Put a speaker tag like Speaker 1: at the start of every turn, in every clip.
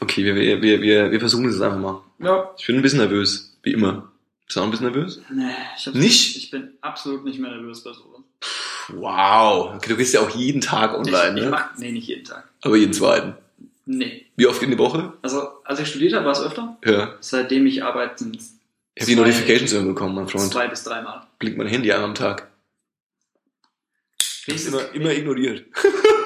Speaker 1: Okay, wir, wir, wir, wir, wir versuchen es jetzt einfach mal.
Speaker 2: Ja.
Speaker 1: Ich bin ein bisschen nervös, wie immer. Bist du auch ein bisschen nervös?
Speaker 2: Nee, ich hab's
Speaker 1: Nicht?
Speaker 2: Ich bin absolut nicht mehr nervös bei sowas.
Speaker 1: Wow. Okay, du gehst ja auch jeden Tag online,
Speaker 2: ich, ich
Speaker 1: ne?
Speaker 2: mach, nee, nicht jeden Tag.
Speaker 1: Aber jeden zweiten.
Speaker 2: Nee.
Speaker 1: Wie oft in der Woche?
Speaker 2: Also, als ich studiert habe, war es öfter.
Speaker 1: Ja.
Speaker 2: Seitdem ich arbeite, sind es
Speaker 1: Ich habe die Notifications immer bekommen, mein Freund.
Speaker 2: zwei bis dreimal.
Speaker 1: Blinkt mein Handy an am Tag. Ist immer, immer ignoriert.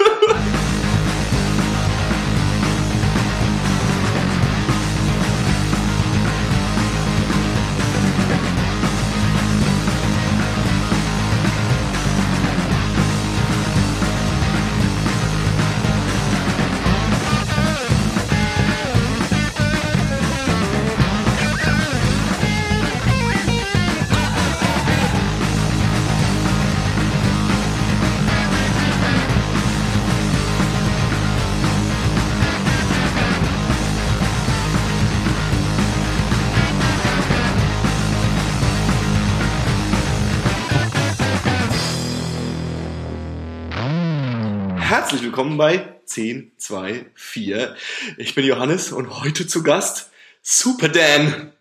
Speaker 1: willkommen bei 10, 2, 4. Ich bin Johannes und heute zu Gast Super Dan.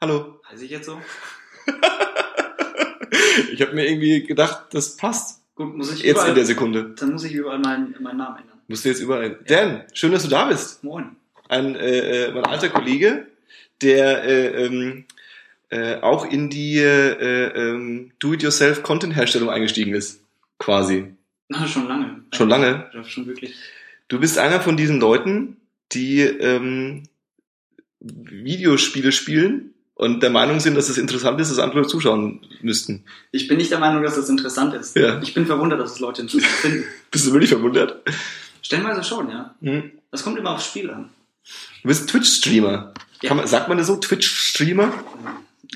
Speaker 1: Hallo.
Speaker 2: Heiße ich jetzt so?
Speaker 1: Ich habe mir irgendwie gedacht, das passt
Speaker 2: Gut, muss ich
Speaker 1: jetzt
Speaker 2: überall,
Speaker 1: in der Sekunde.
Speaker 2: dann muss ich überall meinen, meinen Namen ändern.
Speaker 1: Musst du jetzt überall. Dan, schön, dass du da bist.
Speaker 2: Moin.
Speaker 1: Ein äh, äh, mein alter Kollege, der äh, ähm, äh, auch in die äh, ähm, Do-it-yourself-Content-Herstellung eingestiegen ist. Quasi.
Speaker 2: Na, schon lange.
Speaker 1: Schon lange.
Speaker 2: Ja, schon wirklich.
Speaker 1: Du bist einer von diesen Leuten, die ähm, Videospiele spielen und der Meinung sind, dass es interessant ist, dass andere zuschauen müssten.
Speaker 2: Ich bin nicht der Meinung, dass das interessant ist.
Speaker 1: Ja.
Speaker 2: Ich bin verwundert, dass es Leute interessant finden.
Speaker 1: Bist du wirklich verwundert?
Speaker 2: Stellenweise schon, ja.
Speaker 1: Hm.
Speaker 2: Das kommt immer aufs Spiel an.
Speaker 1: Du bist Twitch-Streamer.
Speaker 2: Ja.
Speaker 1: Sagt man das so, Twitch-Streamer?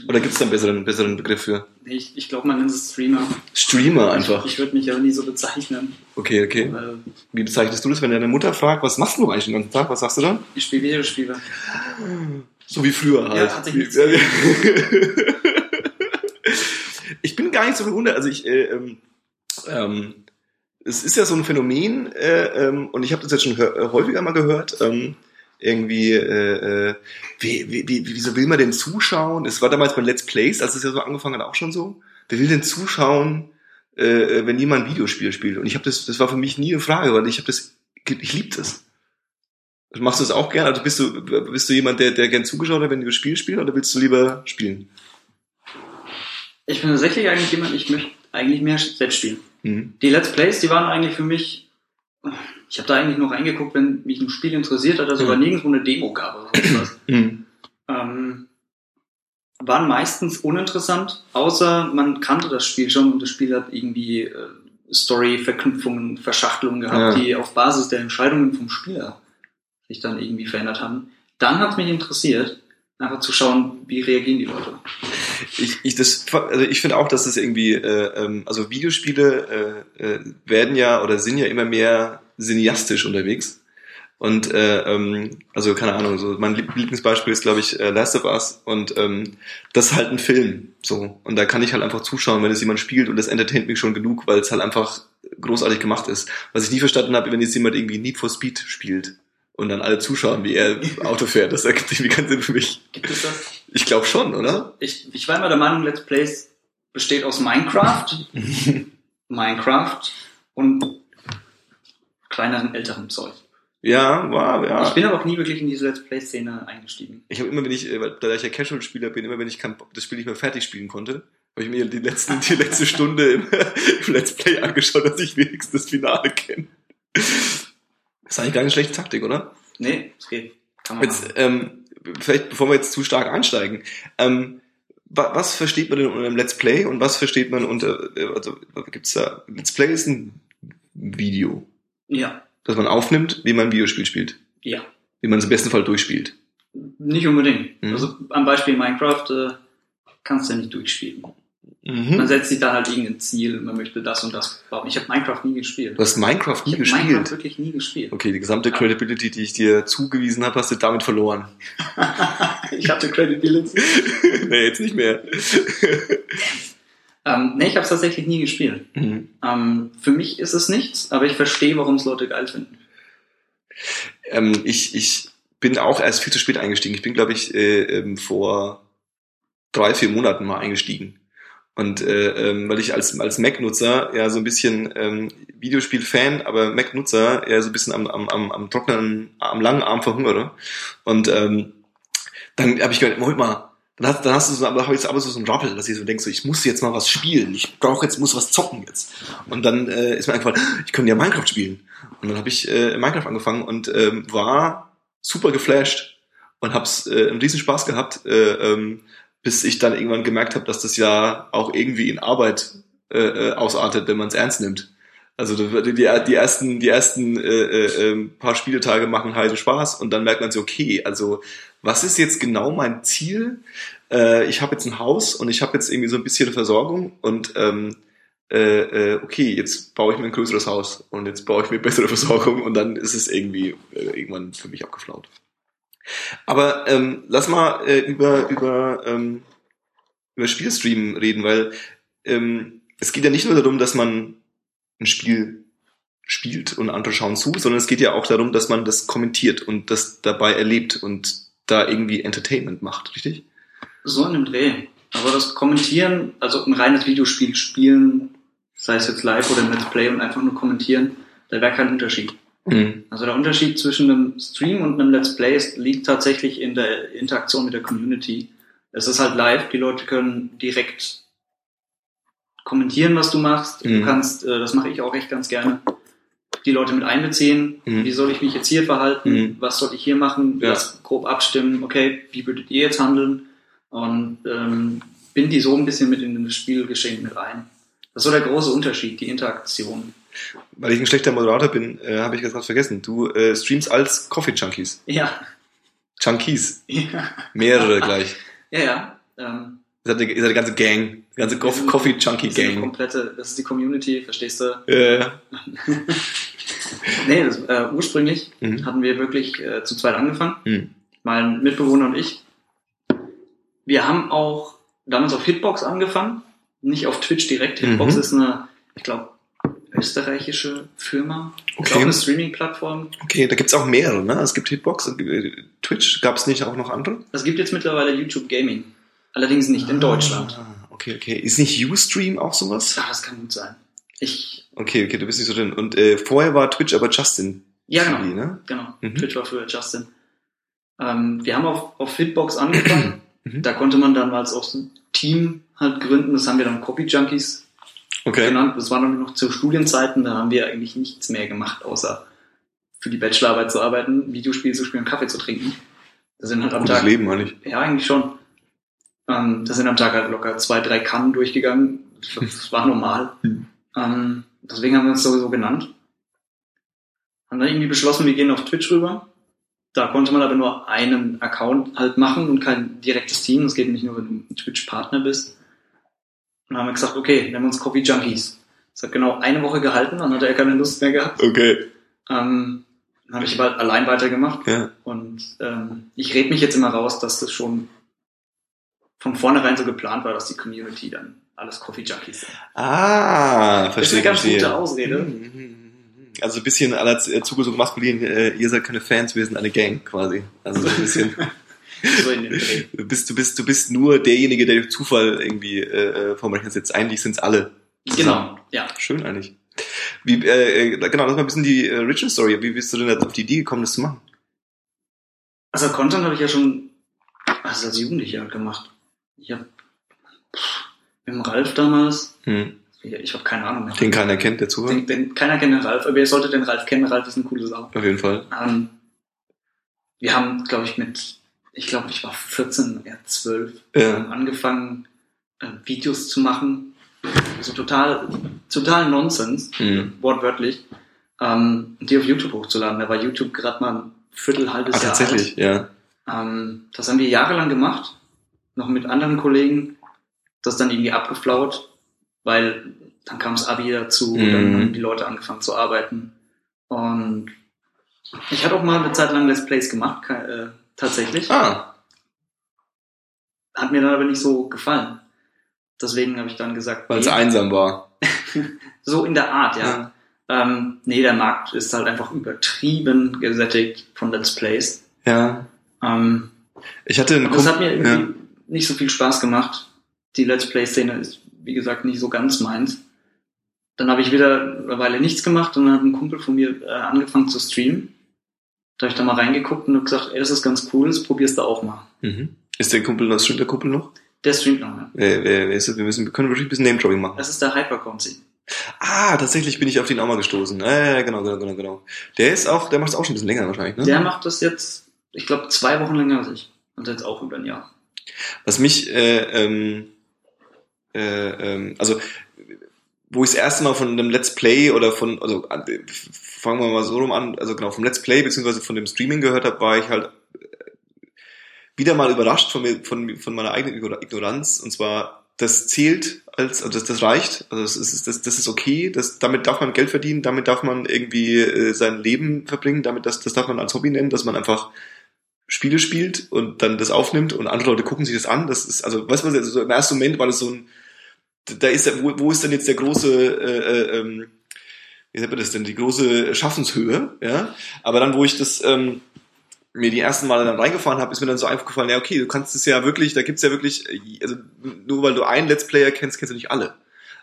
Speaker 1: Oder gibt es da einen besseren, besseren Begriff für?
Speaker 2: Ich, ich glaube, man nennt es Streamer.
Speaker 1: Streamer einfach.
Speaker 2: Ich, ich würde mich aber nie so bezeichnen.
Speaker 1: Okay, okay.
Speaker 2: Weil
Speaker 1: Wie bezeichnest du das, wenn deine Mutter fragt, was machst du eigentlich den ganzen Tag? Was sagst du dann?
Speaker 2: ich spiele Videospiele.
Speaker 1: So wie früher halt.
Speaker 2: Ja, hat sich nichts
Speaker 1: ich bin gar nicht so verwundert. Also ich, äh, ähm, ähm, es ist ja so ein Phänomen äh, ähm, und ich habe das jetzt schon häufiger mal gehört. Ähm, irgendwie, äh, äh, wie, wie, wie, wieso will man denn zuschauen? Es war damals bei Let's Plays, als es ja so angefangen hat, auch schon so. Wer will denn zuschauen, äh, wenn jemand ein Videospiel spielt? Und ich habe das, das war für mich nie eine Frage, weil ich habe das, ich lieb das. Machst du das auch gern? Also bist du, bist du jemand, der, der gern zugeschaut hat, wenn du das Spiel spielst, oder willst du lieber spielen?
Speaker 2: Ich bin tatsächlich eigentlich jemand, ich möchte eigentlich mehr selbst spielen.
Speaker 1: Mhm.
Speaker 2: Die Let's Plays, die waren eigentlich für mich. Ich habe da eigentlich nur reingeguckt, wenn mich ein Spiel interessiert hat, also
Speaker 1: Mhm.
Speaker 2: aber nirgendwo eine Demo gab oder sonst was.
Speaker 1: Mhm.
Speaker 2: ähm, waren meistens uninteressant, außer man kannte das Spiel schon und das Spiel hat irgendwie äh, Story-Verknüpfungen, Verschachtelungen gehabt,
Speaker 1: Ja.
Speaker 2: die auf Basis der Entscheidungen vom Spieler sich dann irgendwie verändert haben. Dann hat es mich interessiert, einfach zu schauen, wie reagieren die Leute.
Speaker 1: Ich, ich, das, also ich finde auch, dass es irgendwie, äh, ähm, also Videospiele äh, äh, werden ja oder sind ja immer mehr cineastisch unterwegs. Und äh, ähm, also keine Ahnung, so mein Lieb- Lieblingsbeispiel ist, glaube ich, äh, Last of Us und ähm, das ist halt ein Film. So. Und da kann ich halt einfach zuschauen, wenn es jemand spielt und das entertaint mich schon genug, weil es halt einfach großartig gemacht ist. Was ich nie verstanden habe, wenn jetzt jemand irgendwie Need for Speed spielt und dann alle zuschauen, wie er Auto fährt, das ergibt irgendwie keinen Sinn für mich.
Speaker 2: Gibt es das?
Speaker 1: Ich glaube schon, oder?
Speaker 2: Ich, ich war immer der Meinung, Let's Plays besteht aus Minecraft, Minecraft und kleineren, älteren Zeug.
Speaker 1: Ja, war, ja.
Speaker 2: Ich bin aber auch nie wirklich in diese Let's Play-Szene eingestiegen.
Speaker 1: Ich habe immer, wenn ich, äh, weil- da ich ja Casual-Spieler bin, immer wenn ich kein, das Spiel nicht mehr fertig spielen konnte, habe ich mir die, letzten, die letzte Stunde im, im Let's Play angeschaut, dass ich wenigstens das Finale kenne. Das ist eigentlich gar keine schlechte Taktik, oder?
Speaker 2: Nee, es geht. Kann man
Speaker 1: Jetzt, ähm, vielleicht, bevor wir jetzt zu stark einsteigen, ähm, wa, was versteht man denn unter einem Let's Play und was versteht man unter, äh, also gibt's da, Let's Play ist ein Video,
Speaker 2: Ja,
Speaker 1: das man aufnimmt, wie man ein Videospiel spielt,
Speaker 2: ja.
Speaker 1: wie man es im besten Fall durchspielt.
Speaker 2: Nicht unbedingt.
Speaker 1: Mhm.
Speaker 2: Also am Beispiel Minecraft äh, kannst du ja nicht durchspielen.
Speaker 1: Mhm.
Speaker 2: Man setzt sich da halt irgendein Ziel, man möchte das und das bauen. Ich habe Minecraft nie gespielt.
Speaker 1: Du hast Minecraft nie
Speaker 2: ich habe
Speaker 1: gespielt.
Speaker 2: Minecraft wirklich nie gespielt.
Speaker 1: Okay, die gesamte Credibility, die ich dir zugewiesen habe, hast du damit verloren.
Speaker 2: ich hatte Credibility.
Speaker 1: nee, jetzt nicht mehr.
Speaker 2: Ähm, nee, ich habe es tatsächlich nie gespielt.
Speaker 1: Mhm.
Speaker 2: Ähm, für mich ist es nichts, aber ich verstehe, warum es Leute geil finden.
Speaker 1: ähm, ich, ich bin auch erst viel zu spät eingestiegen. Ich bin, glaube ich, äh, ähm, vor drei, vier Monaten mal eingestiegen. Und äh, ähm, weil ich als, als Mac-Nutzer ja so ein bisschen ähm, Videospiel-Fan, aber Mac-Nutzer eher so ein bisschen am, am, am, am trockenen, am langen Arm verhungere. Und ähm, dann habe ich gedacht, Moment mal, dann hast, dann hast du so, aber jetzt aber so, so ein Rappel, dass ich so denke, so, ich muss jetzt mal was spielen. Ich brauche jetzt, muss was zocken jetzt. Und dann äh, ist mir eingefallen, ich könnte ja Minecraft spielen. Und dann habe ich äh, Minecraft angefangen und ähm, war super geflasht und hab's äh, einen riesen Spaß gehabt, äh, ähm, bis ich dann irgendwann gemerkt habe, dass das ja auch irgendwie in Arbeit äh, äh ausartet, wenn man es ernst nimmt. Also die, die, ersten, die ersten äh, äh, ähm, paar Spieletage machen heiden Spaß und dann merkt man so, okay, also was ist jetzt genau mein Ziel? Äh, ich habe jetzt ein Haus und ich habe jetzt irgendwie so ein bisschen Versorgung und ähm, äh, äh, okay, jetzt baue ich mir ein größeres Haus und jetzt baue ich mir bessere Versorgung und dann ist es irgendwie äh, irgendwann für mich abgeflaut. Aber ähm, lass mal äh, über über ähm, über Spielstream reden, weil ähm, es geht ja nicht nur darum, dass man ein Spiel spielt und andere schauen zu, sondern es geht ja auch darum, dass man das kommentiert und das dabei erlebt und da irgendwie Entertainment macht, richtig?
Speaker 2: So in dem Dreh. Aber das Kommentieren, also ein reines Videospiel spielen, sei es jetzt live oder im Let's Play und einfach nur kommentieren, da wäre kein Unterschied. Mhm. Also der Unterschied zwischen einem Stream und einem Let's Play liegt tatsächlich in der Interaktion mit der Community. Es ist halt live, die Leute können direkt kommentieren, was du machst. Mhm. Du kannst, äh, das mache ich auch echt ganz gerne, die Leute mit einbeziehen. Mhm. Wie soll ich mich jetzt hier verhalten? Mhm. Was soll ich hier machen? Ja. Das grob abstimmen. Okay, wie würdet ihr jetzt handeln? Und ähm, bin die so ein bisschen mit in das Spielgeschehen mit ein. Das ist so der große Unterschied, die Interaktion.
Speaker 1: Weil ich ein schlechter Moderator bin, äh, habe ich gerade vergessen. Du äh, streamst als Coffee Junkies.
Speaker 2: Ja.
Speaker 1: Junkies.
Speaker 2: Ja.
Speaker 1: Mehrere gleich.
Speaker 2: Ja, ja. Ähm,
Speaker 1: Ihr seid, die ganze Gang. Die ganze Coffee Junkie Gang.
Speaker 2: Komplette, das ist die Community, verstehst du?
Speaker 1: Ja, ja.
Speaker 2: nee, das, äh, ursprünglich mhm. hatten wir wirklich äh, zu zweit angefangen. Mhm. Mein Mitbewohner und ich. Wir haben auch damals auf Hitbox angefangen, nicht auf Twitch direkt. Hitbox mhm. ist eine, ich glaube, österreichische Firma. Okay. Ist auch eine Streaming-Plattform.
Speaker 1: Okay, da gibt's auch mehrere, ne? Es gibt Hitbox, äh, Twitch, gab's nicht auch noch andere?
Speaker 2: Es gibt jetzt mittlerweile YouTube Gaming. Allerdings nicht in Deutschland.
Speaker 1: Ah, okay, okay. Ist nicht Ustream auch sowas?
Speaker 2: Ja, das kann gut sein. Ich.
Speaker 1: Okay, okay, du bist nicht so drin. Und äh, vorher war Twitch aber Justin.
Speaker 2: Ja, genau. TV, ne? Genau. Mhm. Twitch war früher Justin. Ähm, wir haben auf, auf Hitbox angefangen. Mhm. Da konnte man dann auch so ein Team halt gründen. Das haben wir dann Copy Junkies okay. genannt. Das war dann noch zu Studienzeiten. Da haben wir eigentlich nichts mehr gemacht, außer für die Bachelorarbeit zu arbeiten, Videospiele zu spielen, Kaffee zu trinken.
Speaker 1: Das sind halt am Gutes Tag. Leben eigentlich.
Speaker 2: Ja, eigentlich schon. Ähm, da sind am Tag halt locker zwei, drei Kannen durchgegangen. Das war normal. Hm. ähm, deswegen haben wir uns sowieso genannt. Haben dann irgendwie beschlossen, wir gehen auf Twitch rüber. Da konnte man aber nur einen Account halt machen und kein direktes Team. Das geht nicht nur, wenn du ein Twitch-Partner bist. Und dann haben wir gesagt, okay, nennen wir uns Coffee Junkies. Das hat genau eine Woche gehalten, dann hatte er keine Lust mehr gehabt.
Speaker 1: Okay.
Speaker 2: Ähm, dann habe ich aber allein weitergemacht.
Speaker 1: Ja.
Speaker 2: Und ähm, ich rede mich jetzt immer raus, dass das schon von vornherein so geplant war, dass die Community dann alles Coffee Junkies sind.
Speaker 1: Ah, verstehe. Das ist eine
Speaker 2: ganz gute Ausrede.
Speaker 1: Also ein bisschen aller zugezogen maskulin, äh, ihr seid keine Fans, wir sind eine Gang quasi. Also so ein bisschen. so in den Dreh. Du bist, du bist, du bist nur derjenige, der durch Zufall irgendwie äh, vom Rechner sitzt. Eigentlich sind es alle.
Speaker 2: Genau, ja.
Speaker 1: Schön eigentlich. Wie, äh, äh, genau, das war ein bisschen die äh, Richard Story. Wie bist du denn auf die Idee gekommen, das zu machen?
Speaker 2: Also Content habe ich ja schon also als Jugendlicher gemacht. Ich habe mit dem Ralf damals, hm. ich habe keine Ahnung
Speaker 1: mehr. Den keiner kennt, der zuhört?
Speaker 2: Den, den, keiner kennt den Ralf, aber ihr solltet den Ralf kennen. Ralf ist eine coole Sau.
Speaker 1: Auf jeden Fall.
Speaker 2: Ähm, wir haben, glaube ich, mit, ich glaube, ich war 14, eher 12, ja. angefangen, äh, Videos zu machen. So total, total Nonsens, hm. wortwörtlich. Ähm, die auf YouTube hochzuladen. Da war YouTube gerade mal ein Viertel, halbes
Speaker 1: ah, Jahr tatsächlich, alt.
Speaker 2: ja. Ähm, das haben wir jahrelang gemacht noch mit anderen Kollegen, das dann irgendwie abgeflaut, weil dann kam das Abi dazu, mhm. dann haben die Leute angefangen zu arbeiten. Und ich hatte auch mal eine Zeit lang Let's Plays gemacht, äh, tatsächlich.
Speaker 1: Ah.
Speaker 2: Hat mir dann aber nicht so gefallen. Deswegen habe ich dann gesagt.
Speaker 1: Weil es einsam war.
Speaker 2: so in der Art, ja. ja. Ähm, nee, der Markt ist halt einfach übertrieben gesättigt von Let's Plays.
Speaker 1: Ja.
Speaker 2: Ähm,
Speaker 1: ich hatte einen
Speaker 2: Das hat mir irgendwie ja. nicht so viel Spaß gemacht. Die Let's Play-Szene ist, wie gesagt, nicht so ganz meins. Dann habe ich wieder eine Weile nichts gemacht und dann hat ein Kumpel von mir äh, angefangen zu streamen. Da habe ich da mal reingeguckt und gesagt, ey, das ist ganz cool, das probierst du auch mal.
Speaker 1: Mhm. Ist der Kumpel noch, streamt der Kumpel noch?
Speaker 2: Der streamt noch, ja.
Speaker 1: Wer, wer, wer ist das? Wir, müssen, wir können wirklich ein bisschen Name-Dropping machen.
Speaker 2: Das ist der Hyperconzi.
Speaker 1: Ah, tatsächlich bin ich auf den auch mal gestoßen. Äh, genau, genau, genau, genau. Der ist auch, der macht es auch schon ein bisschen länger wahrscheinlich, ne?
Speaker 2: Der macht das jetzt, ich glaube, zwei Wochen länger als ich. Und jetzt auch über ein Jahr.
Speaker 1: Was mich, äh, ähm, äh, ähm, also wo ich das erste Mal von einem Let's Play oder von, also fangen wir mal so rum an, also genau, vom Let's Play beziehungsweise von dem Streaming gehört habe, war ich halt wieder mal überrascht von, mir, von, von meiner eigenen Ignoranz. Und zwar, das zählt als, also das, das reicht, also das ist, das, das ist okay, das, damit darf man Geld verdienen, damit darf man irgendwie äh, sein Leben verbringen, damit das, das darf man als Hobby nennen, dass man einfach Spiele spielt und dann das aufnimmt und andere Leute gucken sich das an. Das ist, also, weißt du, also so im ersten Moment war das so ein, da ist wo, wo ist denn jetzt der große, äh, äh, ähm, wie nennt man das denn, die große Schaffenshöhe, ja? Aber dann, wo ich das ähm, mir die ersten Male dann reingefahren habe, ist mir dann so aufgefallen, ja, okay, du kannst es ja wirklich, da gibt's ja wirklich, also nur weil du einen Let's Player kennst, kennst du nicht alle.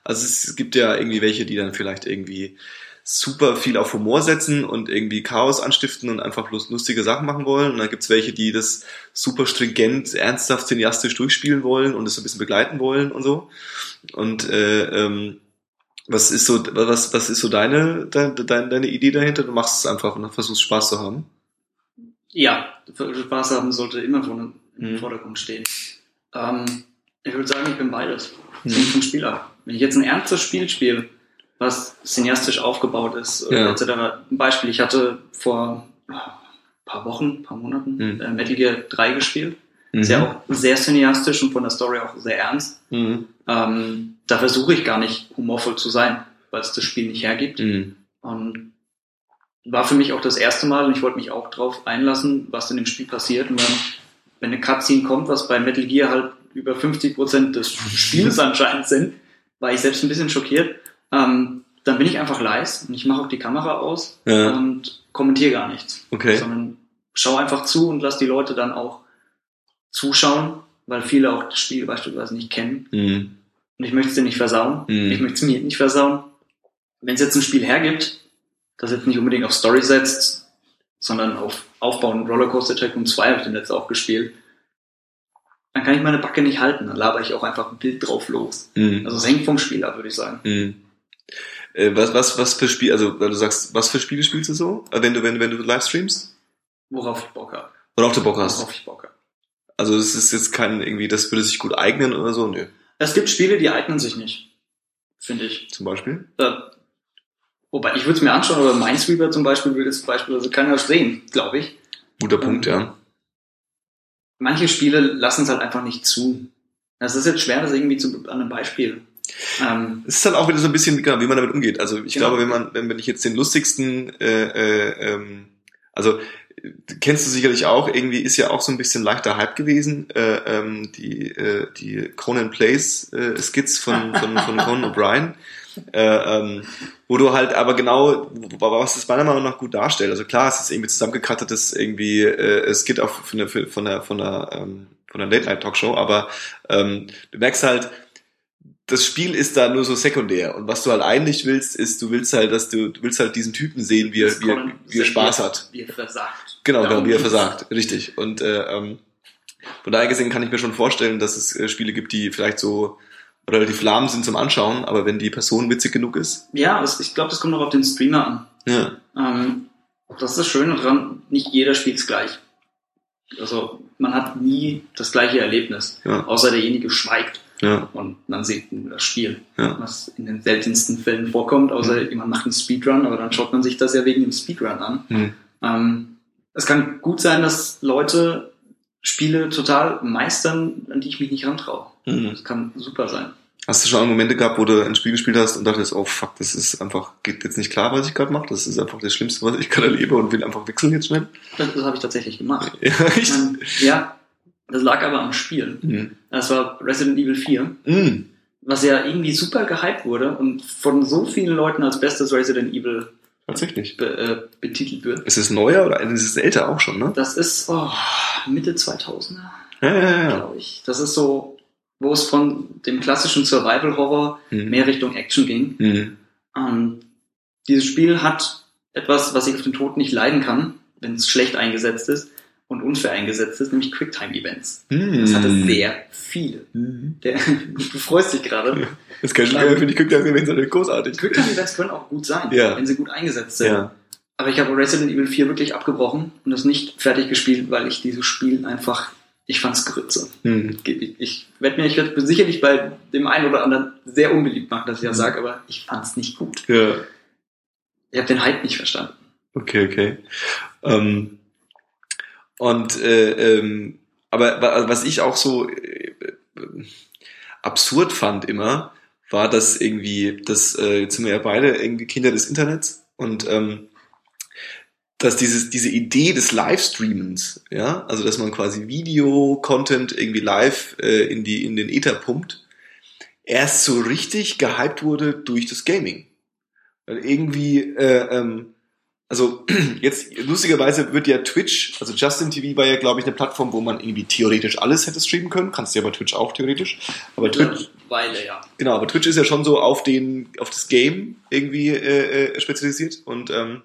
Speaker 1: Also es gibt ja irgendwie welche, die dann vielleicht irgendwie super viel auf Humor setzen und irgendwie Chaos anstiften und einfach bloß lustige Sachen machen wollen. Und dann gibt's welche, die das super stringent, ernsthaft, cineastisch durchspielen wollen und es so ein bisschen begleiten wollen und so. Und äh, ähm, was ist so, was, was ist so deine, deine, deine Idee dahinter? Du machst es einfach und versuchst Spaß zu haben.
Speaker 2: Ja, Spaß haben sollte immer von im mhm. Vordergrund stehen. Ähm, ich würde sagen, ich bin beides. Das hängt vom Spiel ab. Wenn ich jetzt ein ernstes Spiel spiele, was cineastisch aufgebaut ist, ja. etc. Ein Beispiel, ich hatte vor ein paar Wochen, ein paar Monaten mhm. äh, Metal Gear 3 gespielt. Mhm. Ist ja auch sehr cineastisch und von der Story auch sehr ernst. Mhm. Ähm, da versuche ich gar nicht humorvoll zu sein, weil es das Spiel nicht hergibt. Mhm. Und war für mich auch das erste Mal und ich wollte mich auch drauf einlassen, was in dem Spiel passiert. Und dann, wenn eine Cutscene kommt, was bei Metal Gear halt über 50 Prozent des Spiels anscheinend sind, war ich selbst ein bisschen schockiert. Ähm, dann bin ich einfach leise und ich mache auch die Kamera aus ja. und kommentiere gar nichts.
Speaker 1: Okay.
Speaker 2: Sondern schau einfach zu und lass die Leute dann auch zuschauen, weil viele auch das Spiel beispielsweise nicht kennen. Mhm. Und ich möchte es dir nicht versauen. Mhm. Ich möchte es mir nicht versauen. Wenn es jetzt ein Spiel hergibt, das jetzt nicht unbedingt auf Story setzt, sondern auf Aufbauen. Rollercoaster Tycoon 2 habe ich den letzten auch gespielt. Dann kann ich meine Backe nicht halten. Dann laber ich auch einfach ein Bild drauf los. Mhm. Also es hängt vom Spiel ab, würde ich sagen.
Speaker 1: Äh, was, was, was für Spiel, also du sagst, was für Spiele spielst du so, äh, wenn du, wenn, wenn du live streamst?
Speaker 2: Worauf ich Bock habe.
Speaker 1: Worauf du Bock hast.
Speaker 2: Worauf ich Bock habe.
Speaker 1: Also es ist jetzt kein irgendwie, das würde sich gut eignen oder so, nö.
Speaker 2: Es gibt Spiele, die eignen sich nicht. Finde ich.
Speaker 1: Zum Beispiel?
Speaker 2: Äh, Wobei, ich würde es mir anschauen, aber Minesweeper zum Beispiel will das Beispiel also keiner sehen, glaube ich.
Speaker 1: Guter Punkt, ähm, ja.
Speaker 2: Manche Spiele lassen es halt einfach nicht zu. Das ist jetzt schwer, das irgendwie zu, an einem Beispiel.
Speaker 1: Ähm, es ist halt auch wieder so ein bisschen, genau, wie man damit umgeht. Also ich genau. glaube, wenn man, wenn, wenn ich jetzt den lustigsten, äh, äh, ähm, also kennst du sicherlich auch, irgendwie ist ja auch so ein bisschen leichter Hype gewesen, äh, ähm, die, äh, die Conan Plays äh, Skits von, von, von Conan O'Brien. Äh, ähm, wo du halt aber genau, was das meiner Meinung nach gut darstellt. Also klar, es ist irgendwie zusammengekattetes irgendwie, äh, geht auch von der, von der, von der, ähm, von der Late Night Talkshow, aber ähm, du merkst halt, das Spiel ist da nur so sekundär. Und was du halt eigentlich willst, ist, du willst halt, dass du, du willst halt diesen Typen sehen, wie er, wie er, wie er Spaß hat.
Speaker 2: Wie er versagt.
Speaker 1: Genau, genau, wie er versagt. Richtig. Und äh, ähm, von daher gesehen kann ich mir schon vorstellen, dass es äh, Spiele gibt, die vielleicht so relativ lahm sind zum Anschauen, aber wenn die Person witzig genug ist.
Speaker 2: Ja, das, ich glaube, das kommt noch auf den Streamer an.
Speaker 1: Ja.
Speaker 2: Ähm, das ist das Schöne dran, nicht jeder spielt es gleich. Also man hat nie das gleiche Erlebnis, ja. außer derjenige schweigt.
Speaker 1: Ja.
Speaker 2: Und dann sieht man das Spiel,
Speaker 1: ja.
Speaker 2: was in den seltensten Fällen vorkommt, außer mhm. jemand macht einen Speedrun, aber dann schaut man sich das ja wegen dem Speedrun an.
Speaker 1: Mhm.
Speaker 2: Ähm, es kann gut sein, dass Leute Spiele total meistern, an die ich mich nicht rantraue. Mhm. Das kann super sein.
Speaker 1: Hast du schon Momente gehabt, wo du ein Spiel gespielt hast und dachtest, oh fuck, das ist einfach, geht jetzt nicht klar, was ich gerade mache. Das ist einfach das Schlimmste, was ich gerade erlebe und will einfach wechseln jetzt schnell.
Speaker 2: Das, das habe ich tatsächlich gemacht.
Speaker 1: Ja, echt?
Speaker 2: Ähm, ja, das lag aber am Spiel. Mhm. Das war Resident Evil 4.
Speaker 1: Mhm.
Speaker 2: Was ja irgendwie super gehypt wurde und von so vielen Leuten als bestes Resident Evil
Speaker 1: Tatsächlich.
Speaker 2: be, äh, betitelt wird.
Speaker 1: Ist es neuer oder ist es älter auch schon, ne?
Speaker 2: Das ist oh, Mitte 2000er,
Speaker 1: Ja, ja, ja.
Speaker 2: glaube ich. Das ist so, wo es von dem klassischen Survival-Horror
Speaker 1: Mhm.
Speaker 2: mehr Richtung Action ging.
Speaker 1: Mhm.
Speaker 2: Ähm, dieses Spiel hat etwas, was ich auf den Tod nicht leiden kann, wenn es schlecht eingesetzt ist und unfair eingesetzt ist, nämlich Quicktime-Events. Das hatte
Speaker 1: Mhm.
Speaker 2: sehr viele.
Speaker 1: Mhm.
Speaker 2: Der, du freust dich gerade.
Speaker 1: Das kann ich mir finde ich Quick-Time Events sind großartig.
Speaker 2: Quicktime-Events können auch gut sein,
Speaker 1: Ja.
Speaker 2: wenn sie gut eingesetzt sind.
Speaker 1: Ja.
Speaker 2: Aber ich habe Resident Evil 4 wirklich abgebrochen und das nicht fertig gespielt, weil ich dieses Spiel einfach, ich fand's Grütze.
Speaker 1: Mhm.
Speaker 2: Ich, ich werde mir, ich werde sicherlich bei dem einen oder anderen sehr unbeliebt machen, dass ich das sage, aber ich fand's nicht gut.
Speaker 1: Ja.
Speaker 2: Ich habe den Hype nicht verstanden.
Speaker 1: Okay, okay. Ähm, und äh, ähm, aber wa- was ich auch so äh, absurd fand immer, war, dass irgendwie, das äh, jetzt sind wir ja beide irgendwie Kinder des Internets und ähm, dass dieses, diese Idee des Livestreamens, ja, also dass man quasi Video-Content irgendwie live äh, in die in den Ether pumpt, erst so richtig gehypt wurde durch das Gaming. Weil irgendwie, äh, ähm, also jetzt lustigerweise wird ja Twitch, also Justin TV war ja, glaube ich, eine Plattform, wo man irgendwie theoretisch alles hätte streamen können. Kannst du ja bei Twitch auch theoretisch. Aber Twitch,
Speaker 2: Weile, ja.
Speaker 1: genau, aber Twitch ist ja schon so auf den, auf das Game irgendwie äh, äh, spezialisiert. Und ähm,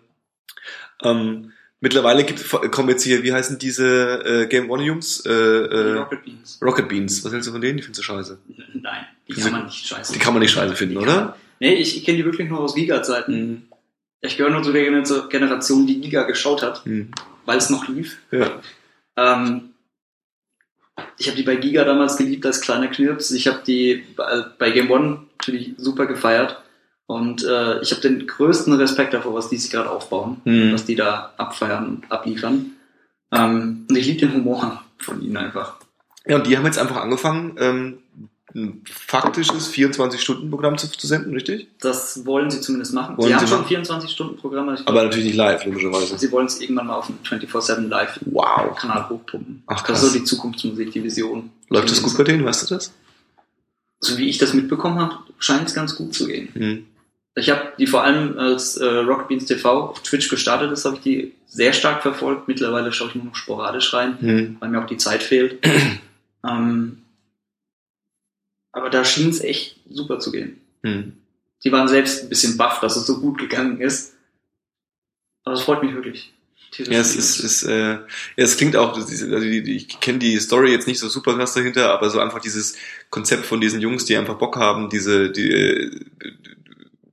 Speaker 1: ähm, mittlerweile gibt, kommen jetzt hier, wie heißen diese äh, Game One Jungs? Äh, äh,
Speaker 2: Rocket Beans.
Speaker 1: Rocket Beans. Was hältst du von denen? Die findest du scheiße.
Speaker 2: Nein, die kann man nicht scheiße.
Speaker 1: Die kann man nicht scheiße finden, oder?
Speaker 2: Nee, ich, ich kenne die wirklich nur aus Giga-Zeiten.
Speaker 1: Mhm.
Speaker 2: Ich gehöre nur zu der Gener- Generation, die Giga geschaut hat,
Speaker 1: Mhm.
Speaker 2: weil es noch lief.
Speaker 1: Ja.
Speaker 2: Ähm, ich habe die bei Giga damals geliebt als kleiner Knirps. Ich habe die bei bei Game One natürlich super gefeiert. Und äh, ich habe den größten Respekt davor, was die sich gerade aufbauen,
Speaker 1: Mhm.
Speaker 2: was die da abfeiern und abliefern. Ähm, und ich liebe den Humor von ihnen einfach.
Speaker 1: Ja, und die haben jetzt einfach angefangen, ähm, ein faktisches 24-Stunden-Programm zu, zu senden, richtig?
Speaker 2: Das wollen sie zumindest machen.
Speaker 1: Wollen
Speaker 2: sie haben
Speaker 1: sie
Speaker 2: schon
Speaker 1: machen?
Speaker 2: 24-Stunden-Programme. Ich
Speaker 1: Aber
Speaker 2: glaub,
Speaker 1: natürlich nicht live, logischerweise.
Speaker 2: sie wollen es irgendwann mal auf dem 24-7 Live-Kanal
Speaker 1: Wow.
Speaker 2: hochpumpen.
Speaker 1: Ach,
Speaker 2: das
Speaker 1: krass.
Speaker 2: ist so die Zukunftsmusik, die Vision.
Speaker 1: Läuft das gut bei denen, weißt du das?
Speaker 2: So wie ich das mitbekommen habe, scheint es ganz gut zu gehen.
Speaker 1: Hm.
Speaker 2: Ich habe die vor allem als äh, Rocket Beans TV auf Twitch gestartet ist, habe ich die sehr stark verfolgt. Mittlerweile schaue ich nur noch sporadisch rein,
Speaker 1: Hm.
Speaker 2: weil mir auch die Zeit fehlt. ähm, aber da schien es echt super zu gehen.
Speaker 1: Hm.
Speaker 2: Die waren selbst ein bisschen baff, dass es so gut gegangen ist. Aber es freut mich wirklich.
Speaker 1: Ja, es ist, ist äh, ja, es klingt auch, also ich kenne die Story jetzt nicht so super krass dahinter, aber so einfach dieses Konzept von diesen Jungs, die einfach Bock haben, diese, die, äh,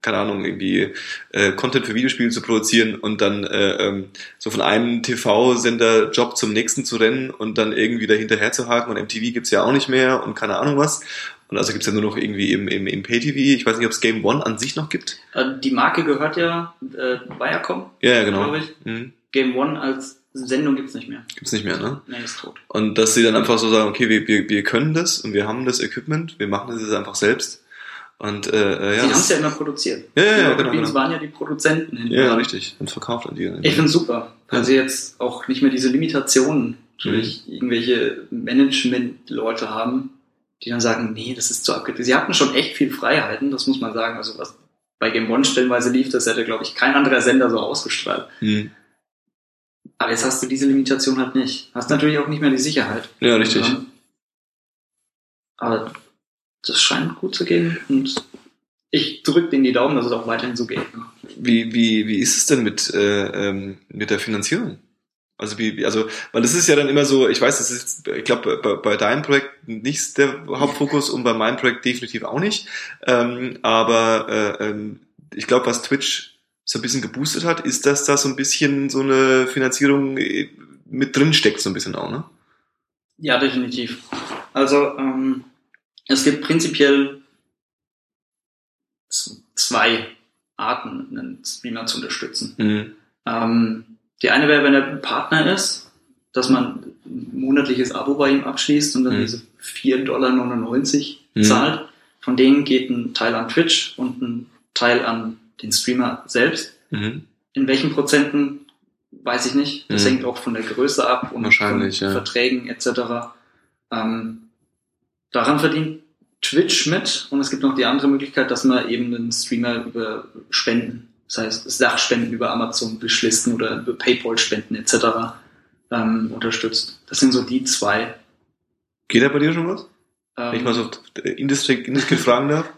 Speaker 1: keine Ahnung, irgendwie äh, Content für Videospiele zu produzieren und dann äh, ähm, so von einem TV-Sender Job zum nächsten zu rennen und dann irgendwie dahinterher zu haken und MTV gibt's ja auch nicht mehr und keine Ahnung was. Und also gibt's ja nur noch irgendwie im, im, im Pay-TV. Ich weiß nicht, ob es Game One an sich noch gibt.
Speaker 2: Äh, die Marke gehört ja äh, Viacom,
Speaker 1: Ja, ja genau.
Speaker 2: glaube ich.
Speaker 1: Hm.
Speaker 2: Game One als Sendung gibt's nicht mehr.
Speaker 1: Gibt's nicht mehr, ne?
Speaker 2: Nee, ist tot.
Speaker 1: Und dass sie dann einfach so sagen, okay, wir, wir, wir können das und wir haben das Equipment, wir machen das jetzt einfach selbst. Und äh, äh, ja,
Speaker 2: Sie haben es ja immer produziert.
Speaker 1: Ja, ja, ja, genau,
Speaker 2: Beans
Speaker 1: genau.
Speaker 2: waren ja die Produzenten. hinten
Speaker 1: ja, richtig. Und verkauft an die.
Speaker 2: Ich finde super, weil
Speaker 1: Ja.
Speaker 2: sie jetzt auch nicht mehr diese Limitationen durch
Speaker 1: Mhm.
Speaker 2: irgendwelche Management-Leute haben, die dann sagen, nee, das ist zu abgedreht. Sie hatten schon echt viel Freiheiten, das muss man sagen. Also was bei Game One stellenweise lief, das hätte, glaube ich, kein anderer Sender so ausgestrahlt.
Speaker 1: Hm.
Speaker 2: Aber jetzt hast du diese Limitation halt nicht. Hast natürlich auch nicht mehr die Sicherheit.
Speaker 1: Ja, richtig.
Speaker 2: Aber das scheint gut zu gehen und ich drücke denen die Daumen, dass es auch weiterhin so geht.
Speaker 1: Wie, wie, wie ist es denn mit, äh, ähm, mit der Finanzierung? Also wie, also, weil das ist ja dann immer so, ich weiß, das ist, ich glaube, bei, bei deinem Projekt nicht der Hauptfokus und bei meinem Projekt definitiv auch nicht. Ähm, aber äh, ähm, ich glaube, was Twitch so ein bisschen geboostet hat, ist, dass da so ein bisschen so eine Finanzierung äh, mit drin steckt, so ein bisschen auch, ne?
Speaker 2: Ja, definitiv. Also ähm, es gibt prinzipiell zwei Arten, einen Streamer zu unterstützen.
Speaker 1: Mhm.
Speaker 2: Ähm, die eine wäre, wenn er Partner ist, dass man ein monatliches Abo bei ihm abschließt und dann
Speaker 1: Mhm.
Speaker 2: diese 4,99 Dollar
Speaker 1: Mhm.
Speaker 2: zahlt. Von denen geht ein Teil an Twitch und ein Teil an den Streamer selbst.
Speaker 1: Mhm.
Speaker 2: In welchen Prozenten weiß ich nicht. Das
Speaker 1: Mhm.
Speaker 2: hängt auch von der Größe ab und von
Speaker 1: ja.
Speaker 2: Verträgen etc. Ähm, daran verdient Twitch mit und es gibt noch die andere Möglichkeit, dass man eben den Streamer über Spenden das heißt Sachspenden über Amazon Wishlisten oder über Paypal-Spenden etc. Ähm, unterstützt. Das sind so die zwei.
Speaker 1: Geht da bei dir schon was? Ähm, Wenn ich mal so indiskret, indiskret fragen darf?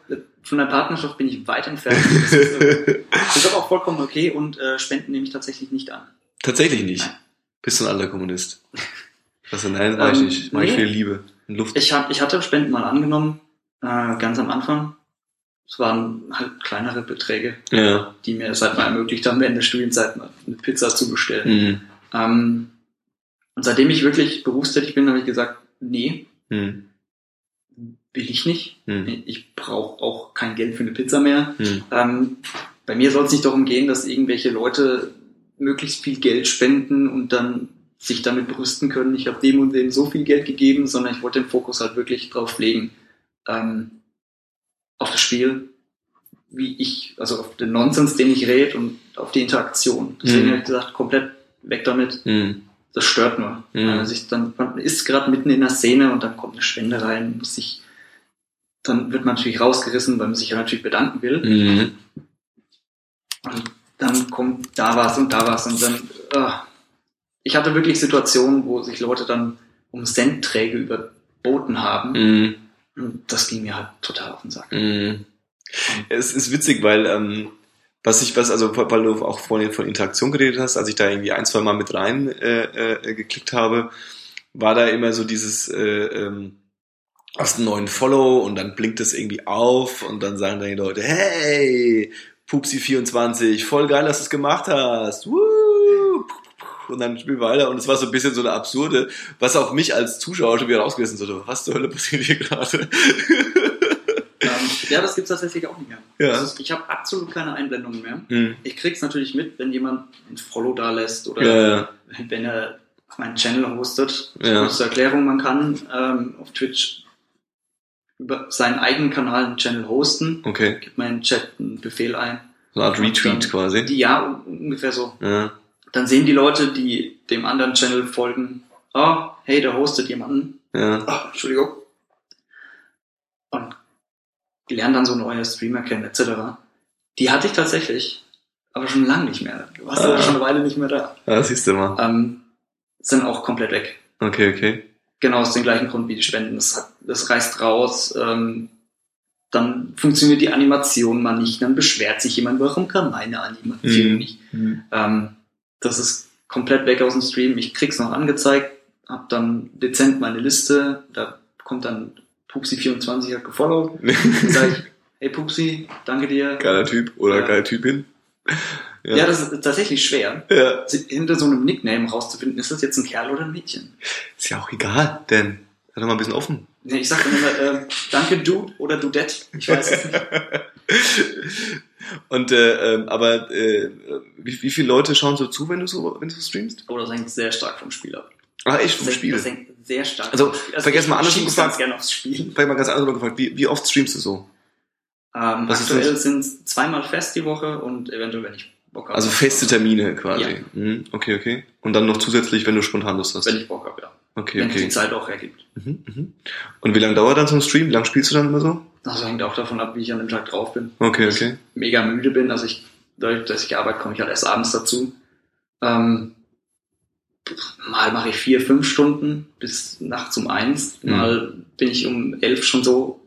Speaker 2: Von der Partnerschaft bin ich weit entfernt. Das ist, äh, das ist aber auch vollkommen okay und äh, Spenden nehme ich tatsächlich nicht an.
Speaker 1: Tatsächlich nicht? Nein. Bist du ein alter Kommunist? Also nein, ich ähm, nicht. Mach nee. ich viel Liebe
Speaker 2: Luft. Ich, hab, ich hatte Spenden mal angenommen, äh, ganz am Anfang. Es waren halt kleinere Beträge, ja. die mir es halt mal ermöglicht haben, während der Studienzeit mal eine Pizza zu bestellen. Mhm. Ähm, und seitdem ich wirklich berufstätig bin, habe ich gesagt, nee, mhm. will ich nicht. Mhm. Ich brauche auch kein Geld für eine Pizza mehr. Mhm. Ähm, bei mir soll es nicht darum gehen, dass irgendwelche Leute möglichst viel Geld spenden und dann sich damit brüsten können, ich habe dem und dem so viel Geld gegeben, sondern ich wollte den Fokus halt wirklich drauf legen, ähm, auf das Spiel, wie ich, also auf den Nonsens, den ich rede und auf die Interaktion. Deswegen mhm. habe ich gesagt, komplett weg damit. Mhm. Das stört nur. Mhm. Also ich dann, man ist gerade mitten in der Szene und dann kommt eine Spende rein, muss sich, dann wird man natürlich rausgerissen, weil man sich ja natürlich bedanken will. Mhm. Und dann kommt da was und da was und dann, uh, ich hatte wirklich Situationen, wo sich Leute dann um Centträge überboten haben. Das ging mir halt total auf den Sack. Mhm.
Speaker 1: Es ist witzig, weil ähm, was ich was, also weil du auch vorhin von Interaktion geredet hast, als ich da irgendwie ein, zwei Mal mit rein äh, äh, geklickt habe, war da immer so dieses äh, ähm, hast einen neuen Follow und dann blinkt es irgendwie auf und dann sagen dann die Leute, hey, Pupsi24, voll geil, dass du es gemacht hast. Woo! Und dann spielen wir weiter und es war so ein bisschen so eine absurde, was auch mich als Zuschauer schon wieder rausgerissen so, was zur Hölle passiert hier gerade?
Speaker 2: Ähm, ja, das gibt's tatsächlich auch nicht mehr. Ja. Ist, ich habe absolut keine Einblendungen mehr. Mhm. Ich krieg's natürlich mit, wenn jemand ein Follow da lässt oder ja, ja. wenn er meinen Channel hostet. Ja. Zur Erklärung, man kann ähm, auf Twitch über seinen eigenen Kanal einen Channel hosten. Okay. Gibt meinen Chat einen Befehl ein.
Speaker 1: So eine Art Retweet quasi.
Speaker 2: Die, ja, ungefähr so. Ja. Dann sehen die Leute, die dem anderen Channel folgen, oh, hey, der hostet jemanden. Ja. Oh, Entschuldigung. Und lernen dann so neue Streamer kennen, etc. Die hatte ich tatsächlich, aber schon lange nicht mehr. Du warst ah. schon eine Weile nicht mehr da.
Speaker 1: Ja, siehst du mal.
Speaker 2: Ähm, sind auch komplett weg.
Speaker 1: Okay, okay.
Speaker 2: Genau aus dem gleichen Grund wie die Spenden. Das, hat, das reißt raus. Ähm, dann funktioniert die Animation mal nicht. Dann beschwert sich jemand, warum kann meine Animation mhm. nicht? Mhm. Ähm, das ist komplett weg aus dem Stream. Ich krieg's noch angezeigt, hab dann dezent meine Liste. Da kommt dann Pupsi24 hat gefollowt. Dann sag ich, hey Pupsi, danke dir.
Speaker 1: Geiler Typ oder ja. geiler Typin.
Speaker 2: Ja. ja, das ist tatsächlich schwer. Ja. Hinter so einem Nickname rauszufinden, ist das jetzt ein Kerl oder ein Mädchen?
Speaker 1: Ist ja auch egal, denn sei doch mal ein bisschen offen.
Speaker 2: Nee, ich sag dann immer, äh, danke du oder du det. Ich weiß es nicht.
Speaker 1: Und äh, ähm, aber äh, wie, wie viele Leute schauen so zu, wenn du so, wenn du so streamst?
Speaker 2: Oh, das hängt sehr stark vom Spiel ab.
Speaker 1: Ah, echt vom Spiel?
Speaker 2: Das hängt sehr stark
Speaker 1: Also, also vergiss mal andersrum gefragt.
Speaker 2: gerne aufs Spiel.
Speaker 1: Vielleicht mal ganz andersrum gefragt. Wie, wie oft streamst du so?
Speaker 2: Ähm, Was aktuell sind es zweimal fest die Woche und eventuell, wenn ich
Speaker 1: Bock habe. Also feste Termine quasi. Ja. Mhm, okay, okay. Und dann noch zusätzlich, wenn du spontan Lust hast.
Speaker 2: Wenn ich Bock habe, ja.
Speaker 1: Okay,
Speaker 2: wenn
Speaker 1: okay.
Speaker 2: die Zeit auch ergibt.
Speaker 1: Mhm, mhm. Und wie lange dauert dann so ein Stream? Wie lange spielst du dann immer so?
Speaker 2: Das hängt auch davon ab, wie ich an dem Tag drauf bin.
Speaker 1: Okay, okay.
Speaker 2: Ich mega müde bin, also ich, dadurch, dass ich arbeite, komme ich halt erst abends dazu. Ähm, mal mache ich vier, fünf Stunden bis nachts um eins. Mhm. Mal bin ich um elf schon so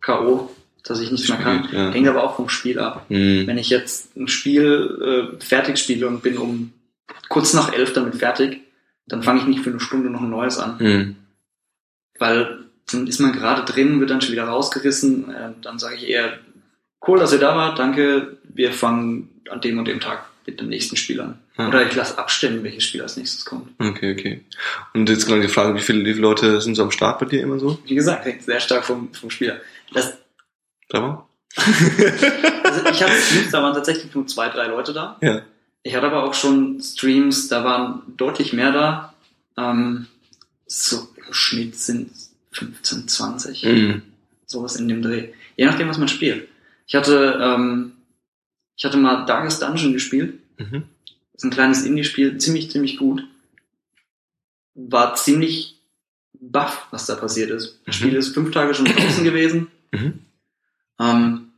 Speaker 2: K.O., dass ich nicht mehr kann. Ja. Hängt aber auch vom Spiel ab. Mhm. Wenn ich jetzt ein Spiel äh, fertig spiele und bin um kurz nach elf damit fertig, dann fange ich nicht für eine Stunde noch ein neues an. Mhm. Weil dann ist man gerade drin, wird dann schon wieder rausgerissen. Äh, dann sage ich eher, cool, dass ihr da wart, danke, wir fangen an dem und dem Tag mit dem nächsten Spiel an. Ja. Oder ich lasse abstimmen, welches Spiel als nächstes kommt.
Speaker 1: Okay, okay. Und jetzt genau die Frage, wie viele, wie viele Leute sind so am Start bei dir immer so?
Speaker 2: Wie gesagt, hängt sehr stark vom, vom Spieler. Das,
Speaker 1: Sag mal.
Speaker 2: also ich hatte da waren tatsächlich nur zwei, drei Leute da. Ja. Ich hatte aber auch schon Streams, da waren deutlich mehr da. Ähm, so im Schnitt sind 15, 20. Mhm. Sowas in dem Dreh. Je nachdem, was man spielt. Ich hatte, ähm, ich hatte mal Darkest Dungeon gespielt. Mhm. Das ist ein kleines Indie-Spiel, ziemlich, ziemlich gut. War ziemlich baff, was da passiert ist. Das mhm. Spiel ist fünf Tage schon draußen gewesen. Mhm. Ähm,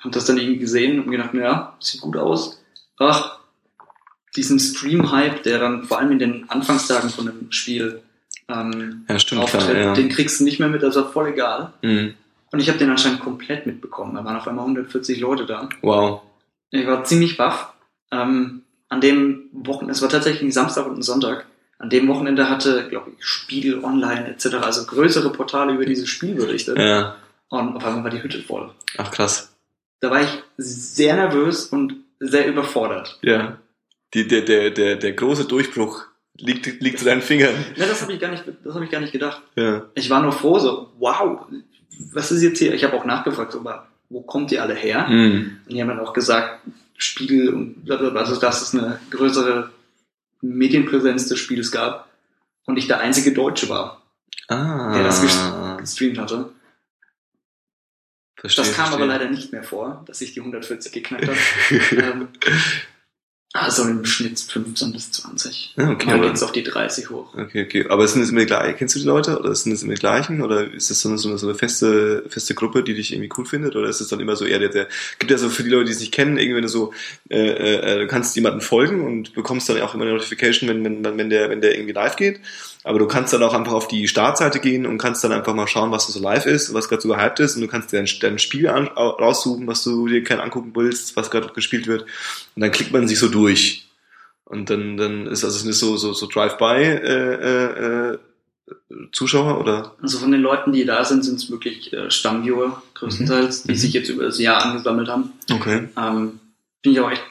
Speaker 2: Hab das dann irgendwie gesehen und gedacht, ja, sieht gut aus. Ach, diesen Stream-Hype, der dann vor allem in den Anfangstagen von dem Spiel ähm,
Speaker 1: Ja, stimmt,
Speaker 2: auftritt,
Speaker 1: klar, ja.
Speaker 2: den kriegst du nicht mehr mit, war voll egal.
Speaker 1: Mhm.
Speaker 2: Und ich habe den anscheinend komplett mitbekommen. Da waren auf einmal 140 Leute da.
Speaker 1: Wow.
Speaker 2: Ich war ziemlich baff. Ähm, an dem Wochenende, es war tatsächlich ein Samstag und ein Sonntag. An dem Wochenende hatte, glaube ich, Spiegel Online etc., also größere Portale über dieses Spiel berichtet.
Speaker 1: Ja.
Speaker 2: Und auf einmal war die Hütte voll.
Speaker 1: Ach krass.
Speaker 2: Da war ich sehr nervös und sehr überfordert.
Speaker 1: Ja. Die, der, der, der, der große Durchbruch liegt, liegt zu deinen Fingern.
Speaker 2: Ja, das habe ich gar nicht, das habe ich gar nicht gedacht.
Speaker 1: Ja.
Speaker 2: Ich war nur froh, so, wow, was ist jetzt hier? Ich habe auch nachgefragt, so, wo kommt ihr alle her?
Speaker 1: Mhm.
Speaker 2: Und die haben dann auch gesagt, Spiegel und blablabla, also dass es eine größere Medienpräsenz des Spiels gab und ich der einzige Deutsche war,
Speaker 1: Ah.
Speaker 2: der das ges- gestreamt hatte.
Speaker 1: verstehe,
Speaker 2: Das kam
Speaker 1: verstehe.
Speaker 2: aber leider nicht mehr vor, dass ich die 140 geknackt habe. ähm, also im Schnitt 15 bis 20.
Speaker 1: Ja, okay,
Speaker 2: Mal
Speaker 1: aber-
Speaker 2: geht's auf die 30 hoch.
Speaker 1: Okay, okay. Aber sind es immer die gleichen? Kennst du die Leute? Oder sind es immer die gleichen? Oder ist das so eine, so eine, so eine feste, feste Gruppe, die dich irgendwie cool findet? Oder ist es dann immer so eher der, der, gibt ja so für die Leute, die es nicht kennen, irgendwie wenn du so, äh, äh, du kannst jemanden folgen und bekommst dann auch immer eine Notification, wenn, wenn, wenn, wenn der, wenn der irgendwie live geht. Aber du kannst dann auch einfach auf die Startseite gehen und kannst dann einfach mal schauen, was so live ist, was gerade so gehypt ist und du kannst dir dein, dein Spiel an, au- raussuchen, was du dir gerne angucken willst, was gerade gespielt wird. Und dann klickt man sich so durch. Und dann, dann ist also nicht so, so, so Drive-by äh, äh, Zuschauer oder?
Speaker 2: Also von den Leuten, die da sind, sind es wirklich äh, Stammviewer größtenteils, die
Speaker 1: Mhm.
Speaker 2: sich jetzt über das Jahr angesammelt haben.
Speaker 1: Okay.
Speaker 2: Ähm, bin ich auch echt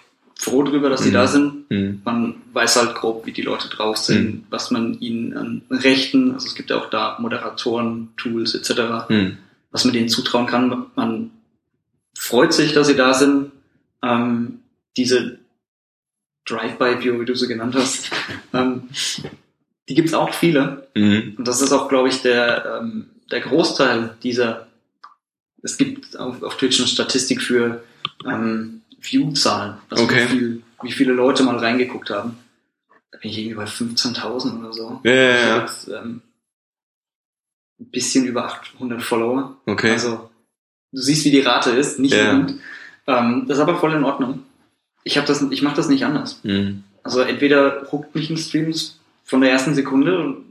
Speaker 2: froh drüber, dass die
Speaker 1: Mhm.
Speaker 2: da sind.
Speaker 1: Mhm.
Speaker 2: Man weiß halt grob, wie die Leute drauf sind,
Speaker 1: Mhm.
Speaker 2: was man ihnen an Rechten, also es gibt ja auch da Moderatoren, Tools etc.,
Speaker 1: Mhm.
Speaker 2: was man denen zutrauen kann. Man freut sich, dass sie da sind. Ähm, diese Drive-by-View, wie du sie genannt hast, ähm, die gibt's auch viele.
Speaker 1: Mhm.
Speaker 2: Und das ist auch, glaube ich, der, ähm, der Großteil dieser. Es gibt auf, auf Twitch eine Statistik für ähm, View-Zahlen, also
Speaker 1: Okay.
Speaker 2: wie, viel, wie viele Leute mal reingeguckt haben. Da bin ich irgendwie bei 15.000 oder so.
Speaker 1: Ja, ja,
Speaker 2: Ich
Speaker 1: ja.
Speaker 2: jetzt, ähm, ein bisschen über 800 Follower.
Speaker 1: Okay.
Speaker 2: Also du siehst, wie die Rate ist, nicht
Speaker 1: Ja.
Speaker 2: gut. Ähm, das ist aber voll in Ordnung. Ich habe das, ich mache das nicht anders.
Speaker 1: Mhm.
Speaker 2: Also entweder huckt mich ein Stream von der ersten Sekunde und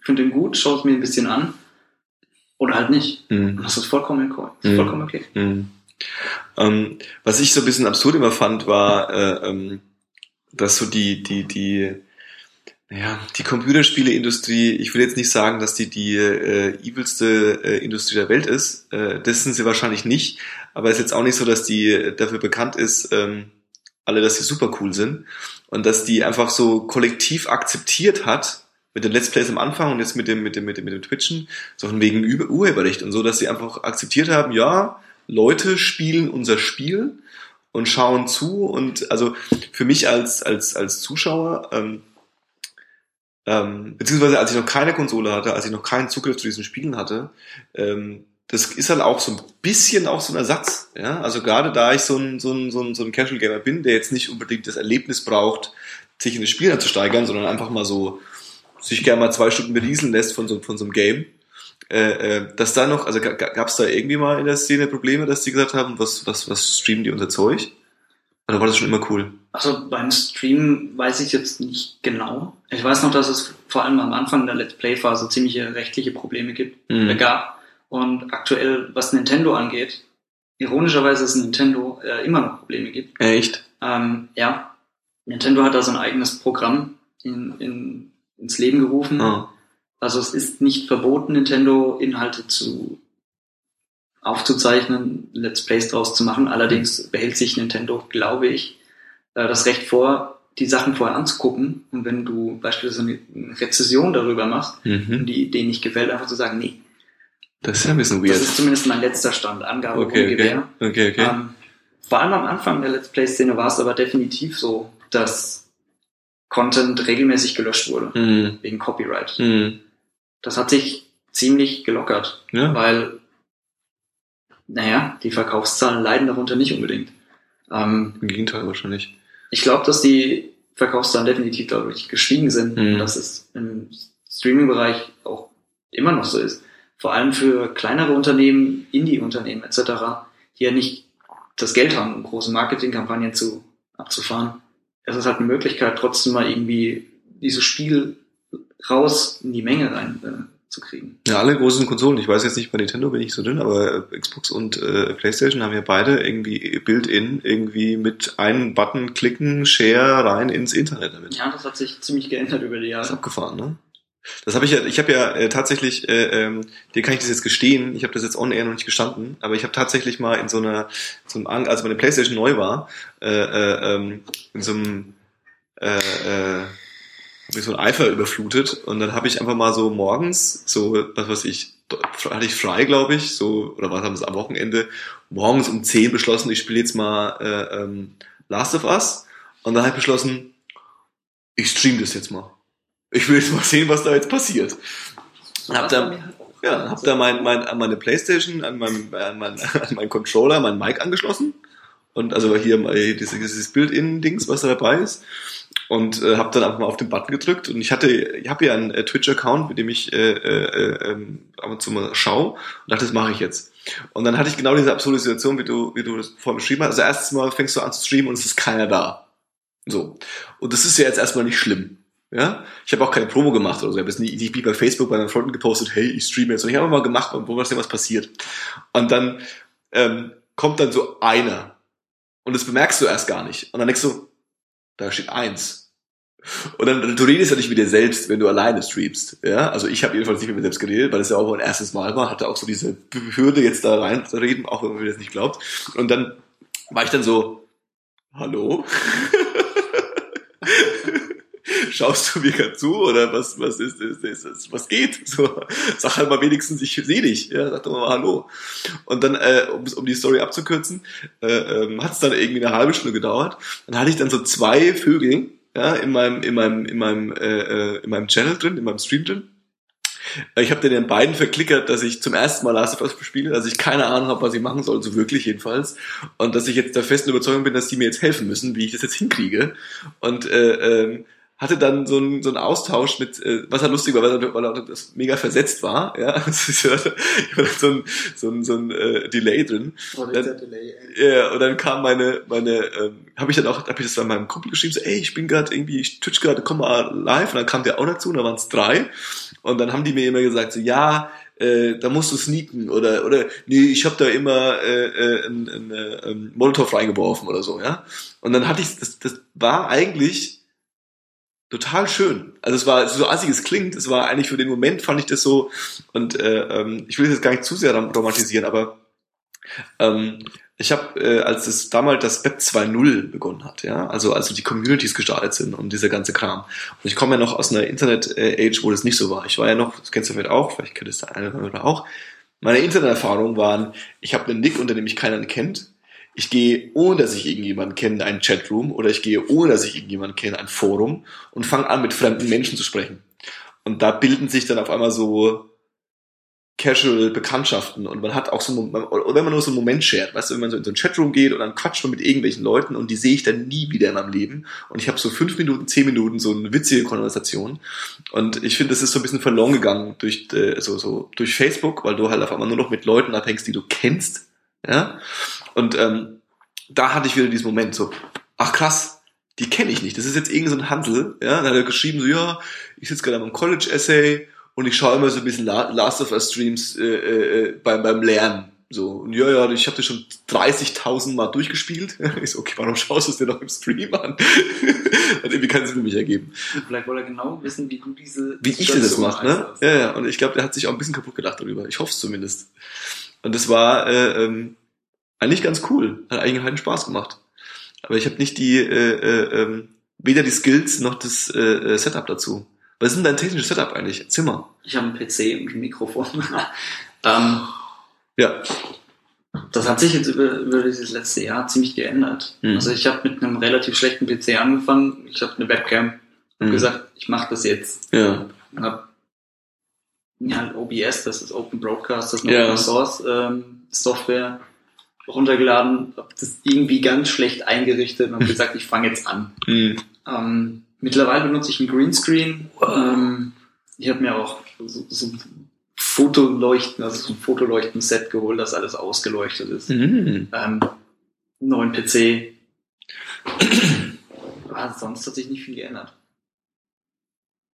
Speaker 2: finde ihn gut, schaue es mir ein bisschen an oder halt nicht. Und
Speaker 1: Mhm.
Speaker 2: das ist vollkommen okay. Das ist
Speaker 1: Mhm.
Speaker 2: vollkommen okay.
Speaker 1: Mhm. Ähm, was ich so ein bisschen absurd immer fand, war, äh, ähm, dass so die, die, die, ja, die Computerspieleindustrie, ich will jetzt nicht sagen, dass die die äh, evilste äh, Industrie der Welt ist, äh, das sind sie wahrscheinlich nicht, aber es ist jetzt auch nicht so, dass die dafür bekannt ist, ähm, alle, dass sie super cool sind und dass die einfach so kollektiv akzeptiert hat, mit den Let's Plays am Anfang und jetzt mit dem, mit dem, mit dem, mit dem Twitchen, so von wegen Ur- Urheberrecht und so, dass sie einfach akzeptiert haben, ja, Leute spielen unser Spiel und schauen zu und also für mich als, als, als Zuschauer, ähm, ähm, beziehungsweise als ich noch keine Konsole hatte, als ich noch keinen Zugriff zu diesen Spielen hatte, ähm, das ist halt auch so ein bisschen auch so ein Ersatz. Ja? Also gerade da ich so ein, so, ein, so, ein, so ein Casual Gamer bin, der jetzt nicht unbedingt das Erlebnis braucht, sich in das Spiel einzusteigern, sondern einfach mal so sich gerne mal zwei Stunden berieseln lässt von so, von so einem Game. Äh, äh, dass da noch, also gab es da irgendwie mal in der Szene Probleme, dass die gesagt haben, was, was, was streamen die unser Zeug? Oder war das schon immer cool?
Speaker 2: Also beim Stream weiß ich jetzt nicht genau. Ich weiß noch, dass es vor allem am Anfang der Let's Play Phase ziemliche rechtliche Probleme gibt,
Speaker 1: Mhm.
Speaker 2: äh, gab. Und aktuell, was Nintendo angeht, ironischerweise ist Nintendo äh, immer noch Probleme gibt.
Speaker 1: Echt?
Speaker 2: Ähm, ja, Nintendo hat da so ein eigenes Programm in, in, ins Leben gerufen.
Speaker 1: Ah.
Speaker 2: Also es ist nicht verboten, Nintendo Inhalte zu aufzuzeichnen, Let's Plays draus zu machen. Allerdings behält sich Nintendo, glaube ich, äh, das Recht vor, die Sachen vorher anzugucken. Und wenn du beispielsweise eine Rezession darüber machst und
Speaker 1: Mhm.
Speaker 2: die Idee nicht gefällt, einfach zu sagen, nee,
Speaker 1: Das ist ja ein bisschen
Speaker 2: das
Speaker 1: weird.
Speaker 2: ist zumindest mein letzter Stand, Angabe ohne
Speaker 1: Okay, okay.
Speaker 2: Gewähr.
Speaker 1: Okay, okay.
Speaker 2: Ähm, vor allem am Anfang der Let's Play-Szene war es aber definitiv so, dass Content regelmäßig gelöscht wurde,
Speaker 1: Mhm.
Speaker 2: wegen Copyright.
Speaker 1: Mhm.
Speaker 2: Das hat sich ziemlich gelockert,
Speaker 1: Ja.
Speaker 2: weil, naja, die Verkaufszahlen leiden darunter nicht unbedingt. Ähm,
Speaker 1: Im Gegenteil wahrscheinlich.
Speaker 2: ich glaube, dass die Verkaufszahlen definitiv dadurch gestiegen sind
Speaker 1: Mhm.
Speaker 2: und dass es im Streaming-Bereich auch immer noch so ist. Vor allem für kleinere Unternehmen, Indie-Unternehmen etc., die ja nicht das Geld haben, um große Marketingkampagnen zu, abzufahren. Es ist halt eine Möglichkeit, trotzdem mal irgendwie dieses Spiel raus in die Menge rein äh, zu kriegen.
Speaker 1: Ja, alle großen Konsolen. Ich weiß jetzt nicht, bei Nintendo bin ich so dünn, aber Xbox und äh, PlayStation haben ja beide irgendwie Build-in, irgendwie mit einem Button klicken, Share rein ins Internet damit.
Speaker 2: Ja, das hat sich ziemlich geändert über die Jahre.
Speaker 1: Das ist abgefahren, ne? Das habe ich ja, ich habe ja äh, tatsächlich, äh, ähm, dir kann ich das jetzt gestehen, ich habe das jetzt on air noch nicht gestanden, aber ich habe tatsächlich mal in so einer, so einem, als meine Playstation neu war, äh, äh, ähm, in so einem, äh, äh, mich so ein Eifer überflutet und dann habe ich einfach mal so morgens, so, was weiß ich, hatte ich frei, glaube ich, so, oder was haben sie am Wochenende, morgens um 10 beschlossen, ich spiele jetzt mal äh, ähm, Last of Us und dann habe ich beschlossen, ich stream das jetzt mal ich will jetzt mal sehen, was da jetzt passiert. Hab da, ja, hab da mein, mein, an meine Playstation, an meinen an mein, an mein Controller, mein Mic angeschlossen. Und also hier mal dieses, dieses Bild-In-Dings, was da dabei ist. Und äh, habe dann einfach mal auf den Button gedrückt. Und ich hatte, ich habe ja einen äh, Twitch-Account, mit dem ich äh, äh, äh, ab und zu mal schaue. Und dachte, das mache ich jetzt. Und dann hatte ich genau diese absurde Situation, wie du, wie du das vorhin beschrieben hast. Also erstes Mal fängst du an zu streamen und es ist keiner da. So. Und das ist ja jetzt erstmal nicht schlimm. Ja, ich habe auch keine Promo gemacht oder so. Ich habe jetzt nicht, nicht bei Facebook bei meinen Freunden gepostet, hey, ich streame jetzt. Und ich habe mal gemacht, wo was denn was passiert. Und dann ähm, kommt dann so einer. Und das bemerkst du erst gar nicht. Und dann denkst du, da steht eins. Und dann, du redest ja nicht mit dir selbst, wenn du alleine streamst. Ja, also ich habe jedenfalls nicht mit mir selbst geredet, weil es ja auch mein erstes Mal war, hatte auch so diese Hürde jetzt da rein zu reden, auch wenn man mir das nicht glaubt. Und dann war ich dann so, hallo? schaust du mir gerade zu oder was, was ist, ist, ist, ist was geht? So, sag halt mal wenigstens, ich sehe dich. Ja, sag doch mal Hallo. Und dann, äh, um, um die Story abzukürzen, äh, ähm, hat es dann irgendwie eine halbe Stunde gedauert. Dann hatte ich dann so zwei Vögel ja, in meinem, in meinem, in meinem, äh, äh in meinem Channel drin, in meinem Stream drin. Ich habe den beiden verklickert, dass ich zum ersten Mal Last of Us spiele, dass ich keine Ahnung habe, was ich machen soll, so wirklich jedenfalls. Und dass ich jetzt der festen Überzeugung bin, dass die mir jetzt helfen müssen, wie ich das jetzt hinkriege. Und äh, ähm, hatte dann so einen so einen Austausch mit, äh, was halt lustig war, weil er, weil er das mega versetzt war, ja, ich war so ein, so ein, so ein äh, Delay drin. Oh, dann, Delay, ja, und dann kam meine, meine, ähm, habe ich dann auch, habe ich das bei meinem Kumpel geschrieben, so, ey, ich bin gerade irgendwie, ich twitch gerade, komm mal live, und dann kam der auch dazu, und da waren es drei, und dann haben die mir immer gesagt, so, ja, äh, da musst du sneaken oder oder nee, ich habe da immer äh, äh, ein, ein, äh, ein Molotow reingeworfen oder so, ja. Und dann hatte ich das, das war eigentlich total schön. Also es war so assig es klingt, es war eigentlich für den Moment fand ich das so und äh, ähm, ich will das jetzt gar nicht zu sehr romantisieren, aber ähm, ich habe, äh, als es damals das Web 2.0 begonnen hat, ja, also als die Communities gestartet sind und dieser ganze Kram. Und ich komme ja noch aus einer Internet-Age, wo das nicht so war. Ich war ja noch, das kennst du vielleicht auch, vielleicht kennt es der eine oder auch. Meine Interneterfahrungen waren, ich habe einen Nick, unter dem mich keiner kennt ich gehe, ohne dass ich irgendjemanden kenne, in einen Chatroom oder ich gehe, ohne dass ich irgendjemanden kenne, ein Forum und fange an, mit fremden Menschen zu sprechen. Und da bilden sich dann auf einmal so casual Bekanntschaften und man hat auch so, oder wenn man nur so einen Moment shared, weißt du, wenn man so in so einen Chatroom geht und dann quatscht man mit irgendwelchen Leuten und die sehe ich dann nie wieder in meinem Leben. Und ich habe so fünf Minuten, zehn Minuten so eine witzige Konversation. Und ich finde, das ist so ein bisschen verloren gegangen durch, äh, so, so, durch Facebook, weil du halt auf einmal nur noch mit Leuten abhängst, die du kennst ja? Und ähm, da hatte ich wieder diesen Moment so, ach krass, die kenne ich nicht. Das ist jetzt irgendein so Handel. Ja? Dann hat er geschrieben, so ja, ich sitze gerade am College-Essay und ich schaue immer so ein bisschen Last of Us Streams äh, äh, beim, beim Lernen. So, und ja, ja, ich habe das schon 30.000 Mal durchgespielt. Ich so, okay, warum schaust du es dir noch im Stream an? Hat irgendwie keinen Sinn für mich ergeben.
Speaker 2: Vielleicht wollte er genau wissen, wie du diese...
Speaker 1: Wie ich das mache, ne? Ja, ja, und ich glaube, der hat sich auch ein bisschen kaputt gedacht darüber. Ich hoffe es zumindest. Und das war äh, ähm, eigentlich ganz cool. Hat eigentlich einen Spaß gemacht. Aber ich habe nicht die, äh, äh, äh, weder die Skills noch das äh, äh, Setup dazu. Was ist denn dein technisches Setup eigentlich? Zimmer?
Speaker 2: Ich habe einen PC und ein Mikrofon. ähm,
Speaker 1: ja.
Speaker 2: Das hat sich jetzt über, über dieses letzte Jahr ziemlich geändert. Mhm. Also ich habe mit einem relativ schlechten PC angefangen. Ich habe eine Webcam. Hab mhm. gesagt, ich mache das jetzt.
Speaker 1: Ja.
Speaker 2: Und hab ja, OBS, das ist Open Broadcast, das ist eine. Open Source ähm, Software runtergeladen, habe das irgendwie ganz schlecht eingerichtet und habe gesagt, ich fange jetzt an. Mhm. Ähm, mittlerweile benutze ich ein Greenscreen. Ähm, ich habe mir auch so, so ein Fotoleuchten, also so ein Fotoleuchten-Set geholt, das alles ausgeleuchtet ist. Mhm. Ähm, neuen PC. Aber sonst hat sich nicht viel geändert.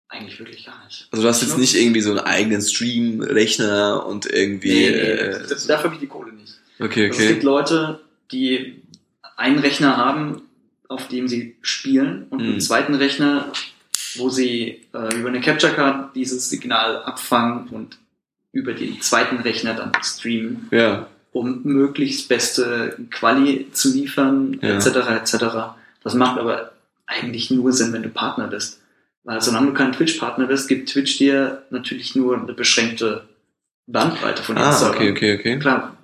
Speaker 2: Eigentlich wirklich gar nicht.
Speaker 1: Also du hast jetzt nicht irgendwie so einen eigenen Stream-Rechner und irgendwie. Nee, nee,
Speaker 2: äh, dafür habe ich die Kohle nicht.
Speaker 1: Okay, okay. Also
Speaker 2: es gibt Leute, die einen Rechner haben, auf dem sie spielen und hm. einen zweiten Rechner, wo sie äh, über eine Capture Card dieses Signal abfangen und über den zweiten Rechner dann streamen,
Speaker 1: ja.
Speaker 2: um möglichst beste Quali zu liefern, ja. etc. etc. Das macht aber eigentlich nur Sinn, wenn du Partner bist. Weil solange du kein Twitch-Partner bist, gibt Twitch dir natürlich nur eine beschränkte Bandbreite von
Speaker 1: den ah, Servern. okay, okay, okay.
Speaker 2: Klar,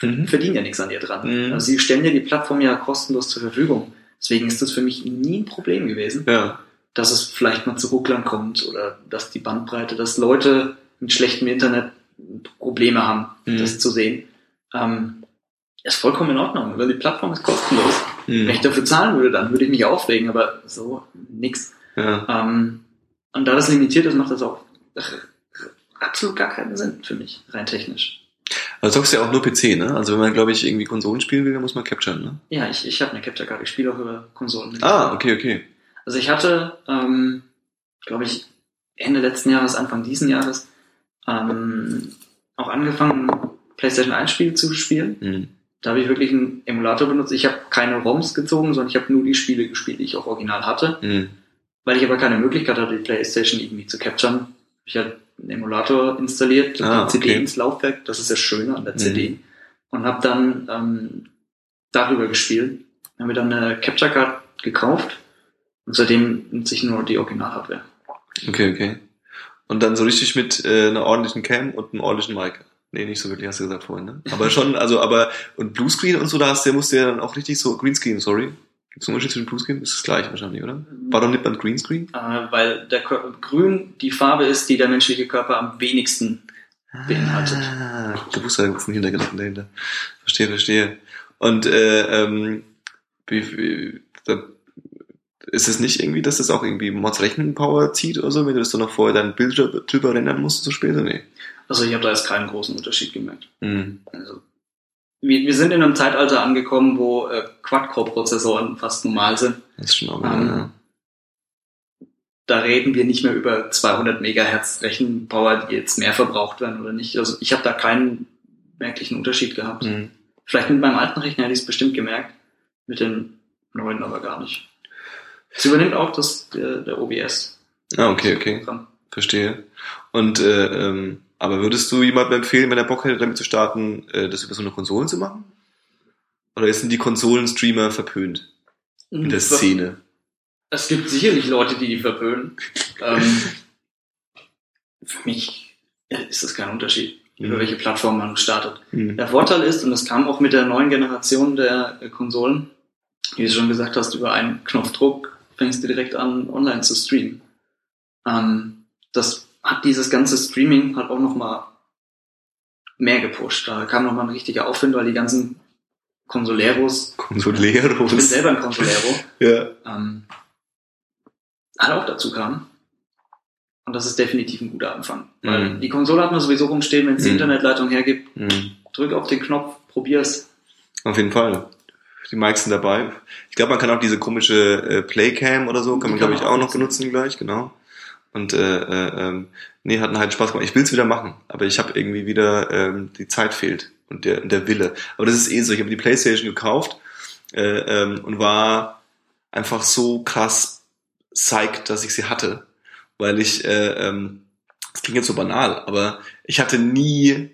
Speaker 2: mhm. verdienen ja nichts an dir dran. Mhm. Also sie stellen dir die Plattform ja kostenlos zur Verfügung. Deswegen ist das für mich nie ein Problem gewesen,
Speaker 1: ja.
Speaker 2: dass es vielleicht mal zu Rucklern kommt oder dass die Bandbreite, dass Leute mit schlechtem Internet Probleme haben, mhm. das zu sehen. Ähm, ist vollkommen in Ordnung, weil die Plattform ist kostenlos. Mhm. Wenn ich dafür zahlen würde, dann würde ich mich aufregen, aber so nix.
Speaker 1: Ja.
Speaker 2: Ähm, und da das limitiert ist, macht das auch absolut gar keinen Sinn für mich, rein technisch.
Speaker 1: Also zockst ja auch nur PC, ne? Also wenn man, glaube ich, irgendwie Konsolen spielen will, dann muss man capturen, ne?
Speaker 2: Ja, ich, ich habe eine Capture Card, ich spiele auch über Konsolen.
Speaker 1: Ah, okay, okay.
Speaker 2: Also ich hatte, ähm, glaube ich, Ende letzten Jahres, Anfang diesen Jahres, ähm, auch angefangen, PlayStation 1 Spiele zu spielen. Mhm. Da habe ich wirklich einen Emulator benutzt. Ich habe keine ROMs gezogen, sondern ich habe nur die Spiele gespielt, die ich auch original hatte.
Speaker 1: Mhm.
Speaker 2: Weil ich aber keine Möglichkeit hatte, die PlayStation irgendwie zu capturen. Ich habe einen Emulator installiert, ah, die CD okay. ins Laufwerk, das ist das Schöne an der mhm. CD. Und habe dann ähm, darüber gespielt. Habe mir dann eine Capture Card gekauft und seitdem nutze ich nur die Original-Hardware.
Speaker 1: Okay, okay. Und dann so richtig mit äh, einer ordentlichen Cam und einem ordentlichen Mic. Nee, nicht so wirklich, hast du gesagt vorhin, ne? Aber schon, also, aber, und Bluescreen und so, da hast du, musst du ja dann auch richtig so, Greenscreen, sorry. Gibt es einen Unterschied zwischen Bluescreen? Ist das gleiche wahrscheinlich, oder? Warum nimmt man Greenscreen?
Speaker 2: Äh, weil der Grün die Farbe ist, die der menschliche Körper am wenigsten beinhaltet.
Speaker 1: Ah, du wusstest ja jetzt einen Hintergedanken dahinter. Verstehe, verstehe. Und, äh, ähm, wie, wie, da ist es nicht irgendwie, dass das auch irgendwie Mods Rechenpower zieht oder so, wenn du das dann noch vorher dein Bild drüber rendern musst, so später? Nee.
Speaker 2: Also ich habe da jetzt keinen großen Unterschied gemerkt.
Speaker 1: Mhm.
Speaker 2: Also wir, wir sind in einem Zeitalter angekommen, wo äh, Quad-Core-Prozessoren fast normal sind.
Speaker 1: Das ist schon auch ähm, ja.
Speaker 2: Da reden wir nicht mehr über 200 Megahertz Rechenpower, die jetzt mehr verbraucht werden oder nicht. Also ich habe da keinen merklichen Unterschied gehabt.
Speaker 1: Mhm.
Speaker 2: Vielleicht mit meinem alten Rechner hätte ich es bestimmt gemerkt, mit dem neuen aber gar nicht. Es übernimmt auch das, der, der OBS.
Speaker 1: Ah, okay, okay. Verstehe. Und äh, ähm, aber würdest du jemandem empfehlen, wenn er Bock hätte, damit zu starten, äh, das über so eine Konsole zu machen? Oder sind die Konsolenstreamer verpönt in der Szene?
Speaker 2: Es gibt sicherlich Leute, die die verpönen. ähm, für mich ist das kein Unterschied, mhm. über welche Plattform man startet. Mhm. Der Vorteil ist, und das kam auch mit der neuen Generation der Konsolen, wie du schon gesagt hast, über einen Knopfdruck fängst du direkt an, online zu streamen. Ähm, das hat dieses ganze Streaming halt auch nochmal mehr gepusht. Da kam nochmal ein richtiger Aufwind, weil die ganzen Consoleros.
Speaker 1: Consoleros.
Speaker 2: Ich bin selber ein Consolero.
Speaker 1: ja.
Speaker 2: Ähm, halt auch dazu kam. Und das ist definitiv ein guter Anfang. Weil mm. die Konsole hat man sowieso rumstehen, wenn es die mm. Internetleitung hergibt. Mm. Drück auf den Knopf, probier's.
Speaker 1: Auf jeden Fall die meisten dabei. Ich glaube, man kann auch diese komische äh, Playcam oder so, kann man, glaube ich, auch noch benutzen gleich, genau. Und äh, äh, ähm, nee, hat halt Spaß gemacht. Ich will es wieder machen, aber ich habe irgendwie wieder, ähm, die Zeit fehlt und der, der Wille. Aber das ist eh so. Ich habe die Playstation gekauft äh, ähm, und war einfach so krass psyched, dass ich sie hatte. Weil ich, äh, ähm, das klingt jetzt so banal, aber ich hatte nie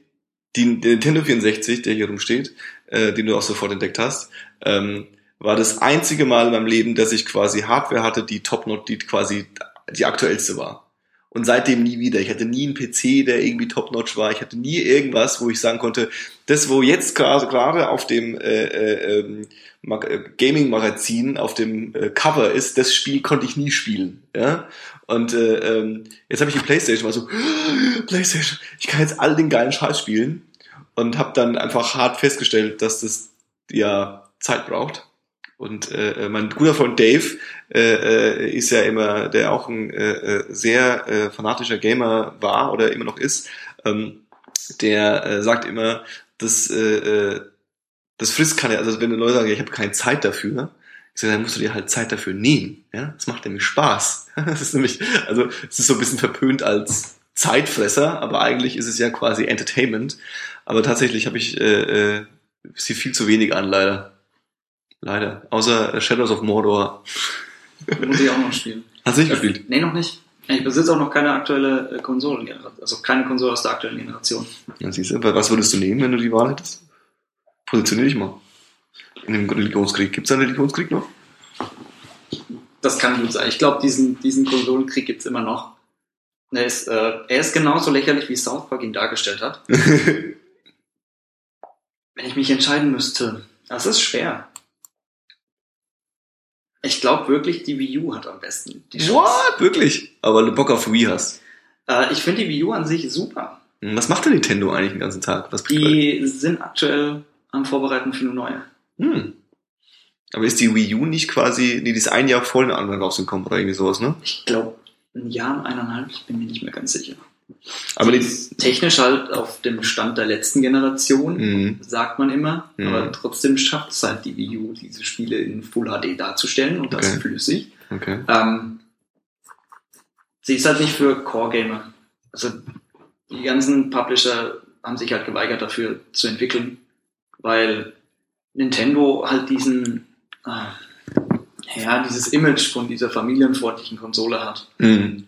Speaker 1: die, der Nintendo 64, der hier rumsteht, äh, den du auch sofort entdeckt hast, ähm, war das einzige Mal in meinem Leben, dass ich quasi Hardware hatte, die Top-Not, die quasi die aktuellste war. Und seitdem nie wieder. Ich hatte nie einen PC, der irgendwie top-notch war. Ich hatte nie irgendwas, wo ich sagen konnte, das, wo jetzt gerade auf dem äh, äh, ähm, äh, Gaming-Magazin auf dem äh, Cover ist, das Spiel konnte ich nie spielen. Ja? Und äh, ähm, jetzt habe ich die Playstation, war so, Playstation, ich kann jetzt all den geilen Scheiß spielen. Und habe dann einfach hart festgestellt, dass das ja Zeit braucht. Und äh, mein guter Freund Dave äh, äh, ist ja immer, der auch ein äh, äh, sehr äh, fanatischer Gamer war oder immer noch ist, ähm, der äh, sagt immer, dass äh, äh Das frisst keine, also wenn die Leute sagen, ich habe keine Zeit dafür, ich sage, dann musst du dir halt Zeit dafür nehmen. Ja, das macht nämlich Spaß. Das ist nämlich, also es ist so ein bisschen verpönt als Zeitfresser, aber eigentlich ist es ja quasi Entertainment. Aber tatsächlich habe ich äh, äh, sie viel zu wenig an, leider. Leider. Außer Shadows of Mordor.
Speaker 2: Muss ich auch noch spielen.
Speaker 1: Hast du nicht gespielt?
Speaker 2: Nee, noch nicht. Ich besitze auch noch keine aktuelle äh, Konsole, also keine Konsole aus der aktuellen Generation.
Speaker 1: Ja, siehst du, was würdest du nehmen, wenn du die Wahl hättest? Positionier dich mal. In dem Religionskrieg. Gibt es einen Religionskrieg noch?
Speaker 2: Das kann gut sein. Ich glaube, diesen, diesen Konsolenkrieg gibt's immer noch. Er ist, äh, er ist genauso lächerlich, wie South Park ihn dargestellt hat. Wenn ich mich entscheiden müsste, das ist schwer. Ich glaube wirklich, die Wii U hat am besten die
Speaker 1: Chance. What? Wirklich? Aber du Bock auf Wii hast.
Speaker 2: Äh, ich finde die Wii U an sich super.
Speaker 1: Was macht denn Nintendo eigentlich den ganzen Tag? Was
Speaker 2: die sind aktuell am Vorbereiten für eine neue.
Speaker 1: Hm. Aber ist die Wii U nicht quasi, nee, die ist ein Jahr vor den anderen rausgekommen oder irgendwie sowas, ne?
Speaker 2: Ich glaube, ein Jahr, eineinhalb, ich bin mir nicht mehr ganz sicher.
Speaker 1: Aber die
Speaker 2: technisch halt auf dem Stand der letzten Generation,
Speaker 1: Mhm.
Speaker 2: sagt man immer,
Speaker 1: Mhm.
Speaker 2: aber trotzdem schafft es halt die Wii U, diese Spiele in Full HD darzustellen und das
Speaker 1: Okay.
Speaker 2: flüssig.
Speaker 1: Okay.
Speaker 2: Ähm, sie ist halt nicht für Core-Gamer. Also die ganzen Publisher haben sich halt geweigert dafür zu entwickeln, weil Nintendo halt diesen, äh, ja, dieses Image von dieser familienfreundlichen Konsole hat.
Speaker 1: Mhm.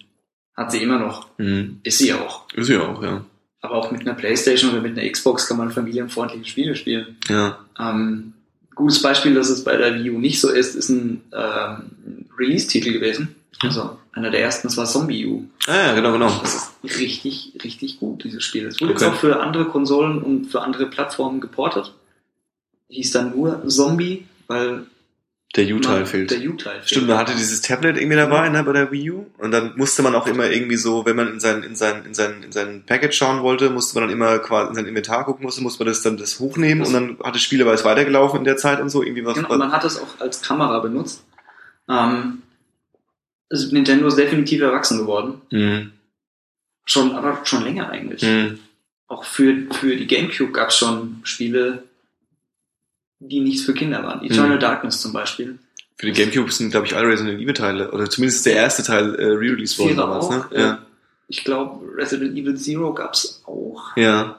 Speaker 2: Hat sie immer noch.
Speaker 1: Mhm.
Speaker 2: Ist sie auch.
Speaker 1: Ist ja auch, ja.
Speaker 2: Aber auch mit einer Playstation oder mit einer Xbox kann man familienfreundliche Spiele spielen.
Speaker 1: Ja.
Speaker 2: Ähm, gutes Beispiel, dass es bei der Wii U nicht so ist, ist ein ähm, Release-Titel gewesen. Also einer der ersten, das war Zombie U.
Speaker 1: Ah, ja, genau, genau.
Speaker 2: Das ist richtig, richtig gut, dieses Spiel. Es wurde
Speaker 1: Okay.
Speaker 2: jetzt auch für andere Konsolen und für andere Plattformen geportet. Hieß dann nur Zombie, weil
Speaker 1: Der U-Teil fehlt.
Speaker 2: Der U-Teil fehlt.
Speaker 1: Stimmt, man hatte dieses Tablet irgendwie dabei, ne, bei der Wii U. Und dann musste man auch immer irgendwie so, wenn man in sein, in sein, in sein, in sein Package schauen wollte, musste man dann immer quasi in sein Inventar gucken musste, musste man das dann das hochnehmen
Speaker 2: Das-
Speaker 1: und dann hat das Spiel aber weitergelaufen in der Zeit und so, irgendwie was.
Speaker 2: Genau, und man hat es auch als Kamera benutzt. Ähm, also Nintendo ist definitiv erwachsen geworden.
Speaker 1: Mhm.
Speaker 2: Schon, aber schon länger eigentlich.
Speaker 1: Mhm.
Speaker 2: Auch für, für die Gamecube gab es schon Spiele, die nichts für Kinder waren. Eternal
Speaker 1: Mhm.
Speaker 2: Darkness zum Beispiel.
Speaker 1: Für die Gamecube sind, glaube ich, alle Resident Evil Teile, oder zumindest der erste Teil äh, re-released worden damals, ne?
Speaker 2: auch, ja. Ich glaube, Resident Evil Zero gab es auch.
Speaker 1: Ja.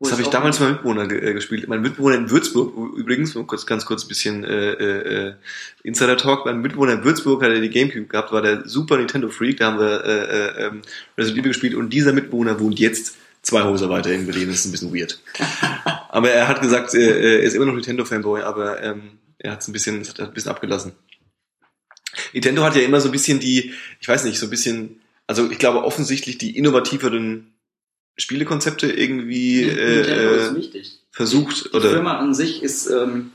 Speaker 1: Das habe ich damals mit meinem Mitbewohner ge äh, gespielt. Mein Mitbewohner in Würzburg, übrigens, kurz, ganz kurz ein bisschen äh, äh, äh, Insider-Talk, mein Mitbewohner in Würzburg hat er die Gamecube gehabt, war der Super Nintendo-Freak, da haben wir äh, äh, ähm, Resident Evil gespielt und dieser Mitbewohner wohnt jetzt zwei Häuser weiter in Berlin, das ist ein bisschen weird. aber er hat gesagt, äh, er ist immer noch Nintendo-Fanboy, aber ähm, er hat es ein bisschen, hat ein bisschen abgelassen. Nintendo hat ja immer so ein bisschen die, ich weiß nicht, so ein bisschen, also ich glaube offensichtlich die innovativeren Spielekonzepte irgendwie äh,
Speaker 2: ist
Speaker 1: äh, versucht
Speaker 2: Die
Speaker 1: oder
Speaker 2: Firma an sich ist ähm,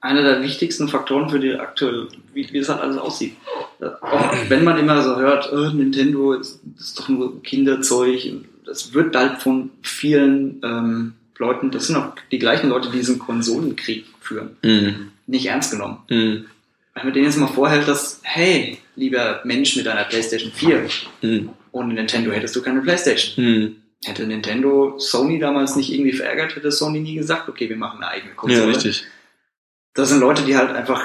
Speaker 2: einer der wichtigsten Faktoren für die aktuell, wie, wie das halt alles aussieht. Äh, Auch wenn man immer so hört, äh, Nintendo ist, ist doch nur Kinderzeug, das wird halt von vielen ähm, Leuten, das sind auch die gleichen Leute, die diesen Konsolenkrieg führen,
Speaker 1: Mhm.
Speaker 2: nicht ernst genommen.
Speaker 1: Mhm.
Speaker 2: Wenn man denen jetzt mal vorhält, dass, hey, lieber Mensch mit einer Playstation 4,
Speaker 1: Mhm.
Speaker 2: ohne Nintendo hättest du keine Playstation.
Speaker 1: Mhm.
Speaker 2: Hätte Nintendo Sony damals nicht irgendwie verärgert, hätte Sony nie gesagt, okay, wir machen eine eigene
Speaker 1: Ja,
Speaker 2: Konsole.
Speaker 1: richtig.
Speaker 2: Das sind Leute, die halt einfach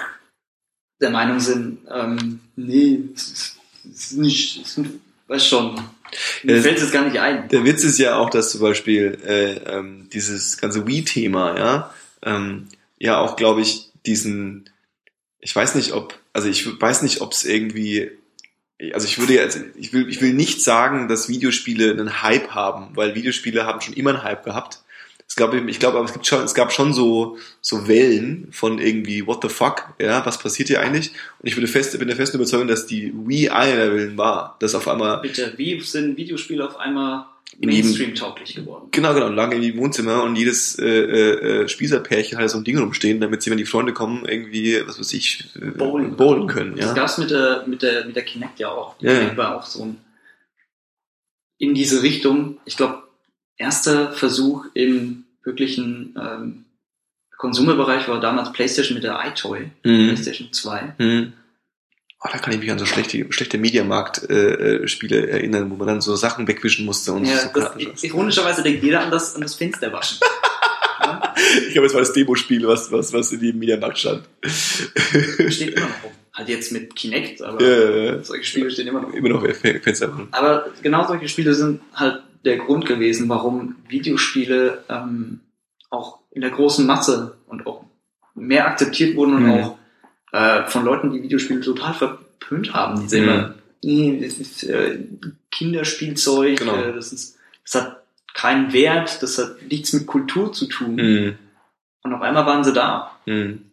Speaker 2: der Meinung sind, ähm, nee, es ist, nicht, ist, weiß schon, mir
Speaker 1: Ja,
Speaker 2: fällt es gar nicht ein.
Speaker 1: Der Witz ist ja auch, dass zum Beispiel äh, ähm, dieses ganze Wii-Thema, ja, ähm, ja auch, glaube ich, diesen, ich weiß nicht, ob, also ich weiß nicht, ob es irgendwie, also ich würde jetzt, ich will, ich will nicht sagen, dass Videospiele einen Hype haben, weil Videospiele haben schon immer einen Hype gehabt. Ich glaube, ich glaube, aber es gibt schon, es gab schon so so Wellen von irgendwie What the fuck, ja, was passiert hier eigentlich? Und ich würde fest, bin der festen Überzeugung, dass die Wii einer der Willen war, dass auf einmal
Speaker 2: Mit der Wii sind Videospiele auf einmal Mainstream-tauglich geworden.
Speaker 1: Genau, genau, lang in die Wohnzimmer und jedes äh, äh, äh, Spießerpärchen hat so ein Ding rumstehen, damit sie, wenn die Freunde kommen, irgendwie, was weiß ich, äh,
Speaker 2: Bowlen.
Speaker 1: bowlen können.
Speaker 2: Das
Speaker 1: Ja?
Speaker 2: gab's mit der, mit der, mit der Kinect ja auch. Die
Speaker 1: Ja,
Speaker 2: Kinect war auch so ein, in diese Richtung. Ich glaube, erster Versuch im wirklichen ähm, Konsumerbereich war damals PlayStation mit der iToy,
Speaker 1: Mhm.
Speaker 2: PlayStation 2.
Speaker 1: Mhm. Oh, da kann ich mich an so schlechte, schlechte Mediamarkt-Spiele äh, Spiele erinnern, wo man dann so Sachen wegwischen musste und
Speaker 2: Ja,
Speaker 1: so
Speaker 2: das,
Speaker 1: Karten-
Speaker 2: ironischerweise denkt jeder an das, an das Fensterwaschen.
Speaker 1: ich glaube, es war das Demospiel, was, was, was in jedem Mediamarkt stand.
Speaker 2: Steht immer noch rum. Halt jetzt mit Kinect, aber ja, solche Spiele stehen immer noch rum.
Speaker 1: Immer noch Fenster.
Speaker 2: Aber genau solche Spiele sind halt der Grund gewesen, warum Videospiele ähm, auch in der großen Masse und auch mehr akzeptiert wurden und mhm. auch äh, von Leuten, die Videospiele total verpönt haben. Die sehen mhm. immer, nee, das ist äh, Kinderspielzeug, genau. äh, das, ist, das hat keinen Wert, das hat nichts mit Kultur zu tun. Mhm. Und auf einmal waren sie da. Mhm.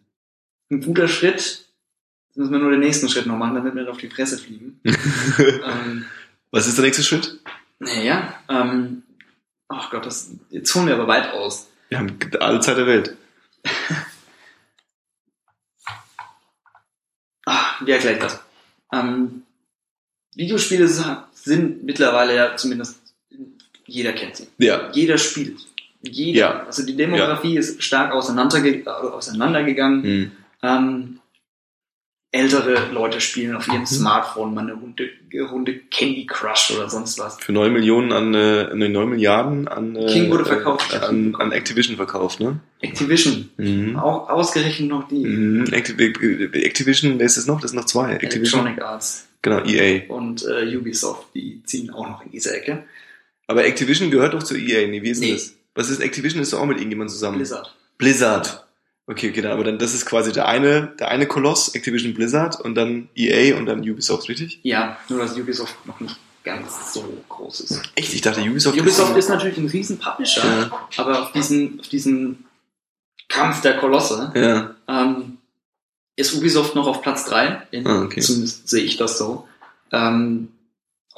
Speaker 2: Ein guter Schritt, jetzt müssen wir nur den nächsten Schritt noch machen, damit wir auf die Fresse fliegen.
Speaker 1: ähm, Was ist der nächste Schritt?
Speaker 2: Naja, ähm, ach Gott, das, jetzt holen wir aber weit aus.
Speaker 1: Wir haben alle Zeit der Welt.
Speaker 2: ach, wie erkläre ich das? Ähm, Videospiele sind mittlerweile ja zumindest, jeder kennt sie.
Speaker 1: Ja.
Speaker 2: Jeder spielt. Jeder. Ja. Also die Demografie ja. ist stark auseinanderge auseinandergegangen. Mhm. Ähm, ältere Leute spielen auf ihrem mhm. Smartphone mal eine Runde, Runde Candy Crush oder sonst was.
Speaker 1: Für 9 Millionen an, äh, 9 Milliarden an,
Speaker 2: äh, King wurde verkauft.
Speaker 1: Äh, an, an Activision verkauft, ne?
Speaker 2: Activision. Mhm. Auch ausgerechnet noch die.
Speaker 1: Mhm. Activision, wer ist es noch? Das sind noch zwei.
Speaker 2: Activision. Electronic Arts.
Speaker 1: Genau, EA.
Speaker 2: Und äh, Ubisoft, die ziehen auch noch in diese Ecke.
Speaker 1: Aber Activision gehört doch zu EA, nee, wie ist nee. das? Was ist Activision? Ist doch auch mit irgendjemandem zusammen?
Speaker 2: Blizzard.
Speaker 1: Blizzard. Okay, okay, aber dann das ist quasi der eine, der eine Koloss, Activision Blizzard und dann EA und dann Ubisoft, richtig?
Speaker 2: Ja, nur dass Ubisoft noch nicht ganz so groß ist.
Speaker 1: Echt? Ich dachte Ubisoft.
Speaker 2: Ubisoft ist, ist natürlich ein riesen Publisher, ja. aber auf diesen, auf diesen Kampf der Kolosse
Speaker 1: ja.
Speaker 2: ähm, ist Ubisoft noch auf Platz 3,
Speaker 1: ah, okay.
Speaker 2: zumindest sehe ich das so. Ähm,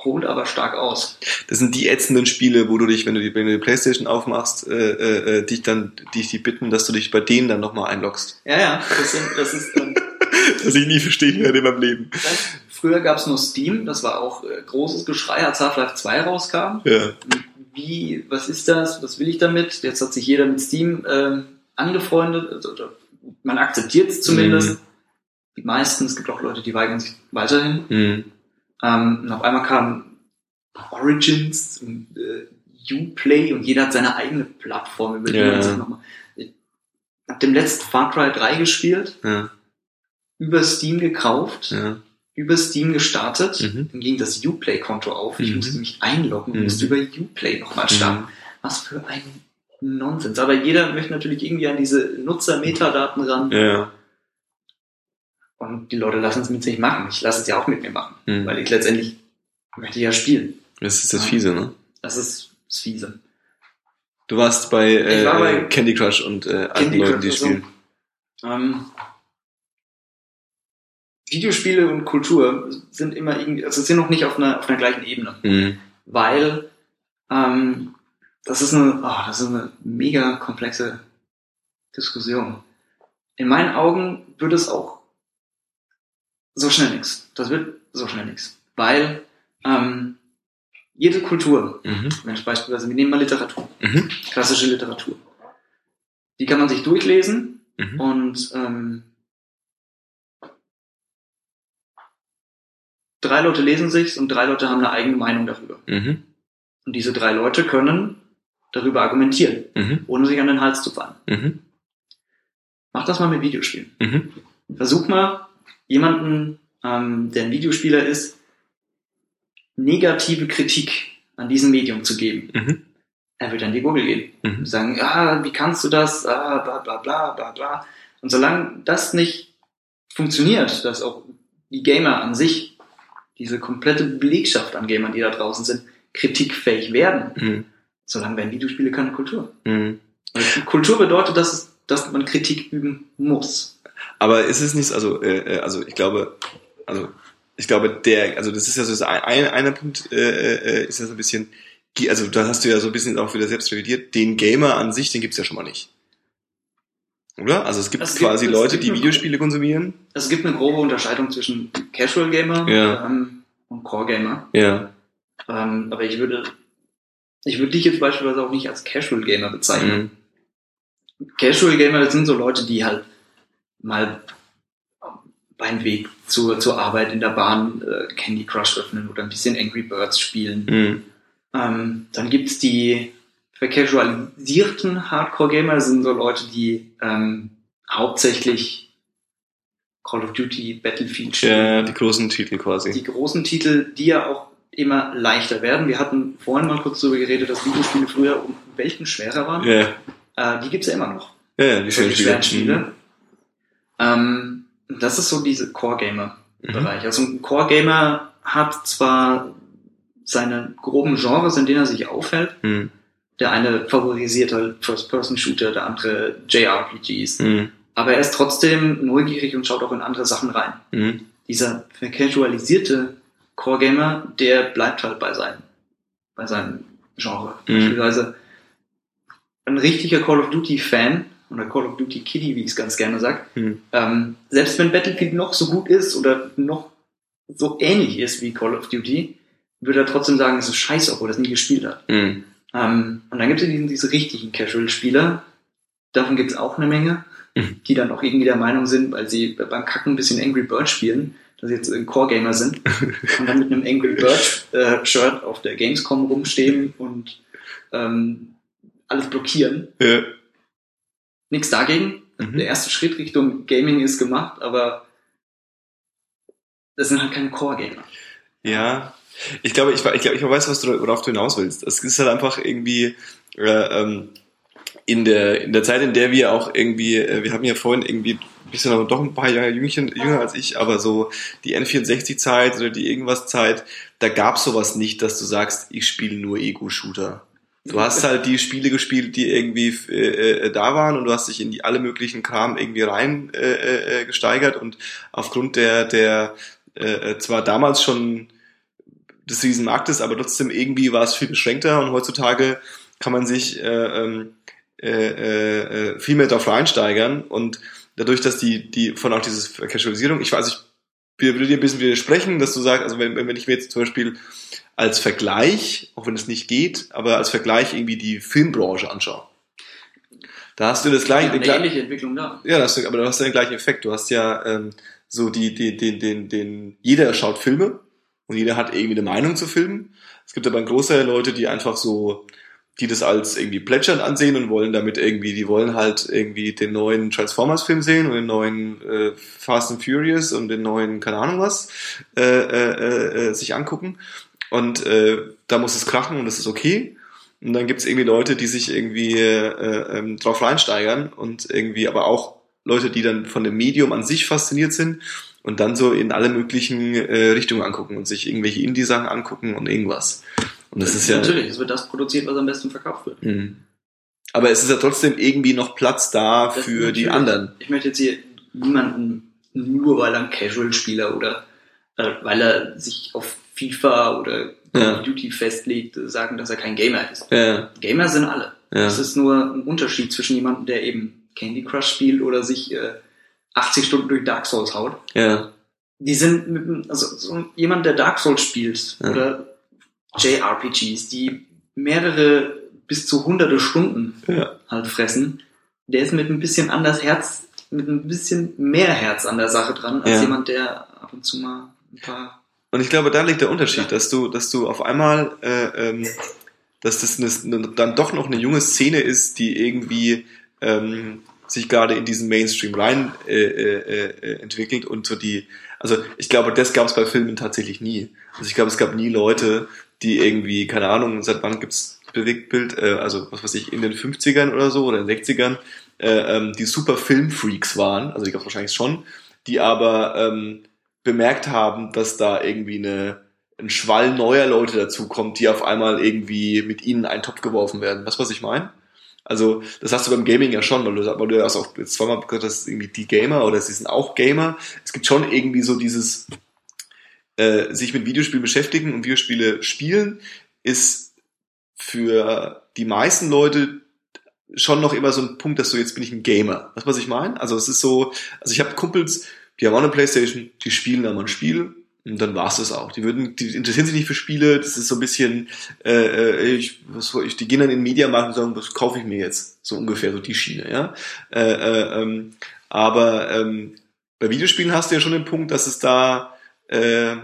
Speaker 2: holt aber stark aus.
Speaker 1: Das sind die ätzenden Spiele, wo du dich, wenn du die, wenn du die Playstation aufmachst, äh, äh, äh dich dann, dich die bitten, dass du dich bei denen dann nochmal einloggst.
Speaker 2: Ja, ja, das, sind, das ist ähm,
Speaker 1: Was ich nie verstehen werde in meinem Leben.
Speaker 2: Früher gab es nur Steam, das war auch äh, großes Geschrei, als Half-Life 2 rauskam.
Speaker 1: Ja.
Speaker 2: Wie, was ist das? Was will ich damit? Jetzt hat sich jeder mit Steam äh, angefreundet, also, man akzeptiert es zumindest. Mhm. Die meisten, es gibt auch Leute, die weigern sich weiterhin.
Speaker 1: Mhm.
Speaker 2: Ähm, und auf einmal kam Origins und äh, Uplay und jeder hat seine eigene Plattform, über die man sich nochmal. Ich hab dem letzten Far Cry 3 gespielt,
Speaker 1: ja.
Speaker 2: über Steam gekauft,
Speaker 1: ja.
Speaker 2: über Steam gestartet,
Speaker 1: mhm.
Speaker 2: dann ging das Uplay-Konto auf, ich
Speaker 1: mhm.
Speaker 2: musste mich einloggen und
Speaker 1: mhm.
Speaker 2: musste über Uplay nochmal starten. Mhm. Was für ein Nonsens. Aber jeder möchte natürlich irgendwie an diese Nutzer-Metadaten ran.
Speaker 1: Ja.
Speaker 2: Und die Leute lassen es mit sich machen. Ich lasse es ja auch mit mir machen.
Speaker 1: Mhm.
Speaker 2: Weil ich letztendlich möchte ja spielen.
Speaker 1: Das ist das Fiese, ne?
Speaker 2: Das ist das Fiese.
Speaker 1: Du warst bei, äh,
Speaker 2: war bei
Speaker 1: Candy Crush und äh, alten Leuten, die spielen.
Speaker 2: Ähm, Videospiele und Kultur sind immer irgendwie, also sind noch nicht auf einer, auf einer gleichen Ebene.
Speaker 1: Mhm.
Speaker 2: Weil ähm, das ist eine, oh, das ist eine mega komplexe Diskussion. In meinen Augen würde es auch so schnell nichts. Das wird so schnell nichts. Weil ähm, jede Kultur,
Speaker 1: Mhm.
Speaker 2: wenn ich beispielsweise, wir nehmen mal Literatur,
Speaker 1: Mhm.
Speaker 2: klassische Literatur, die kann man sich durchlesen
Speaker 1: Mhm.
Speaker 2: und ähm, drei Leute lesen sich's und drei Leute haben eine eigene Meinung darüber.
Speaker 1: Mhm.
Speaker 2: Und diese drei Leute können darüber argumentieren,
Speaker 1: Mhm.
Speaker 2: ohne sich an den Hals zu fallen.
Speaker 1: Mhm.
Speaker 2: Mach das mal mit Videospielen. Versuch mal, jemanden, ähm, der ein Videospieler ist, negative Kritik an diesem Medium zu geben.
Speaker 1: Mhm.
Speaker 2: Er wird an die Gurgel gehen.
Speaker 1: Mhm.
Speaker 2: Und sagen, ah, wie kannst du das? Ah, bla bla bla bla bla. Und solange das nicht funktioniert, dass auch die Gamer an sich, diese komplette Belegschaft an Gamern, die da draußen sind, kritikfähig werden,
Speaker 1: Mhm.
Speaker 2: solange werden Videospiele keine Kultur.
Speaker 1: Mhm.
Speaker 2: Kultur bedeutet, dass, dass man Kritik üben muss.
Speaker 1: Aber ist es nicht, also, äh, äh, also ich glaube, also ich glaube, der, also das ist ja so das ein, ein, einer Punkt, äh, äh, ist ja so ein bisschen, also da hast du ja so ein bisschen auch wieder selbst revidiert, den Gamer an sich, den gibt's ja schon mal nicht. Oder? Also es gibt
Speaker 2: Es gibt-
Speaker 1: quasi
Speaker 2: es
Speaker 1: Leute,
Speaker 2: gibt
Speaker 1: die
Speaker 2: eine-
Speaker 1: Videospiele konsumieren.
Speaker 2: Es gibt eine grobe Unterscheidung zwischen Casual Gamer
Speaker 1: Ja.
Speaker 2: ähm, und Core Gamer.
Speaker 1: Ja.
Speaker 2: Ähm, aber ich würde, ich würde dich jetzt beispielsweise auch nicht als Casual Gamer bezeichnen.
Speaker 1: Mhm.
Speaker 2: Casual Gamer, das sind so Leute, die halt mal beim Weg zur, zur Arbeit in der Bahn äh, Candy Crush öffnen oder ein bisschen Angry Birds spielen.
Speaker 1: Mhm.
Speaker 2: Ähm, dann gibt's die vercasualisierten Hardcore-Gamer sind so Leute, die ähm, hauptsächlich Call of Duty, Battlefield
Speaker 1: spielen. Ja, die großen Titel quasi.
Speaker 2: Die großen Titel, die ja auch immer leichter werden. Wir hatten vorhin mal kurz darüber geredet, dass Videospiele früher um Welten schwerer waren.
Speaker 1: Ja.
Speaker 2: Äh, die gibt's ja immer noch.
Speaker 1: Ja, die schweren Spiele.
Speaker 2: Ähm, das ist so diese Core-Gamer-Bereich. Mhm. Also ein Core-Gamer hat zwar seine groben Genres, in denen er sich aufhält. Mhm. Der eine favorisiert halt First-Person-Shooter, der andere JRPGs. Mhm. Aber er ist trotzdem neugierig und schaut auch in andere Sachen rein. Mhm. Dieser vercasualisierte Core-Gamer, der bleibt halt bei seinem, bei seinem Genre. Mhm. Beispielsweise ein richtiger Call of Duty-Fan oder Call of Duty Kitty, wie ich es ganz gerne sag, mhm. ähm, selbst wenn Battlefield noch so gut ist oder noch so ähnlich ist wie Call of Duty, würde er trotzdem sagen, es ist scheiße, obwohl er das nie gespielt hat. Mhm. Ähm, und dann gibt es diesen, diese richtigen Casual-Spieler, davon gibt es auch eine Menge, mhm. die dann auch irgendwie der Meinung sind, weil sie beim Kacken ein bisschen Angry Bird spielen, dass sie jetzt ein Core-Gamer sind und dann mit einem Angry Bird-Shirt äh, auf der Gamescom rumstehen und ähm, alles blockieren. Ja. Nichts dagegen. Mhm. Der erste Schritt Richtung Gaming ist gemacht, aber das sind halt keine Core-Gamer.
Speaker 1: Ja, ich glaube, ich, ich, glaube, ich weiß, was du, worauf du hinaus willst. Es ist halt einfach irgendwie äh, ähm, in der in der Zeit, in der wir auch irgendwie, äh, wir haben ja vorhin irgendwie ein bisschen noch doch ein paar Jahre Jüngchen, jünger als ich, aber so die N64-Zeit oder die irgendwas-Zeit, da gab's sowas nicht, dass du sagst, ich spiele nur Ego-Shooter. Du hast halt die Spiele gespielt, die irgendwie äh, äh, da waren und du hast dich in die alle möglichen Kram irgendwie rein äh, äh, gesteigert und aufgrund der der äh, zwar damals schon des Riesenmarktes, aber trotzdem irgendwie war es viel beschränkter und heutzutage kann man sich äh, ähm, äh, äh, äh, viel mehr darauf reinsteigern und dadurch, dass die, die von auch diese Casualisierung, ich weiß, ich würde dir ein bisschen widersprechen, dass du sagst, also wenn, wenn ich mir jetzt zum Beispiel als Vergleich, auch wenn es nicht geht, aber als Vergleich irgendwie die Filmbranche anschaue. Da hast du das gleiche. Ja,
Speaker 2: eine ähnliche Entwicklung da.
Speaker 1: Ja, das, aber du hast ja den gleichen Effekt. Du hast ja ähm, so die, die, den, den, den, jeder schaut Filme und jeder hat irgendwie eine Meinung zu Filmen. Es gibt aber ein Großteil der Leute, die einfach so, die das als irgendwie plätschernd ansehen und wollen damit irgendwie, die wollen halt irgendwie den neuen Transformers-Film sehen und den neuen äh, Fast and Furious und den neuen, keine Ahnung was, äh, äh, äh, sich angucken. Und äh, da muss es krachen und das ist okay. Und dann gibt es irgendwie Leute, die sich irgendwie äh, ähm, drauf reinsteigern und irgendwie aber auch Leute, die dann von dem Medium an sich fasziniert sind und dann so in alle möglichen äh, Richtungen angucken und sich irgendwelche Indie-Sachen angucken und irgendwas. Und das, das ist ja.
Speaker 2: Natürlich, es wird das produziert, was am besten verkauft wird. Mhm.
Speaker 1: Aber es ist ja trotzdem irgendwie noch Platz da das für die anderen.
Speaker 2: Ich möchte jetzt hier niemanden, nur weil er ein Casual-Spieler oder äh, weil er sich auf FIFA oder Call ja. of Duty festlegt, sagen, dass er kein Gamer ist. Ja. Gamer sind alle. Ja. Es ist nur ein Unterschied zwischen jemandem, der eben Candy Crush spielt oder sich äh, 80 Stunden durch Dark Souls haut.
Speaker 1: Ja.
Speaker 2: Die sind mit, also so jemand, der Dark Souls spielt ja. oder JRPGs, die mehrere bis zu hunderte Stunden ja. halt fressen, der ist mit ein bisschen anders Herz, mit ein bisschen mehr Herz an der Sache dran, als ja. jemand, der ab und zu mal ein paar.
Speaker 1: Und ich glaube, da liegt der Unterschied, dass du, dass du auf einmal, äh, ähm, dass das eine, dann doch noch eine junge Szene ist, die irgendwie ähm, sich gerade in diesen Mainstream rein äh, äh, äh, entwickelt und so die, also ich glaube, das gab es bei Filmen tatsächlich nie. Also ich glaube, es gab nie Leute, die irgendwie, keine Ahnung, seit wann gibt's Bewegtbild, äh, also was weiß ich, in den 50ern oder so oder in den 60ern, äh, ähm, die super Filmfreaks waren, also die gab es wahrscheinlich schon, die aber ähm, bemerkt haben, dass da irgendwie eine ein Schwall neuer Leute dazukommt, die auf einmal irgendwie mit ihnen einen Topf geworfen werden. Was was ich meine? Also, das hast du beim Gaming ja schon, weil du, weil du hast auch zweimal gesagt hast, irgendwie die Gamer oder sie sind auch Gamer. Es gibt schon irgendwie so dieses, äh, sich mit Videospielen beschäftigen und Videospiele spielen, ist für die meisten Leute schon noch immer so ein Punkt, dass du jetzt bin ich ein Gamer. Du, was ich meine? Also es ist so, also ich habe Kumpels, die haben auch eine Playstation, die spielen da mal ein Spiel und dann war's das auch. Die würden, die interessieren sich nicht für Spiele. Das ist so ein bisschen, äh, äh ich, was ich, die gehen dann in den Mediamarkt und sagen, was kaufe ich mir jetzt? So ungefähr, so die Schiene, ja. Äh, äh, ähm, aber ähm, bei Videospielen hast du ja schon den Punkt, dass es da äh,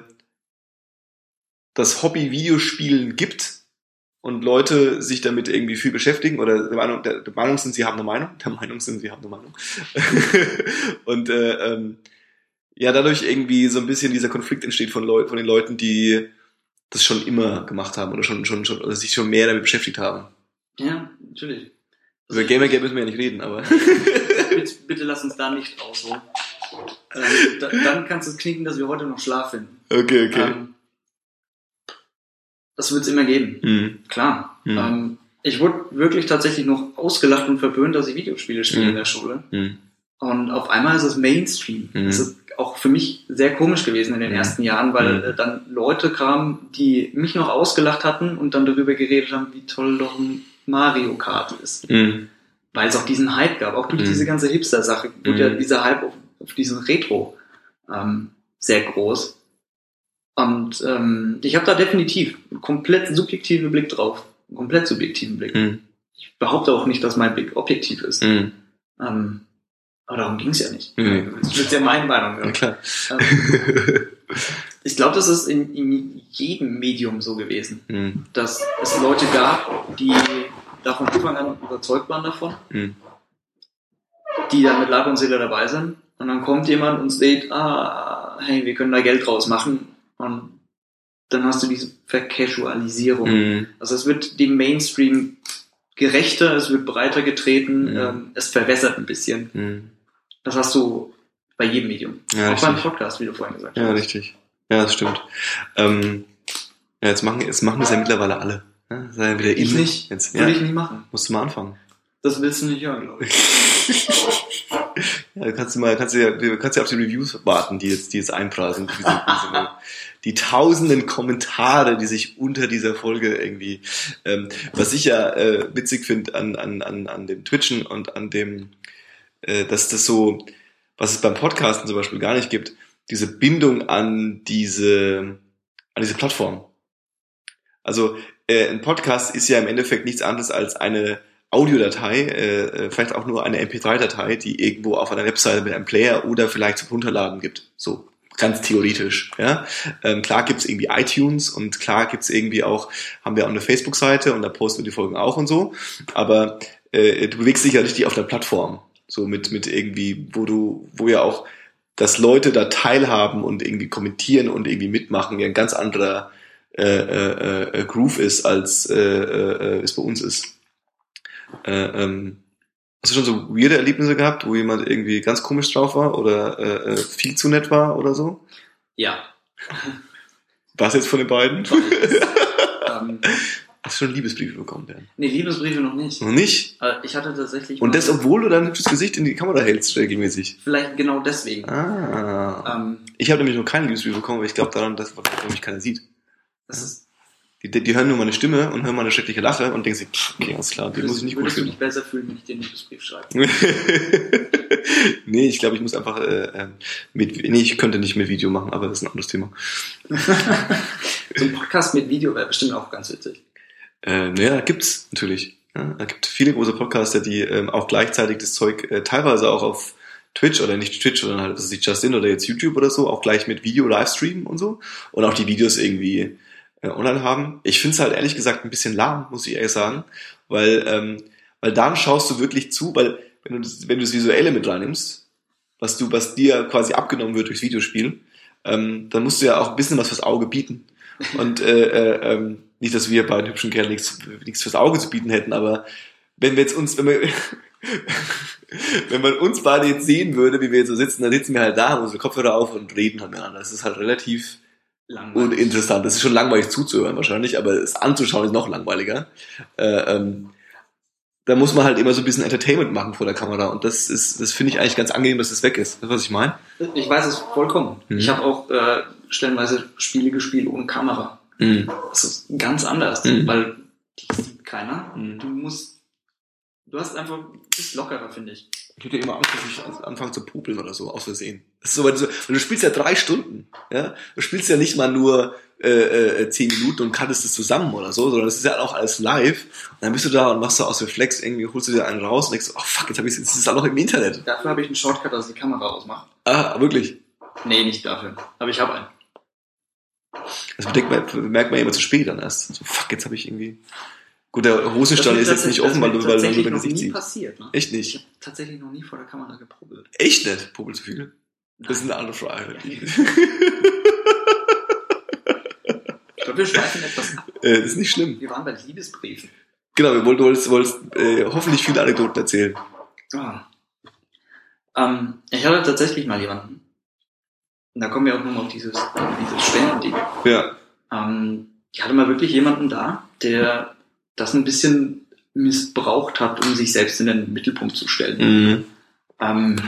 Speaker 1: das Hobby Videospielen gibt, und Leute sich damit irgendwie viel beschäftigen oder der Meinung, der, der Meinung sind, sie haben eine Meinung, der Meinung sind, sie haben eine Meinung. und äh, ähm, ja, dadurch irgendwie so ein bisschen dieser Konflikt entsteht von, Leu von den Leuten, die das schon immer gemacht haben oder schon, schon, schon oder sich schon mehr damit beschäftigt haben.
Speaker 2: Ja, natürlich.
Speaker 1: Über Gamergate müssen wir ja nicht reden, aber.
Speaker 2: bitte, bitte lass uns da nicht ausholen. Ähm, da, dann kannst du es knicken, dass wir heute noch Schlaf finden.
Speaker 1: Okay, okay. Ähm,
Speaker 2: das wird es immer geben. Mhm. Klar. Mhm. Ähm, ich wurde wirklich tatsächlich noch ausgelacht und verwöhnt, dass ich Videospiele spiele mhm. in der Schule. Mhm. Und auf einmal ist es Mainstream. Mhm. Das ist auch für mich sehr komisch gewesen in den mhm. ersten Jahren, weil mhm. äh, dann Leute kamen, die mich noch ausgelacht hatten und dann darüber geredet haben, wie toll doch ein Mario Kart ist. Mhm. Weil es auch diesen Hype gab. Auch durch diese ganze Hipster-Sache wurde ja dieser Hype auf, auf diesen Retro ähm, sehr groß. Und ähm, ich habe da definitiv einen komplett subjektiven Blick drauf. Einen komplett subjektiven Blick. Mhm. Ich behaupte auch nicht, dass mein Blick objektiv ist. Mhm. Ähm, aber darum ging es ja nicht. Mhm. Das ist ja meine Meinung. Ja. klar. Ähm, ich glaube, das ist in, in, jedem Medium so gewesen, mhm. dass es Leute gab, die da von Anfang an überzeugt waren davon, mhm. die dann mit Leib und Seele dabei sind. Und dann kommt jemand und sieht, ah, hey, wir können da Geld draus machen und dann hast du diese Vercasualisierung. Mhm. Also es wird dem Mainstream gerechter, es wird breiter getreten, mhm. ähm, es verwässert ein bisschen. Mhm. Das hast du bei jedem Medium. Ja, Auch richtig. beim Podcast, wie du vorhin gesagt
Speaker 1: hast. Ja, richtig. Ja, das stimmt. Ähm, ja, jetzt machen, jetzt machen das ja mittlerweile alle. Ja,
Speaker 2: ja wieder ich nicht. Jetzt, Würde ich nicht machen.
Speaker 1: Musst du mal anfangen.
Speaker 2: Das willst du nicht hören, glaube ich.
Speaker 1: ja, kannst du mal, kannst du ja, kannst ja auf die Reviews warten, die jetzt, die jetzt einprasen. Diese, diese, die tausenden Kommentare, die sich unter dieser Folge irgendwie, ähm, was ich ja äh, witzig finde an, an, an, an dem Twitchen und an dem, äh, dass das so, was es beim Podcasten zum Beispiel gar nicht gibt, diese Bindung an diese, an diese Plattform. Also äh, ein Podcast ist ja im Endeffekt nichts anderes als eine Audiodatei, äh, äh vielleicht auch nur eine MP3-Datei, die irgendwo auf einer Webseite mit einem Player oder vielleicht zum Runterladen gibt. So ganz theoretisch. Ja? Ähm, klar gibt's irgendwie iTunes und klar gibt's irgendwie auch, haben wir auch eine Facebook-Seite und da posten wir die Folgen auch und so. Aber äh, du bewegst dich ja richtig auf der Plattform. So mit, mit irgendwie, wo du, wo ja auch, dass Leute da teilhaben und irgendwie kommentieren und irgendwie mitmachen, ja ein ganz anderer äh, äh, äh, Groove ist, als äh, äh, es bei uns ist. Äh, ähm, hast du schon so weirde Erlebnisse gehabt, wo jemand irgendwie ganz komisch drauf war oder äh, äh viel zu nett war oder so?
Speaker 2: Ja.
Speaker 1: Was jetzt von den beiden? ähm, Hast du schon Liebesbriefe bekommen, Ben?
Speaker 2: Nee, Liebesbriefe noch nicht.
Speaker 1: Noch nicht?
Speaker 2: Ich hatte tatsächlich.
Speaker 1: Und das, obwohl du dein hübsches Gesicht in die Kamera hältst, regelmäßig.
Speaker 2: Vielleicht genau deswegen.
Speaker 1: Ah. Ähm, ich habe nämlich noch keine Liebesbriefe bekommen, aber ich glaube daran, dass mich keiner sieht. Das ist, die, die, hören nur meine Stimme und hören meine schreckliche Lache und denken sich, pff, okay, alles klar, die muss ich nicht gut fühlen.
Speaker 2: du dich besser fühlen, wenn ich dir einen Liebesbrief schreibe?
Speaker 1: nee, ich glaube, ich muss einfach äh, ähm, mit, nee, ich könnte nicht mit Video machen, aber das ist ein anderes Thema.
Speaker 2: so ein Podcast mit Video wäre bestimmt auch ganz witzig.
Speaker 1: Äh, naja, gibt's natürlich. Ja, da gibt viele große Podcaster, die ähm, auch gleichzeitig das Zeug äh, teilweise auch auf Twitch oder nicht Twitch, sondern halt, was ist Justin oder jetzt YouTube oder so, auch gleich mit Video Livestream und so. Und auch die Videos irgendwie äh, online haben. Ich finde es halt ehrlich gesagt ein bisschen lahm, muss ich ehrlich sagen. Weil, ähm, weil dann schaust du wirklich zu, weil wenn du, das, wenn du das Visuelle mit reinnimmst, was du, was dir quasi abgenommen wird durchs Videospiel, ähm, dann musst du ja auch ein bisschen was fürs Auge bieten. Und äh, äh, ähm, nicht, dass wir beiden hübschen Kerlen nichts, nichts fürs Auge zu bieten hätten, aber wenn wir jetzt uns, wenn wir, wenn man uns beide jetzt sehen würde, wie wir jetzt so sitzen, dann sitzen wir halt da, haben unsere Kopfhörer auf und reden halt miteinander. Das ist halt relativ langweilig. uninteressant. Das ist schon langweilig zuzuhören wahrscheinlich, aber es anzuschauen ist noch langweiliger. Äh, ähm, da muss man halt immer so ein bisschen Entertainment machen vor der Kamera und das ist, das finde ich eigentlich ganz angenehm, dass das weg ist. Das was ich meine?
Speaker 2: Ich weiß es vollkommen. Mhm. Ich habe auch äh, stellenweise Spiele gespielt ohne Kamera. Mhm. Das ist ganz anders, mhm. weil die sieht keiner. Mhm. Du musst, du hast einfach, bist lockerer, finde ich.
Speaker 1: Ich hätte immer Angst, dass ich anfange zu popeln oder so, aus Versehen. Das ist so, weil du, weil du spielst ja drei Stunden, ja. Du spielst ja nicht mal nur äh, äh, zehn Minuten und kannst es zusammen oder so, sondern das ist ja auch alles live. Und dann bist du da und machst du aus Reflex irgendwie, holst du dir einen raus und denkst, oh fuck, jetzt habe ich jetzt ist es auch noch im Internet.
Speaker 2: Dafür habe ich einen Shortcut, dass die Kamera ausmacht.
Speaker 1: Ah, wirklich?
Speaker 2: Nee, nicht dafür. Aber ich habe einen.
Speaker 1: Das bedenkt man, merkt man immer zu spät dann erst. So, fuck, jetzt habe ich irgendwie. Gut, der Hosenstall ist jetzt nicht offen, weil du, weil du dein Gesicht
Speaker 2: siehst. passiert, ne?
Speaker 1: Echt nicht?
Speaker 2: Ich habe tatsächlich noch nie vor der Kamera gepubbelt.
Speaker 1: Echt nicht? Pubbelt zu viel? Das ist eine andere Frage.
Speaker 2: ich glaube, wir schweifen etwas ab.
Speaker 1: Äh, das ist nicht schlimm.
Speaker 2: Wir waren bei Liebesbriefen.
Speaker 1: Genau, wir wollten, wolltest, wolltest äh, hoffentlich viele Anekdoten erzählen.
Speaker 2: Ah. Ähm, ich hatte tatsächlich mal jemanden. Und da kommen wir auch nochmal auf dieses, auf dieses Spenden-Ding.
Speaker 1: Ja.
Speaker 2: Ähm, ich hatte mal wirklich jemanden da, der das ein bisschen missbraucht hat, um sich selbst in den Mittelpunkt zu stellen.
Speaker 1: Mhm.
Speaker 2: Ähm,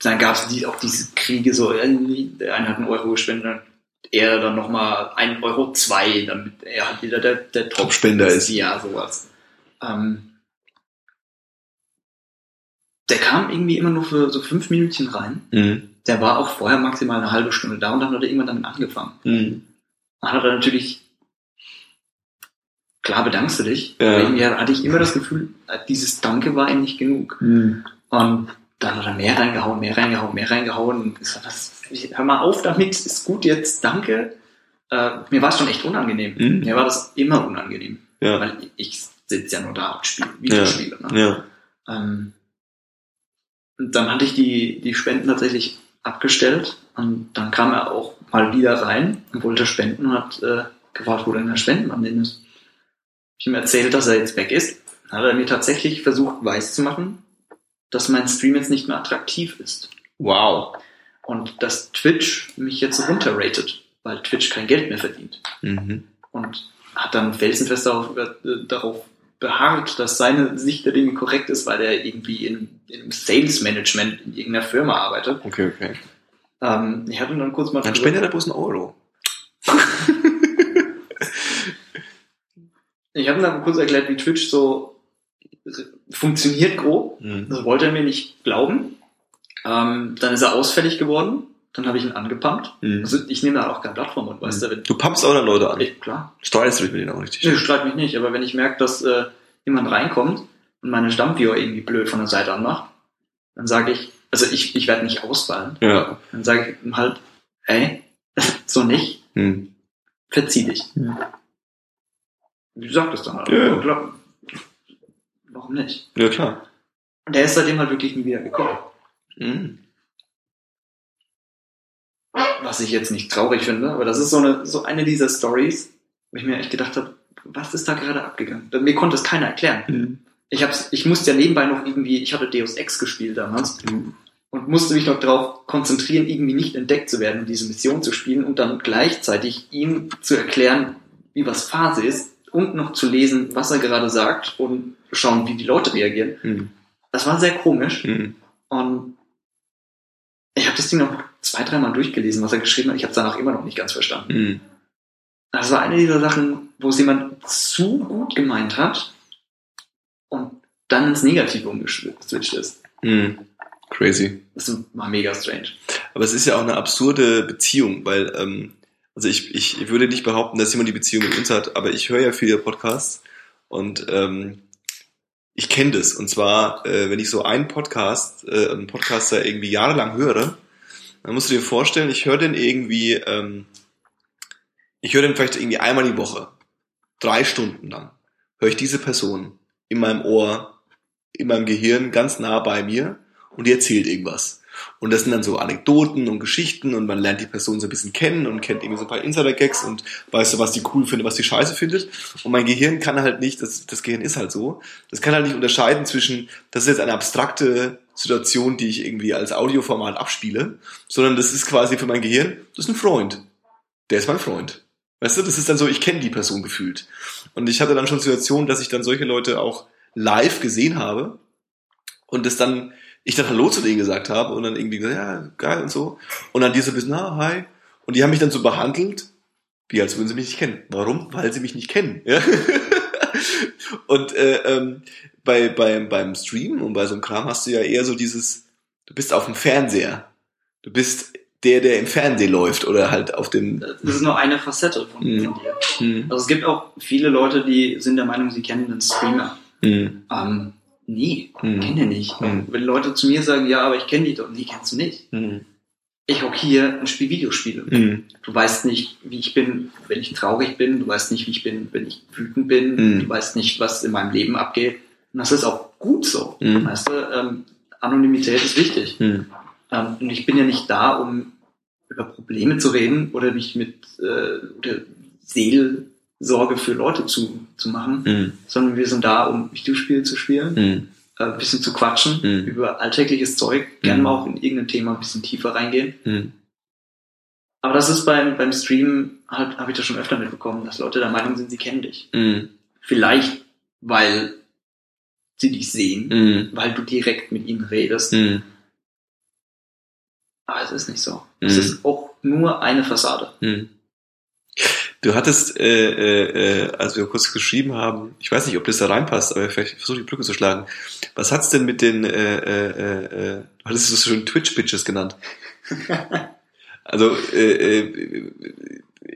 Speaker 2: dann gab es die, auch diese Kriege, so, der eine hat einen Euro gespendet, er dann nochmal ein Euro zwei, damit er halt wieder der, der
Speaker 1: Top-Spender ist.
Speaker 2: Ja, sowas. Ähm, der kam irgendwie immer nur für so fünf Minütchen rein.
Speaker 1: Mhm.
Speaker 2: Der war auch vorher maximal eine halbe Stunde da und dann hat er irgendwann damit angefangen.
Speaker 1: Mhm.
Speaker 2: Dann hat er natürlich, klar bedankst du dich,
Speaker 1: Ja.
Speaker 2: aber irgendwie hatte ich immer das Gefühl, dieses Danke war ihm nicht genug.
Speaker 1: Mhm.
Speaker 2: Und dann hat er mehr reingehauen, mehr reingehauen, mehr reingehauen. Und ich sag, was, hör mal auf damit, ist gut jetzt, danke. Äh, mir war es schon echt unangenehm.
Speaker 1: Mhm.
Speaker 2: Mir war das immer unangenehm.
Speaker 1: Ja.
Speaker 2: Weil ich sitze ja nur da und spiele Videospiele. Ne?
Speaker 1: Ja.
Speaker 2: Ähm, und dann hatte ich die, die Spenden tatsächlich abgestellt und dann kam er auch mal wieder rein und wollte spenden und hat äh, gefragt, wo denn der Spendenmann ist. Ich ihm erzählt, dass er jetzt weg ist. Dann hat er mir tatsächlich versucht, weiß zu machen, dass mein Stream jetzt nicht mehr attraktiv ist.
Speaker 1: Wow.
Speaker 2: Und dass Twitch mich jetzt runterratet, weil Twitch kein Geld mehr verdient.
Speaker 1: Mhm.
Speaker 2: Und hat dann felsenfest darauf, äh, darauf beharrt, dass seine Sicht der Dinge korrekt ist, weil er irgendwie in, im Sales Management in irgendeiner Firma arbeitet.
Speaker 1: Okay, okay.
Speaker 2: Ähm, ich hatte dann kurz mal
Speaker 1: Dann spendet er bloß einen Euro.
Speaker 2: ich habe dann kurz erklärt, wie Twitch so funktioniert grob.
Speaker 1: Mhm.
Speaker 2: Das wollte er mir nicht glauben. Ähm, dann ist er ausfällig geworden. Dann habe ich ihn angepumpt.
Speaker 1: Mhm.
Speaker 2: Also ich nehme da auch keine Plattform und weißt du, wenn
Speaker 1: Du pumpst auch dann Leute an.
Speaker 2: ich, klar,
Speaker 1: Streitest du dich mit denen auch richtig.
Speaker 2: ich streite mich nicht, aber wenn ich merke, dass äh, jemand reinkommt und meine Stammviewer irgendwie blöd von der Seite anmacht, dann sage ich, also ich, ich werde nicht ausfallen.
Speaker 1: Ja.
Speaker 2: Dann sage ich ihm halt, ey, so nicht,
Speaker 1: Mhm.
Speaker 2: verzieh dich. Wie sagt es dann halt?
Speaker 1: Ja.
Speaker 2: Klar. Warum nicht?
Speaker 1: Ja, klar.
Speaker 2: Und der ist seitdem halt wirklich nie wieder gekommen.
Speaker 1: Mhm.
Speaker 2: Was ich jetzt nicht traurig finde, aber das ist so eine, so eine dieser Stories, wo ich mir echt gedacht habe, was ist da gerade abgegangen? Mir konnte es keiner erklären.
Speaker 1: Mhm.
Speaker 2: Ich, hab's, ich musste ja nebenbei noch irgendwie, ich hatte Deus Ex gespielt damals
Speaker 1: Mhm.
Speaker 2: und musste mich noch darauf konzentrieren, irgendwie nicht entdeckt zu werden diese Mission zu spielen und dann gleichzeitig ihm zu erklären, wie was Phase ist und noch zu lesen, was er gerade sagt und schauen, wie die Leute reagieren.
Speaker 1: Mhm.
Speaker 2: Das war sehr komisch
Speaker 1: Mhm.
Speaker 2: und ich habe das Ding noch zwei, dreimal durchgelesen, was er geschrieben hat. Ich habe es danach immer noch nicht ganz verstanden.
Speaker 1: Mhm.
Speaker 2: Das war eine dieser Sachen, wo es jemand zu gut gemeint hat und dann ins Negative umgeswitcht ist.
Speaker 1: Mhm. Crazy.
Speaker 2: Das war mega strange.
Speaker 1: Aber es ist ja auch eine absurde Beziehung, weil, ähm, also ich, ich, ich würde nicht behaupten, dass jemand die Beziehung mit uns hat, aber ich höre ja viele Podcasts und ähm, ich kenne das. Und zwar, äh, wenn ich so einen Podcast, äh, einen Podcaster irgendwie jahrelang höre, dann musst du dir vorstellen, ich höre den irgendwie, ähm, ich höre den vielleicht irgendwie einmal die Woche, drei Stunden lang, höre ich diese Person in meinem Ohr, in meinem Gehirn ganz nah bei mir und die erzählt irgendwas. Und das sind dann so Anekdoten und Geschichten und man lernt die Person so ein bisschen kennen und kennt irgendwie so ein paar Insider-Gags und weiß so, was die cool findet, was die scheiße findet. Und mein Gehirn kann halt nicht, das, das Gehirn ist halt so, das kann halt nicht unterscheiden zwischen, das ist jetzt eine abstrakte Situation, die ich irgendwie als Audioformat abspiele, sondern das ist quasi für mein Gehirn, das ist ein Freund. Der ist mein Freund. Weißt du, das ist dann so, ich kenne die Person gefühlt. Und ich hatte dann schon Situationen, dass ich dann solche Leute auch live gesehen habe und das dann, ich dann Hallo zu denen gesagt habe und dann irgendwie gesagt, ja, geil und so. Und dann die so ein bisschen, na, hi. Und die haben mich dann so behandelt, wie als würden sie mich nicht kennen. Warum? Weil sie mich nicht kennen. Ja? und äh, ähm, bei, beim, beim Stream und bei so einem Kram hast du ja eher so dieses, du bist auf dem Fernseher. Du bist der, der im Fernsehen läuft oder halt auf dem.
Speaker 2: Das ist nur eine Facette von,
Speaker 1: Mhm.
Speaker 2: von dir.
Speaker 1: Hm,
Speaker 2: Also es gibt auch viele Leute, die sind der Meinung, sie kennen einen Streamer.
Speaker 1: hm,
Speaker 2: Ähm, nee,
Speaker 1: hm,
Speaker 2: kenne ich nicht.
Speaker 1: Mhm.
Speaker 2: Wenn Leute zu mir sagen, ja, aber ich kenne die doch, nee, kennst du nicht.
Speaker 1: hm,
Speaker 2: ich hocke hier und spiele Videospiele. Mhm. Du weißt nicht, wie ich bin, wenn ich traurig bin. Du weißt nicht, wie ich bin, wenn ich wütend bin. Mhm. Du weißt nicht, was in meinem Leben abgeht. Und das ist auch gut so. Mhm. Weißt du, ähm, Anonymität ist wichtig. Mhm. Ähm, und ich bin ja nicht da, um über Probleme zu reden oder mich mit äh, oder Seelsorge für Leute zu, zu machen, mhm. sondern wir sind da, um Videospiele zu spielen mhm äh, ein bisschen zu quatschen mhm. über alltägliches Zeug, gerne mhm. mal auch in irgendein Thema ein bisschen tiefer reingehen. Mhm. Aber das ist beim, beim Stream, halt, habe ich das schon öfter mitbekommen, dass Leute der Meinung sind, sie kennen dich. Mhm. Vielleicht, weil sie dich sehen, weil du direkt mit ihnen redest. Aber es ist nicht so. Es ist auch nur eine Fassade.
Speaker 1: Du hattest, äh, äh, äh, als wir kurz geschrieben haben, ich weiß nicht, ob das da reinpasst, aber vielleicht versuche die Brücke zu schlagen. Was hat's denn mit den, äh, äh, äh, du hattest es schon Twitch-Bitches genannt? also, äh, äh,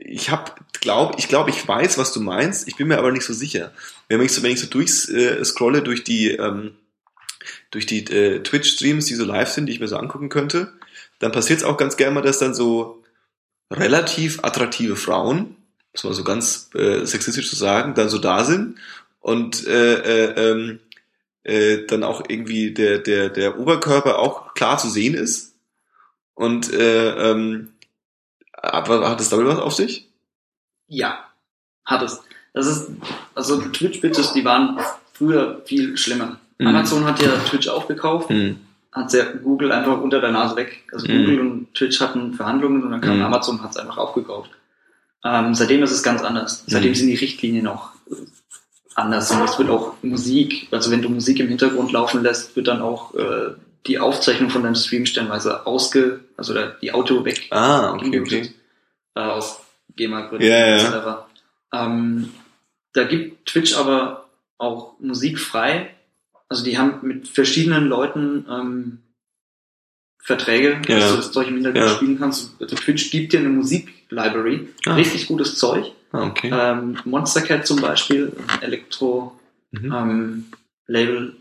Speaker 1: ich habe, glaub, ich glaube, ich weiß, was du meinst, ich bin mir aber nicht so sicher. Wenn ich so, wenn ich so durchscrolle äh, durch die, ähm, durch die äh, Twitch-Streams, die so live sind, die ich mir so angucken könnte, dann passiert es auch ganz gerne mal, dass dann so relativ attraktive Frauen muss man so ganz äh, sexistisch zu sagen, dann so da sind und äh, äh, ähm, äh, dann auch irgendwie der, der, der Oberkörper auch klar zu sehen ist. Und äh, ähm, aber hat es damit was auf sich?
Speaker 2: Ja, hat es. Das ist, also Twitch-Bitches, die waren früher viel schlimmer. Mhm. Amazon hat ja Twitch aufgekauft, mhm. Hat ja Google einfach unter der Nase weg. Also mhm. Google und Twitch hatten Verhandlungen und dann kam mhm. Amazon hat es einfach aufgekauft. Ähm, seitdem ist es ganz anders. Seitdem mhm. sind die Richtlinien auch anders und es wird auch Musik, also wenn du Musik im Hintergrund laufen lässt, wird dann auch äh, die Aufzeichnung von deinem Stream stellenweise ausge, also die Auto weg.
Speaker 1: Ah, okay, okay.
Speaker 2: Äh, aus GEMA-Gründen
Speaker 1: yeah, etc. Ja.
Speaker 2: Ähm, da gibt Twitch aber auch Musik frei. Also die haben mit verschiedenen Leuten ähm, Verträge, ja. dass du das Zeug im Hintergrund ja. spielen kannst. Also Twitch gibt dir eine Musik-Library, ah. richtig gutes Zeug.
Speaker 1: Ah, okay.
Speaker 2: Ähm, Monster Cat zum Beispiel, Elektro mhm. ähm, Label,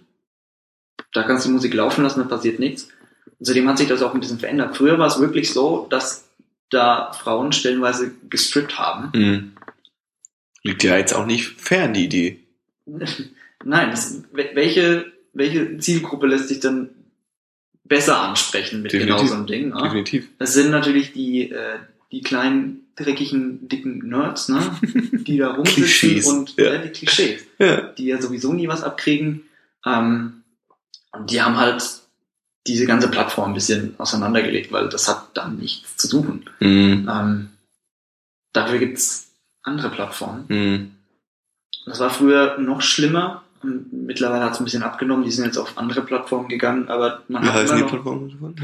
Speaker 2: da kannst du die Musik laufen lassen, da passiert nichts. Und seitdem hat sich das auch ein bisschen verändert. Früher war es wirklich so, dass da Frauen stellenweise gestrippt haben. Mhm.
Speaker 1: Liegt ja jetzt auch nicht fern, die Idee.
Speaker 2: Nein, das, welche, welche Zielgruppe lässt sich dann besser ansprechen mit Definitiv. genau so einem Ding. Ne?
Speaker 1: Definitiv.
Speaker 2: Das sind natürlich die, äh, die kleinen, dreckigen, dicken Nerds, ne? die da rumsitzen und ja. Äh, die Klischees, ja. die ja sowieso nie was abkriegen. Ähm, und die haben halt diese ganze Plattform ein bisschen auseinandergelegt, weil das hat dann nichts zu suchen. Mhm. Ähm, dafür gibt's andere Plattformen. Mhm. Das war früher noch schlimmer, Mittlerweile hat es ein bisschen abgenommen, die sind jetzt auf andere Plattformen gegangen, aber
Speaker 1: man Wie hat heißen die Plattformen?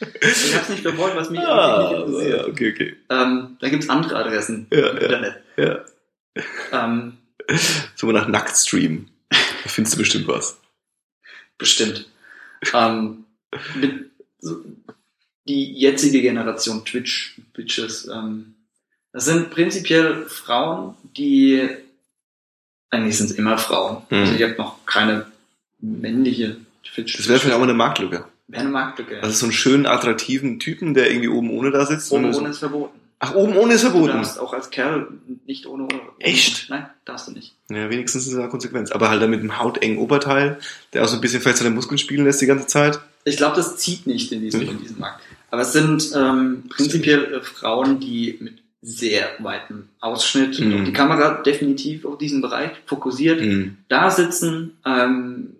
Speaker 2: ich habe es nicht verfolgt, was mich ah, nicht interessiert.
Speaker 1: Ja, okay, okay.
Speaker 2: Ähm, da gibt's andere Adressen
Speaker 1: ja, im ja, Internet. Ja.
Speaker 2: Ähm,
Speaker 1: so nach Nacktstream. Da findest du bestimmt was.
Speaker 2: Bestimmt. ähm, mit, so, die jetzige Generation Twitch-Bitches, ähm, das sind prinzipiell Frauen, die eigentlich sind es immer Frauen. Mhm. Also ich habe noch keine männliche
Speaker 1: Fitch. Das wäre vielleicht auch mal eine Marktlücke.
Speaker 2: Wäre eine Marktlücke.
Speaker 1: Also so einen schönen, attraktiven Typen, der irgendwie oben ohne da sitzt.
Speaker 2: Oben ohne so. ist verboten.
Speaker 1: Ach, oben ohne ist verboten. Du
Speaker 2: darfst auch als Kerl nicht ohne. ohne
Speaker 1: Echt?
Speaker 2: Nein, darfst du nicht.
Speaker 1: Ja, wenigstens ist es eine Konsequenz. Aber halt dann mit einem hautengen Oberteil, der auch so ein bisschen vielleicht seine Muskeln spielen lässt die ganze Zeit.
Speaker 2: Ich glaube, das zieht nicht in diesem, in diesem Markt. Aber es sind ähm, prinzipiell äh, Frauen, die mit sehr weiten Ausschnitt. Mhm. Die Kamera definitiv auf diesen Bereich fokussiert. Mhm. Da sitzen ähm,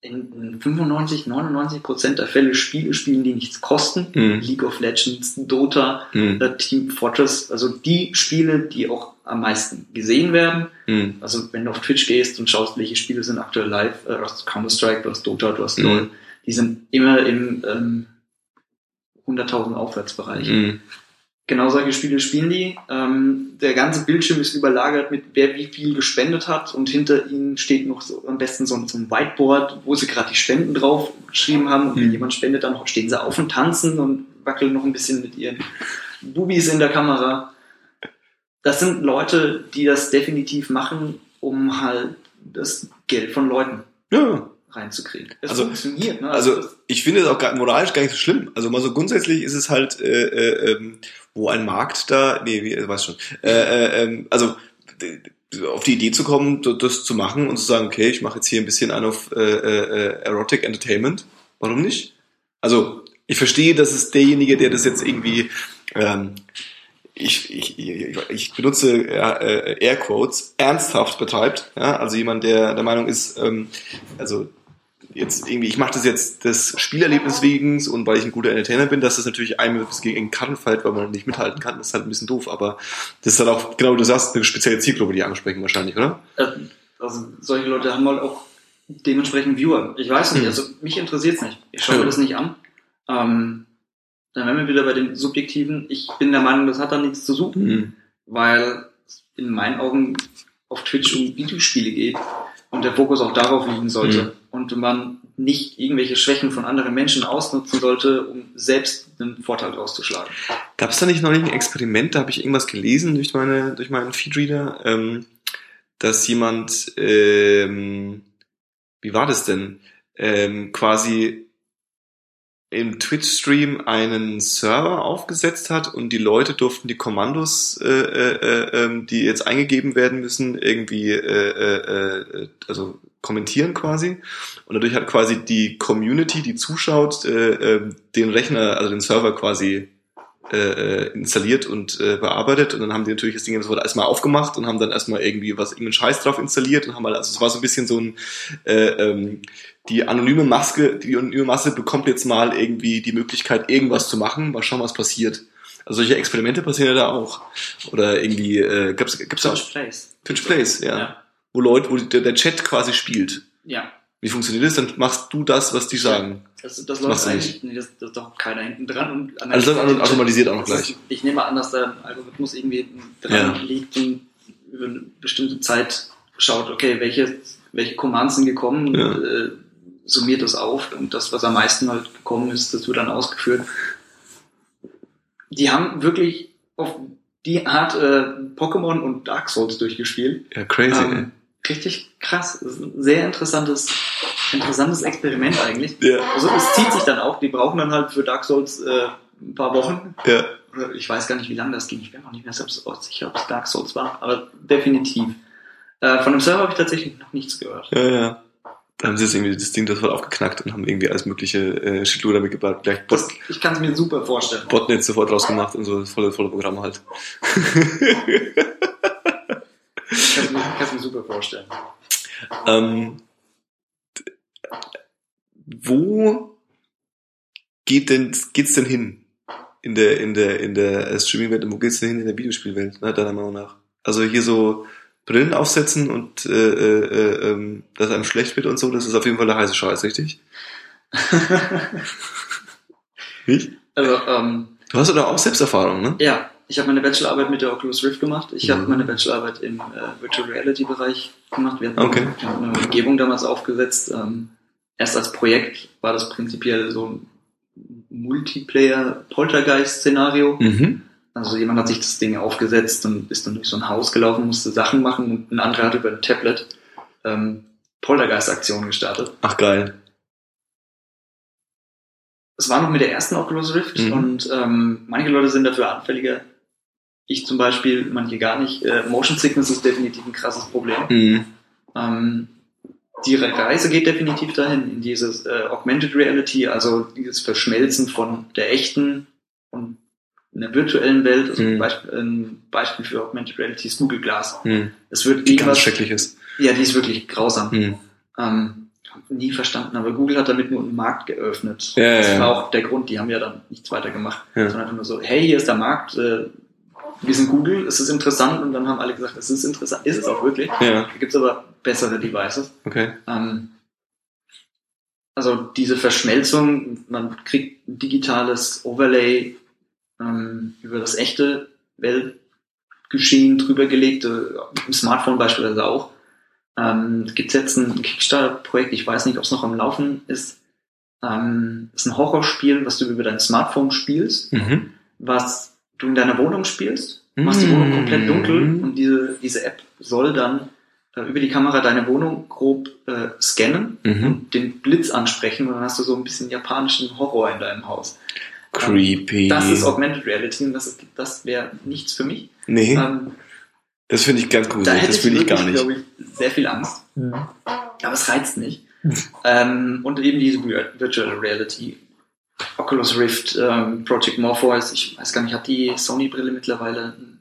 Speaker 2: in 95, 99 Prozent der Fälle Spiele spielen, die nichts kosten. Mhm. League of Legends, Dota, mhm. äh, Team Fortress, also die Spiele, die auch am meisten gesehen werden. Mhm. Also wenn du auf Twitch gehst und schaust, welche Spiele sind aktuell live, äh, du hast Counter-Strike, du hast Dota, du hast mhm. LoL, die sind immer im ähm, 100.000 Aufwärtsbereich. Genau solche Spiele spielen die. Ähm, der ganze Bildschirm ist überlagert mit wer wie viel gespendet hat und hinter ihnen steht noch so, am besten so, so ein Whiteboard, wo sie gerade die Spenden drauf geschrieben haben und wenn mhm. jemand spendet, dann stehen sie auf und tanzen und wackeln noch ein bisschen mit ihren Bubis in der Kamera. Das sind Leute, die das definitiv machen, um halt das Geld von Leuten
Speaker 1: ja.
Speaker 2: Reinzukriegen. Es
Speaker 1: also, funktioniert. Ne? Also, also ich finde es auch gar, moralisch gar nicht so schlimm. Also mal so grundsätzlich ist es halt, äh, äh, ähm, wo ein Markt da, nee, wie, äh, weiß schon, äh, äh, ähm, also auf die Idee zu kommen, das zu machen und zu sagen, okay, ich mache jetzt hier ein bisschen an auf äh, äh, Erotic Entertainment. Warum nicht? Also ich verstehe, dass es derjenige, der das jetzt irgendwie ähm, ich, ich, ich benutze äh, Airquotes, ernsthaft betreibt. Ja? Also jemand, der der Meinung ist, ähm, also jetzt irgendwie, ich mache das jetzt des Spielerlebnis wegen und weil ich ein guter Entertainer bin, dass das natürlich einem gegen einen Karren fällt, weil man nicht mithalten kann, das ist halt ein bisschen doof, aber das ist halt auch, genau du sagst, eine spezielle Zielgruppe, die ansprechen wahrscheinlich, oder?
Speaker 2: Also solche Leute haben halt auch dementsprechend Viewer. Ich weiß nicht, hm. also mich interessiert es nicht. Ich schaue mir das nicht an. Ähm, dann wären wir wieder bei den Subjektiven. Ich bin der Meinung, das hat da nichts zu suchen, mhm. weil in meinen Augen auf Twitch um Videospiele geht und der Fokus auch darauf liegen sollte mhm. Und man nicht irgendwelche Schwächen von anderen Menschen ausnutzen sollte, um selbst einen Vorteil auszuschlagen.
Speaker 1: Gab es da nicht noch ein Experiment, da habe ich irgendwas gelesen durch, meine, durch meinen Feedreader, ähm, dass jemand, ähm, wie war das denn, ähm, quasi im Twitch-Stream einen Server aufgesetzt hat und die Leute durften die Kommandos, äh, äh, äh, die jetzt eingegeben werden müssen, irgendwie äh, äh, äh, also kommentieren quasi. Und dadurch hat quasi die Community, die zuschaut, äh, äh, den Rechner, also den Server quasi äh, äh, installiert und äh, bearbeitet und dann haben die natürlich das Ding erstmal aufgemacht und haben dann erstmal irgendwie was irgendeinen Scheiß drauf installiert und haben halt, also es war so ein bisschen so ein äh, ähm, die anonyme Maske, die anonyme Masse bekommt jetzt mal irgendwie die Möglichkeit, irgendwas zu machen, mal schauen, was passiert. Also solche Experimente passieren ja da auch. Oder irgendwie, äh, gibt's, gibt's Twitch auch? Plays. Twitch Plays, ja. ja. Wo Leute, wo der, der Chat quasi spielt.
Speaker 2: Ja.
Speaker 1: Wie funktioniert das? Dann machst du das, was die sagen.
Speaker 2: Das, das läuft eigentlich, nee, das, das ist doch keiner hinten dran. Und
Speaker 1: also das ist automatisiert auch noch gleich.
Speaker 2: Ist, ich nehme an, dass der Algorithmus irgendwie dran ja. liegt und über eine bestimmte Zeit schaut, okay, welche, welche Commands sind gekommen, ja. äh, summiert das auf und das, was am meisten halt gekommen ist, das wird dann ausgeführt. Die haben wirklich auf die Art äh, Pokémon und Dark Souls durchgespielt.
Speaker 1: Ja, crazy. Ähm,
Speaker 2: richtig krass. Sehr interessantes, interessantes Experiment eigentlich. Ja. Also es zieht sich dann auch. Die brauchen dann halt für Dark Souls äh, ein paar Wochen.
Speaker 1: Ja.
Speaker 2: Ich weiß gar nicht, wie lange das ging. Ich bin auch nicht mehr selbst sicher, ob es Dark Souls war, aber definitiv. Äh, von dem Server habe ich tatsächlich noch nichts gehört.
Speaker 1: Ja, ja. Da haben sie jetzt irgendwie das Ding das voll aufgeknackt und haben irgendwie alles mögliche äh, Shitload damit gebaut. Gleich
Speaker 2: Bot, das, ich kann es mir super vorstellen.
Speaker 1: Botnet sofort rausgemacht und so, volle, volle Programm halt.
Speaker 2: ich kann es mir, super vorstellen.
Speaker 1: Ähm, wo geht denn, geht's denn hin? In der, in der, in der Streaming-Welt und wo geht's denn hin in der Videospielwelt, ne, deiner Meinung nach? Also hier so, Brillen aufsetzen und äh, äh, äh, dass einem schlecht wird und so, das ist auf jeden Fall der heiße Scheiß, richtig?
Speaker 2: Nicht? Also, ähm,
Speaker 1: du hast doch auch Selbsterfahrung, ne?
Speaker 2: Ja, ich habe meine Bachelorarbeit mit der Oculus Rift gemacht. Ich mhm. habe meine Bachelorarbeit im äh, Virtual Reality Bereich gemacht. Wir hatten
Speaker 1: okay.
Speaker 2: eine Umgebung damals aufgesetzt. Ähm, erst als Projekt war das prinzipiell so ein Multiplayer-Poltergeist-Szenario. Mhm. Also jemand hat sich das Ding aufgesetzt und ist dann durch so ein Haus gelaufen, musste Sachen machen und ein anderer hat über ein Tablet ähm, Poltergeist-Aktionen gestartet.
Speaker 1: Ach geil.
Speaker 2: Es war noch mit der ersten Oculus Rift mhm. und ähm, manche Leute sind dafür anfälliger. Ich zum Beispiel, manche gar nicht. Äh, Motion Sickness ist definitiv ein krasses Problem. Mhm. Ähm, die Reise geht definitiv dahin, in dieses äh, Augmented Reality, also dieses Verschmelzen von der echten und in der virtuellen Welt, also mhm. Beispiel, ein Beispiel für Augmented Reality ist Google Glass. Mhm. Es wird
Speaker 1: die ganz schrecklich ist.
Speaker 2: Ja, die ist wirklich grausam. Mhm. Ähm, nie verstanden, aber Google hat damit nur einen Markt geöffnet.
Speaker 1: Ja,
Speaker 2: das
Speaker 1: war
Speaker 2: ja. auch der Grund, die haben ja dann nichts weiter gemacht, ja. sondern einfach nur so, hey, hier ist der Markt, äh, wir sind Google, es ist interessant und dann haben alle gesagt, es ist interessant, ist es auch wirklich.
Speaker 1: Ja.
Speaker 2: Da gibt's aber bessere Devices.
Speaker 1: Okay.
Speaker 2: Ähm, also diese Verschmelzung, man kriegt ein digitales Overlay ähm, über das echte Weltgeschehen drüber gelegt, äh, im Smartphone beispielsweise auch. Ähm, gibt jetzt ein Kickstarter-Projekt, ich weiß nicht, ob es noch am Laufen ist. Ähm, ist ein Horrorspiel, was du über dein Smartphone spielst, mhm. was du in deiner Wohnung spielst, machst die Wohnung komplett dunkel und diese, diese App soll dann äh, über die Kamera deine Wohnung grob äh, scannen mhm. und den Blitz ansprechen und dann hast du so ein bisschen japanischen Horror in deinem Haus.
Speaker 1: Creepy.
Speaker 2: Ähm, das ist Augmented Reality und das, das wäre nichts für mich.
Speaker 1: Nee. Ähm, das finde ich ganz gut. Das will ich gar nicht.
Speaker 2: Ich, sehr viel Angst. Mhm. Aber es reizt nicht. ähm, und eben diese Virtual Reality. Oculus Rift, ähm, Project Morpheus, ich weiß gar nicht, hat die Sony-Brille mittlerweile. Ähm,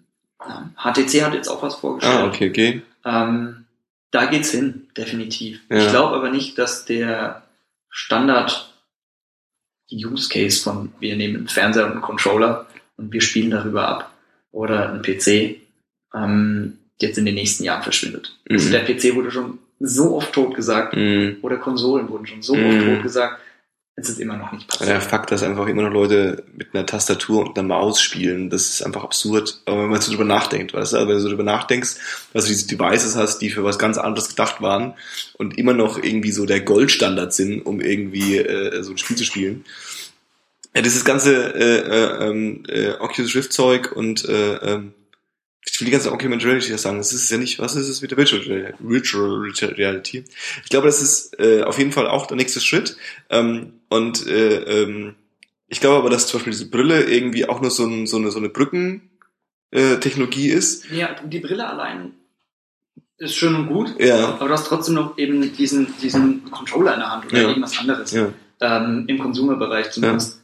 Speaker 2: HTC hat jetzt auch was vorgestellt.
Speaker 1: Ah, okay, okay.
Speaker 2: Ähm, da geht's hin, definitiv. Ja. Ich glaube aber nicht, dass der Standard Use Case von wir nehmen einen Fernseher und einen Controller und wir spielen darüber ab oder ein PC ähm, jetzt in den nächsten Jahren verschwindet. Also mhm. Also der PC wurde schon so oft tot gesagt mhm. oder Konsolen wurden schon so mhm. oft tot gesagt. Es ist immer noch nicht
Speaker 1: passiert. Der Fakt, dass einfach immer noch Leute mit einer Tastatur und einer Maus spielen, das ist einfach absurd. Aber wenn man so drüber nachdenkt, weißt du, also wenn du so drüber nachdenkst, dass du diese Devices hast, die für was ganz anderes gedacht waren und immer noch irgendwie so der Goldstandard sind, um irgendwie äh, so ein Spiel zu spielen. Ja, dieses ganze äh, äh, ähm, äh, Oculus Rift Zeug und äh, ähm, ich will die ganze Augmented Reality sagen. Das ist ja nicht, was ist es mit der Virtual, Virtual Reality? Ich glaube, das ist äh, auf jeden Fall auch der nächste Schritt. Ähm, und äh, ähm, ich glaube aber, dass zum Beispiel diese Brille irgendwie auch nur so, ein, so eine, so eine Brückentechnologie äh, ist.
Speaker 2: Ja, die Brille allein ist schön und gut,
Speaker 1: ja.
Speaker 2: aber du hast trotzdem noch eben diesen, diesen Controller in der Hand oder ja. irgendwas anderes. Ja. Ähm, Im Consumer-Bereich zumindest. Ja.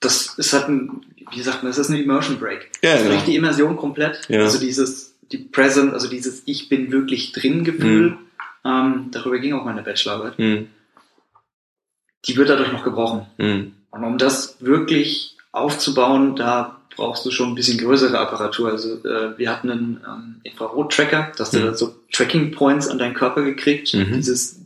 Speaker 2: Das ist halt ein, wie sagt man, das ist ein Immersion Break.
Speaker 1: Ja,
Speaker 2: das genau. die Immersion komplett. Ja. Also dieses, die Present, also dieses Ich bin wirklich drin Gefühl. Mhm. Ähm, darüber ging auch meine Bachelorarbeit. Mhm. Die wird dadurch noch gebrochen. Mhm. Und um das wirklich aufzubauen, da brauchst du schon ein bisschen größere Apparatur. Also äh, wir hatten einen ähm, Infrarot-Tracker, dass mhm. du so Tracking Points an deinen Körper gekriegt. Mhm. Dieses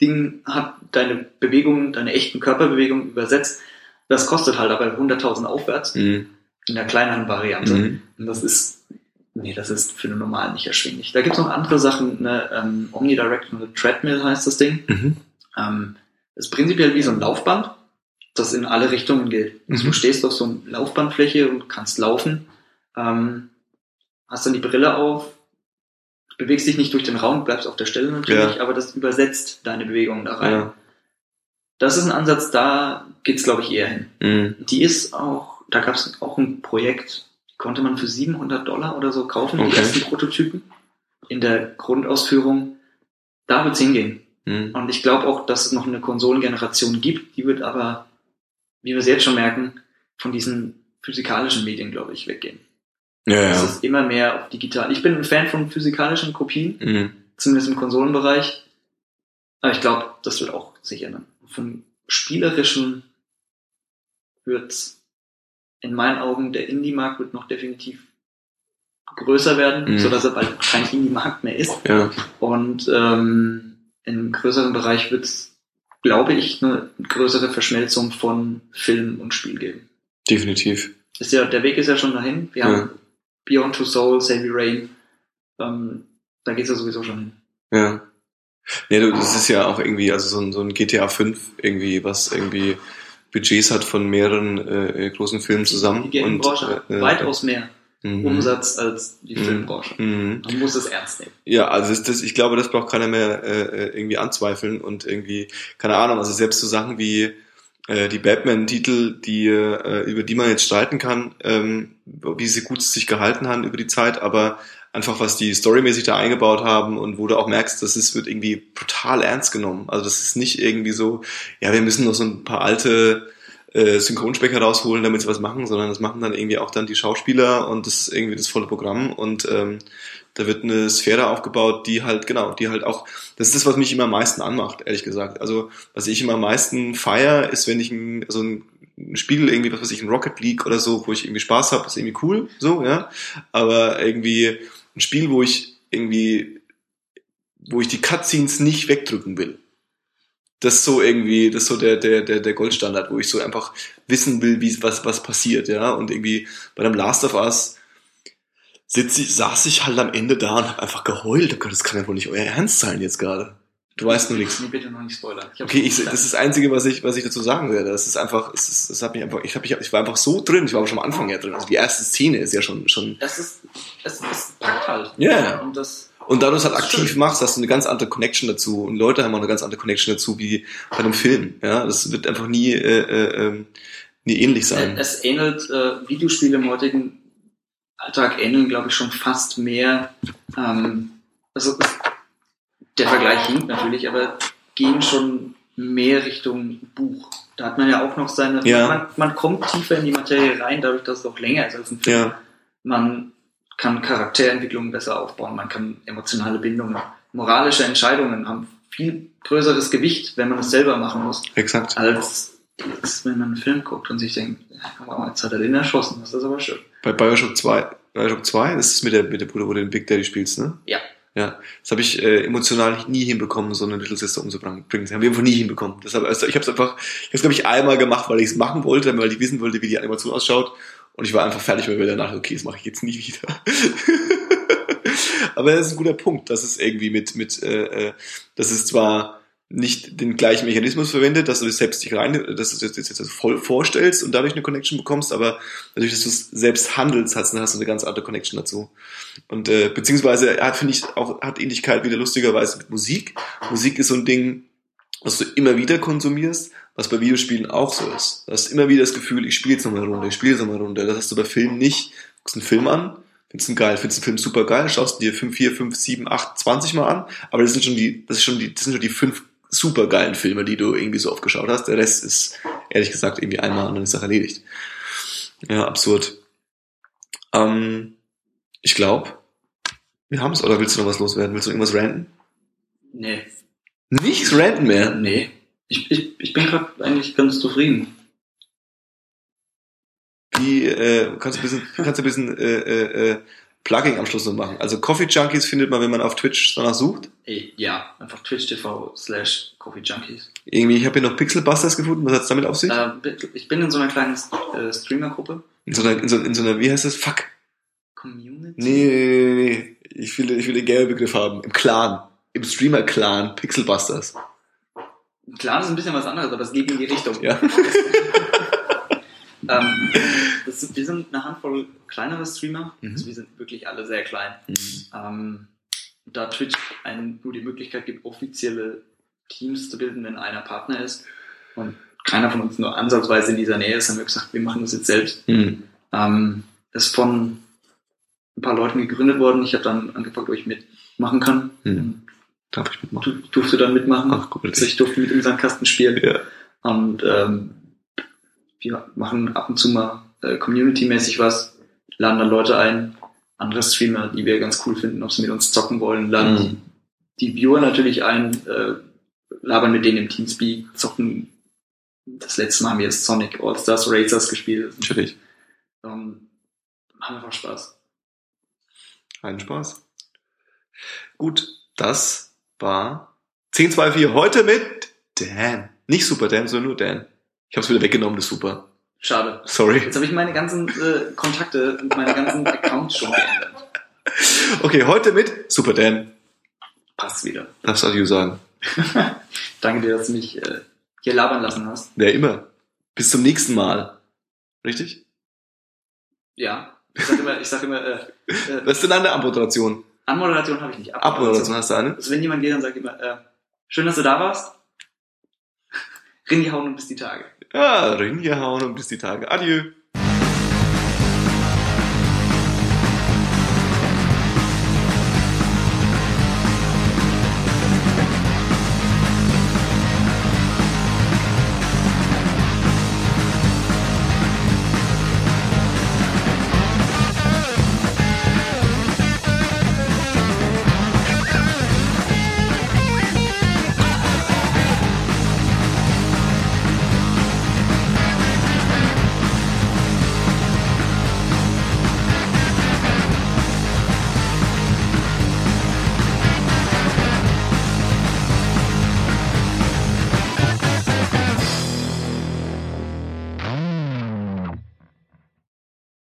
Speaker 2: Ding hat deine Bewegungen, deine echten Körperbewegungen übersetzt das kostet halt aber 100.000 aufwärts mhm. in der kleineren Variante. Mhm. Und das ist, nee, das ist für den normalen nicht erschwinglich. Da gibt's noch andere Sachen, eine ähm, Omnidirectional Treadmill heißt das Ding. Mhm. Ähm, ist prinzipiell wie so ein Laufband, das in alle Richtungen geht. Also du stehst auf so einer Laufbandfläche und kannst laufen, ähm, hast dann die Brille auf, bewegst dich nicht durch den Raum, bleibst auf der Stelle natürlich, ja. aber das übersetzt deine Bewegungen da rein. Ja. Das ist ein Ansatz, da geht's glaube ich, eher hin. Mhm. Die ist auch, da gab es auch ein Projekt, konnte man für 700 Dollar oder so kaufen, okay. die ersten Prototypen in der Grundausführung. Da wird's hingehen. Mhm. Und ich glaube auch, dass es noch eine Konsolengeneration gibt, die wird aber, wie wir es jetzt schon merken, von diesen physikalischen Medien, glaube ich, weggehen.
Speaker 1: Ja, ja.
Speaker 2: Es ist immer mehr auf digital. Ich bin ein Fan von physikalischen Kopien, mhm. zumindest im Konsolenbereich. Aber ich glaube, das wird auch sich ändern. Vom spielerischen wird in meinen Augen der Indie-Markt wird noch definitiv größer werden, mhm. so dass er bald kein Indie-Markt mehr ist.
Speaker 1: Ja.
Speaker 2: Und ähm, im größeren Bereich wird es, glaube ich, eine größere Verschmelzung von Film und Spiel geben.
Speaker 1: Definitiv.
Speaker 2: Ist ja, der Weg ist ja schon dahin. Wir ja. haben Beyond Two Souls, Heavy Rain. Ähm, da geht es ja sowieso schon hin.
Speaker 1: Ja. Nee, das ist ja auch irgendwie, also so ein, so ein GTA 5 irgendwie, was irgendwie Budgets hat von mehreren äh, großen Filmen zusammen.
Speaker 2: Die Gaming-Branche äh, weitaus mehr mhm. Umsatz als die mhm. Filmbranche. Mhm. Man muss es ernst nehmen.
Speaker 1: Ja, also das, das, ich glaube, das braucht keiner mehr äh, irgendwie anzweifeln und irgendwie, keine Ahnung, also selbst so Sachen wie äh, die Batman-Titel, die äh, über die man jetzt streiten kann, ähm, wie sie gut sich gehalten haben über die Zeit, aber einfach was die storymäßig da eingebaut haben und wo du auch merkst, dass es wird irgendwie total ernst genommen. Also das ist nicht irgendwie so, ja, wir müssen noch so ein paar alte äh, Synchronsprecher rausholen, damit sie was machen, sondern das machen dann irgendwie auch dann die Schauspieler und das ist irgendwie das volle Programm und ähm, da wird eine Sphäre aufgebaut, die halt, genau, die halt auch, das ist das, was mich immer am meisten anmacht, ehrlich gesagt. Also, was ich immer am meisten feier, ist, wenn ich ein, so ein ein Spiel irgendwie, was weiß ich, ein Rocket League oder so, wo ich irgendwie Spaß habe, ist irgendwie cool, so, ja. Aber irgendwie ein Spiel, wo ich irgendwie, wo ich die Cutscenes nicht wegdrücken will. Das ist so irgendwie, das ist so der, der, der, der Goldstandard, wo ich so einfach wissen will, wie, was, was passiert, ja. Und irgendwie bei dem Last of Us sitz ich, saß ich halt am Ende da und habe einfach geheult. Oh das kann ja wohl nicht euer Ernst sein jetzt gerade. Du weißt nur nichts.
Speaker 2: Nee, bitte noch nicht spoilern.
Speaker 1: Ich okay, ich, das ist das Einzige, was ich, was ich dazu sagen werde. Das ist einfach, es ist, das hat mich einfach, ich, hab, ich, ich war einfach so drin. Ich war aber schon am Anfang ja drin. Also die erste Szene ist ja schon, schon.
Speaker 2: Es ist, es, es packt halt.
Speaker 1: Ja. Yeah.
Speaker 2: Und das.
Speaker 1: Und da du es halt aktiv Schön. machst, hast du eine ganz andere Connection dazu. Und Leute haben auch eine ganz andere Connection dazu wie bei einem Film. Ja, das wird einfach nie, äh, äh, ähm, nie ähnlich sein.
Speaker 2: Es ähnelt äh, Videospiele im heutigen Alltag ähneln, glaube ich, schon fast mehr. Ähm, also der Vergleich hinkt natürlich, aber gehen schon mehr Richtung Buch. Da hat man ja auch noch seine.
Speaker 1: Ja.
Speaker 2: Man, man kommt tiefer in die Materie rein, dadurch, dass es auch länger ist als ein
Speaker 1: Film. Ja.
Speaker 2: Man kann Charakterentwicklungen besser aufbauen, man kann emotionale Bindungen, moralische Entscheidungen haben viel größeres Gewicht, wenn man es selber machen muss.
Speaker 1: Exakt.
Speaker 2: Als, als wenn man einen Film guckt und sich denkt, jetzt hat er den erschossen, das ist aber schön.
Speaker 1: Bei Bioshock 2, Bioshock 2, das ist mit der, mit der Bruder, wo du den Big Daddy spielst, ne?
Speaker 2: Ja.
Speaker 1: Ja, das habe ich äh, emotional nie hinbekommen, so eine Little Sister umzubringen. Das haben wir einfach nie hinbekommen. Deshalb, also ich habe es einfach, ich habe es glaube ich einmal gemacht, weil ich es machen wollte, weil ich wissen wollte, wie die Animation ausschaut. Und ich war einfach fertig, weil wir danach, okay, das mache ich jetzt nie wieder. Aber das ist ein guter Punkt, dass es irgendwie mit, mit, äh, äh dass es zwar nicht den gleichen Mechanismus verwendet, dass du das selbst dich rein, dass du das jetzt voll vorstellst und dadurch eine Connection bekommst, aber dadurch, dass du es selbst handelst, hast, hast du eine ganz andere Connection dazu. Und äh, beziehungsweise hat, finde ich, auch hat Ähnlichkeit wieder lustigerweise mit Musik. Musik ist so ein Ding, was du immer wieder konsumierst, was bei Videospielen auch so ist. Du hast immer wieder das Gefühl, ich spiele jetzt nochmal eine Runde, ich spiele jetzt nochmal eine Runde. Das hast du bei Filmen nicht. Du guckst einen Film an, findest ihn geil, findest den Film super geil, schaust dir 5, 4, 5, 7, 8, 20 Mal an, aber das sind schon die, das ist schon die, das sind schon die fünf super geilen Filme, die du irgendwie so oft geschaut hast. Der Rest ist, ehrlich gesagt, irgendwie einmal und dann ist Sache erledigt. Ja, absurd. Ähm, ich glaube, wir haben es. Oder willst du noch was loswerden? Willst du irgendwas ranten?
Speaker 2: Nee.
Speaker 1: Nichts ranten mehr?
Speaker 2: Nee. Ich, ich, ich bin gerade eigentlich ganz zufrieden.
Speaker 1: Wie, äh, kannst du ein bisschen, kannst du ein bisschen äh, äh, äh Plugging am Schluss noch machen. Also Coffee Junkies findet man, wenn man auf Twitch danach sucht.
Speaker 2: Ja, einfach twitch.tv slash Coffee Junkies.
Speaker 1: Irgendwie, ich habe hier noch Pixelbusters gefunden. Was hat's damit auf sich?
Speaker 2: Äh, ich bin in so einer kleinen äh, Streamer-Gruppe.
Speaker 1: In so einer, in so, in so einer, wie heißt das? Fuck.
Speaker 2: Community?
Speaker 1: Nee, nee, nee, nee. Ich will, ich will den gelben Begriff haben. Im Clan. Im Streamer-Clan. Pixelbusters.
Speaker 2: Clan ist ein bisschen was anderes, aber es geht in die Richtung.
Speaker 1: Ja.
Speaker 2: ähm, das, wir sind eine Handvoll kleinere Streamer. Mhm. Also wir sind wirklich alle sehr klein. Mhm. Ähm, da Twitch einem nur die Möglichkeit gibt, offizielle Teams zu bilden, wenn einer Partner ist und keiner von uns nur ansatzweise in dieser Nähe ist, haben wir gesagt, wir machen das jetzt selbst. Mhm. Ähm, ist von ein paar Leuten gegründet worden. Ich habe dann angefragt, ob ich mitmachen kann.
Speaker 1: Mhm. Darf ich mitmachen?
Speaker 2: Du, durfte dann mitmachen.
Speaker 1: Ach, cool.
Speaker 2: Also ich durfte mit im Sandkasten spielen.
Speaker 1: Ja.
Speaker 2: Und ähm, wir machen ab und zu mal äh, community-mäßig was, laden dann Leute ein, andere Streamer, die wir ganz cool finden, ob sie mit uns zocken wollen, laden mhm. die Viewer natürlich ein, äh, labern mit denen im Teamspeak, zocken. Das letzte Mal haben wir jetzt Sonic All-Stars Racers gespielt.
Speaker 1: Natürlich.
Speaker 2: Ähm, haben einfach Spaß.
Speaker 1: Einen Spaß. Gut, das war 1024 heute mit Dan. Nicht Super Dan, sondern nur Dan. Ich habe es wieder weggenommen, das ist super.
Speaker 2: Schade.
Speaker 1: Sorry.
Speaker 2: Jetzt habe ich meine ganzen äh, Kontakte und meine ganzen Accounts schon geändert.
Speaker 1: Okay, heute mit Super Dan.
Speaker 2: Passt wieder.
Speaker 1: Darfst du sagen.
Speaker 2: Danke dir, dass du mich äh, hier labern lassen hast.
Speaker 1: Ja, immer. Bis zum nächsten Mal. Richtig?
Speaker 2: Ja. Ich sag immer, ich sag immer, äh,
Speaker 1: äh, Was ist denn eine Abmoderation?
Speaker 2: Anmoderation habe ich nicht.
Speaker 1: Abmoderation, hast du eine?
Speaker 2: Also wenn jemand geht, dann sag ich immer, äh, schön, dass du da warst. Ringehauen und bis die Tage.
Speaker 1: Ja, ringehauen und bis die Tage. Adieu.